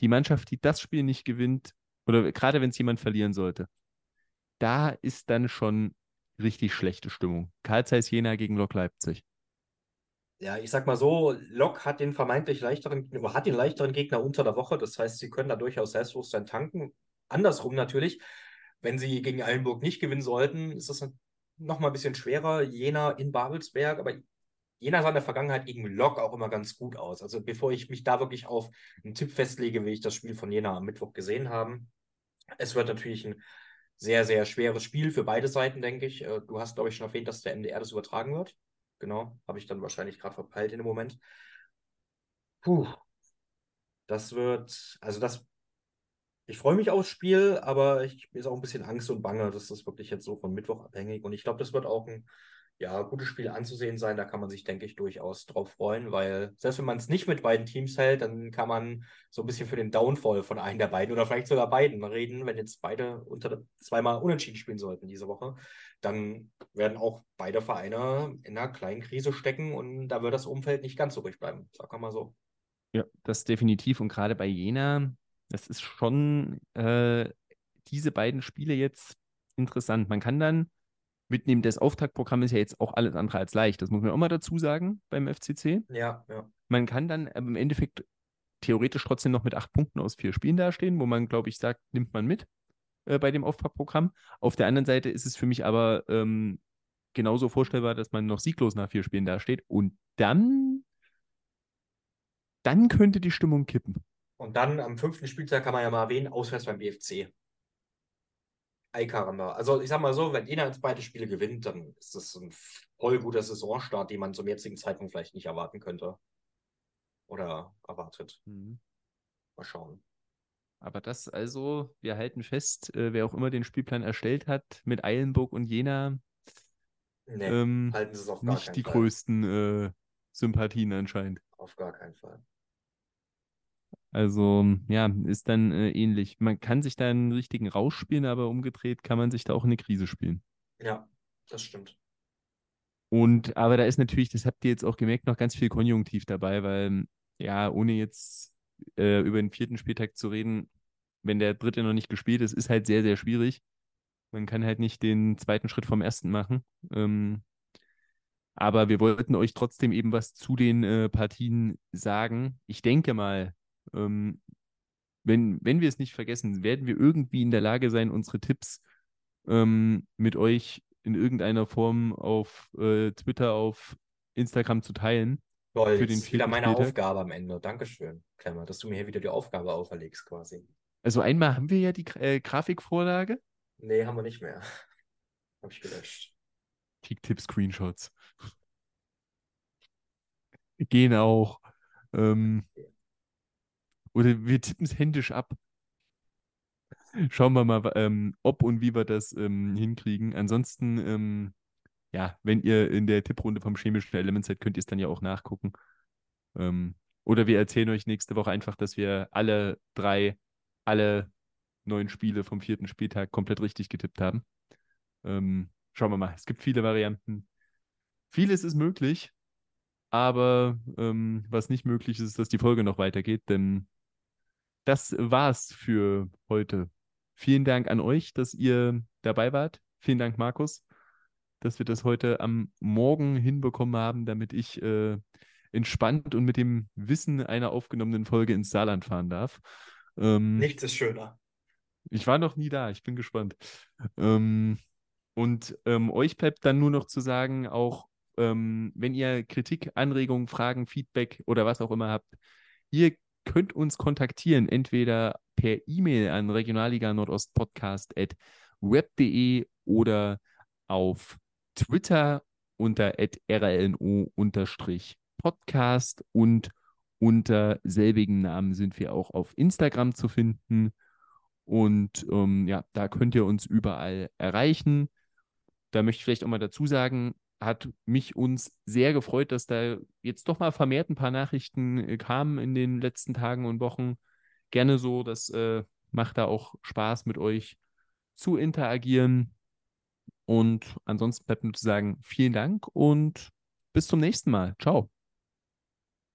Die Mannschaft, die das Spiel nicht gewinnt, oder gerade wenn es jemand verlieren sollte, da ist dann schon richtig schlechte Stimmung. Karl Zeiss Jena gegen Lok Leipzig. Ja, ich sag mal so, Lok hat den vermeintlich leichteren, hat den leichteren Gegner unter der Woche. Das heißt, sie können da durchaus Selbstbewusstsein tanken. Andersrum natürlich, wenn sie gegen Eilenburg nicht gewinnen sollten, ist das noch mal ein bisschen schwerer. Jena in Babelsberg, aber Jena sah in der Vergangenheit gegen Lok auch immer ganz gut aus. Also bevor ich mich da wirklich auf einen Tipp festlege, will ich das Spiel von Jena am Mittwoch gesehen haben. Es wird natürlich ein sehr, sehr schweres Spiel für beide Seiten, denke ich. Äh, Du hast, glaube ich, schon erwähnt, dass der MDR das übertragen wird. Genau, habe ich dann wahrscheinlich gerade verpeilt in dem Moment. Puh, das wird, also das, ich freue mich aufs Spiel, aber ich mir ist auch ein bisschen Angst und Bange. Das ist wirklich jetzt so von Mittwoch abhängig. Und ich glaube, das wird auch ein ja, gutes Spiel anzusehen sein. Da kann man sich, denke ich, durchaus drauf freuen, weil selbst wenn man es nicht mit beiden Teams hält, dann kann man so ein bisschen für den Downfall von einem der beiden oder vielleicht sogar beiden reden, wenn jetzt beide unter zweimal unentschieden spielen sollten diese Woche. Dann werden auch beide Vereine in einer kleinen Krise stecken und da wird das Umfeld nicht ganz so ruhig bleiben. Sag mal so. Ja, das definitiv. Und gerade bei Jena, das ist schon äh, diese beiden Spiele jetzt interessant. Man kann dann mitnehmen, das Auftaktprogramm ist ja jetzt auch alles andere als leicht. Das muss man auch mal dazu sagen beim FCC. Ja, ja. Man kann dann im Endeffekt theoretisch trotzdem noch mit acht Punkten aus vier Spielen dastehen, wo man, glaube ich, sagt, nimmt man mit äh, bei dem Auftaktprogramm. Auf der anderen Seite ist es für mich aber ähm, genauso vorstellbar, dass man noch sieglos nach vier Spielen dasteht. Und dann, dann könnte die Stimmung kippen. Und dann am fünften Spieltag kann man ja mal erwähnen, auswärts beim BFC. Eikaramba. Also ich sag mal so, wenn Jena jetzt beide Spiele gewinnt, dann ist das ein voll guter Saisonstart, den man zum jetzigen Zeitpunkt vielleicht nicht erwarten könnte. Oder erwartet. Mal schauen. Aber das also, wir halten fest, äh, wer auch immer den Spielplan erstellt hat, mit Eilenburg und Jena, Nee, ähm, halten sie es auf gar nicht die Fall. größten äh, Sympathien anscheinend. Auf gar keinen Fall. Also, ja, ist dann äh, ähnlich. Man kann sich da einen richtigen Rausch spielen, aber umgedreht kann man sich da auch in eine Krise spielen. Ja, das stimmt. Und, aber da ist natürlich, das habt ihr jetzt auch gemerkt, noch ganz viel Konjunktiv dabei, weil, ja, ohne jetzt äh, über den vierten Spieltag zu reden, wenn der dritte noch nicht gespielt ist, ist halt sehr, sehr schwierig. Man kann halt nicht den zweiten Schritt vom ersten machen. Ähm, aber wir wollten euch trotzdem eben was zu den äh, Partien sagen. Ich denke mal, ähm, wenn, wenn wir es nicht vergessen, werden wir irgendwie in der Lage sein, unsere Tipps ähm, mit euch in irgendeiner Form auf äh, Twitter, auf Instagram zu teilen. Toll, Für den jetzt wieder meine Spieltag. Aufgabe am Ende. Dankeschön, Klemmer, dass du mir hier wieder die Aufgabe auferlegst quasi. Also einmal haben wir ja die äh, Grafikvorlage. Nee, haben wir nicht mehr. <laughs> Habe ich gelöscht. Tick-Tipp-Screenshots. Gehen auch. Ähm, oder wir tippen es händisch ab. Schauen wir mal, ähm, ob und wie wir das ähm, hinkriegen. Ansonsten, ähm, ja, wenn ihr in der Tipprunde vom chemischen Element seid, könnt ihr es dann ja auch nachgucken. Ähm, oder wir erzählen euch nächste Woche einfach, dass wir alle drei, alle neun Spiele vom vierten Spieltag komplett richtig getippt haben. Ähm, schauen wir mal. Es gibt viele Varianten. Vieles ist möglich, aber ähm, was nicht möglich ist, ist, dass die Folge noch weitergeht, denn das war's für heute. Vielen Dank an euch, dass ihr dabei wart. Vielen Dank, Markus, dass wir das heute am Morgen hinbekommen haben, damit ich äh, entspannt und mit dem Wissen einer aufgenommenen Folge ins Saarland fahren darf. Ähm, Nichts ist schöner. Ich war noch nie da, ich bin gespannt. Ähm, und ähm, euch bleibt dann nur noch zu sagen, auch ähm, wenn ihr Kritik, Anregungen, Fragen, Feedback oder was auch immer habt, ihr könnt uns kontaktieren, entweder per E-Mail an regionalliga Nordost Podcast at web.de oder auf Twitter unter rlno-podcast und unter selbigen Namen sind wir auch auf Instagram zu finden. Und ähm, ja, da könnt ihr uns überall erreichen. Da möchte ich vielleicht auch mal dazu sagen, hat mich uns sehr gefreut, dass da jetzt doch mal vermehrt ein paar Nachrichten äh, kamen in den letzten Tagen und Wochen. Gerne so, das äh, macht da auch Spaß mit euch zu interagieren. Und ansonsten bleibt nur zu sagen, vielen Dank und bis zum nächsten Mal. Ciao.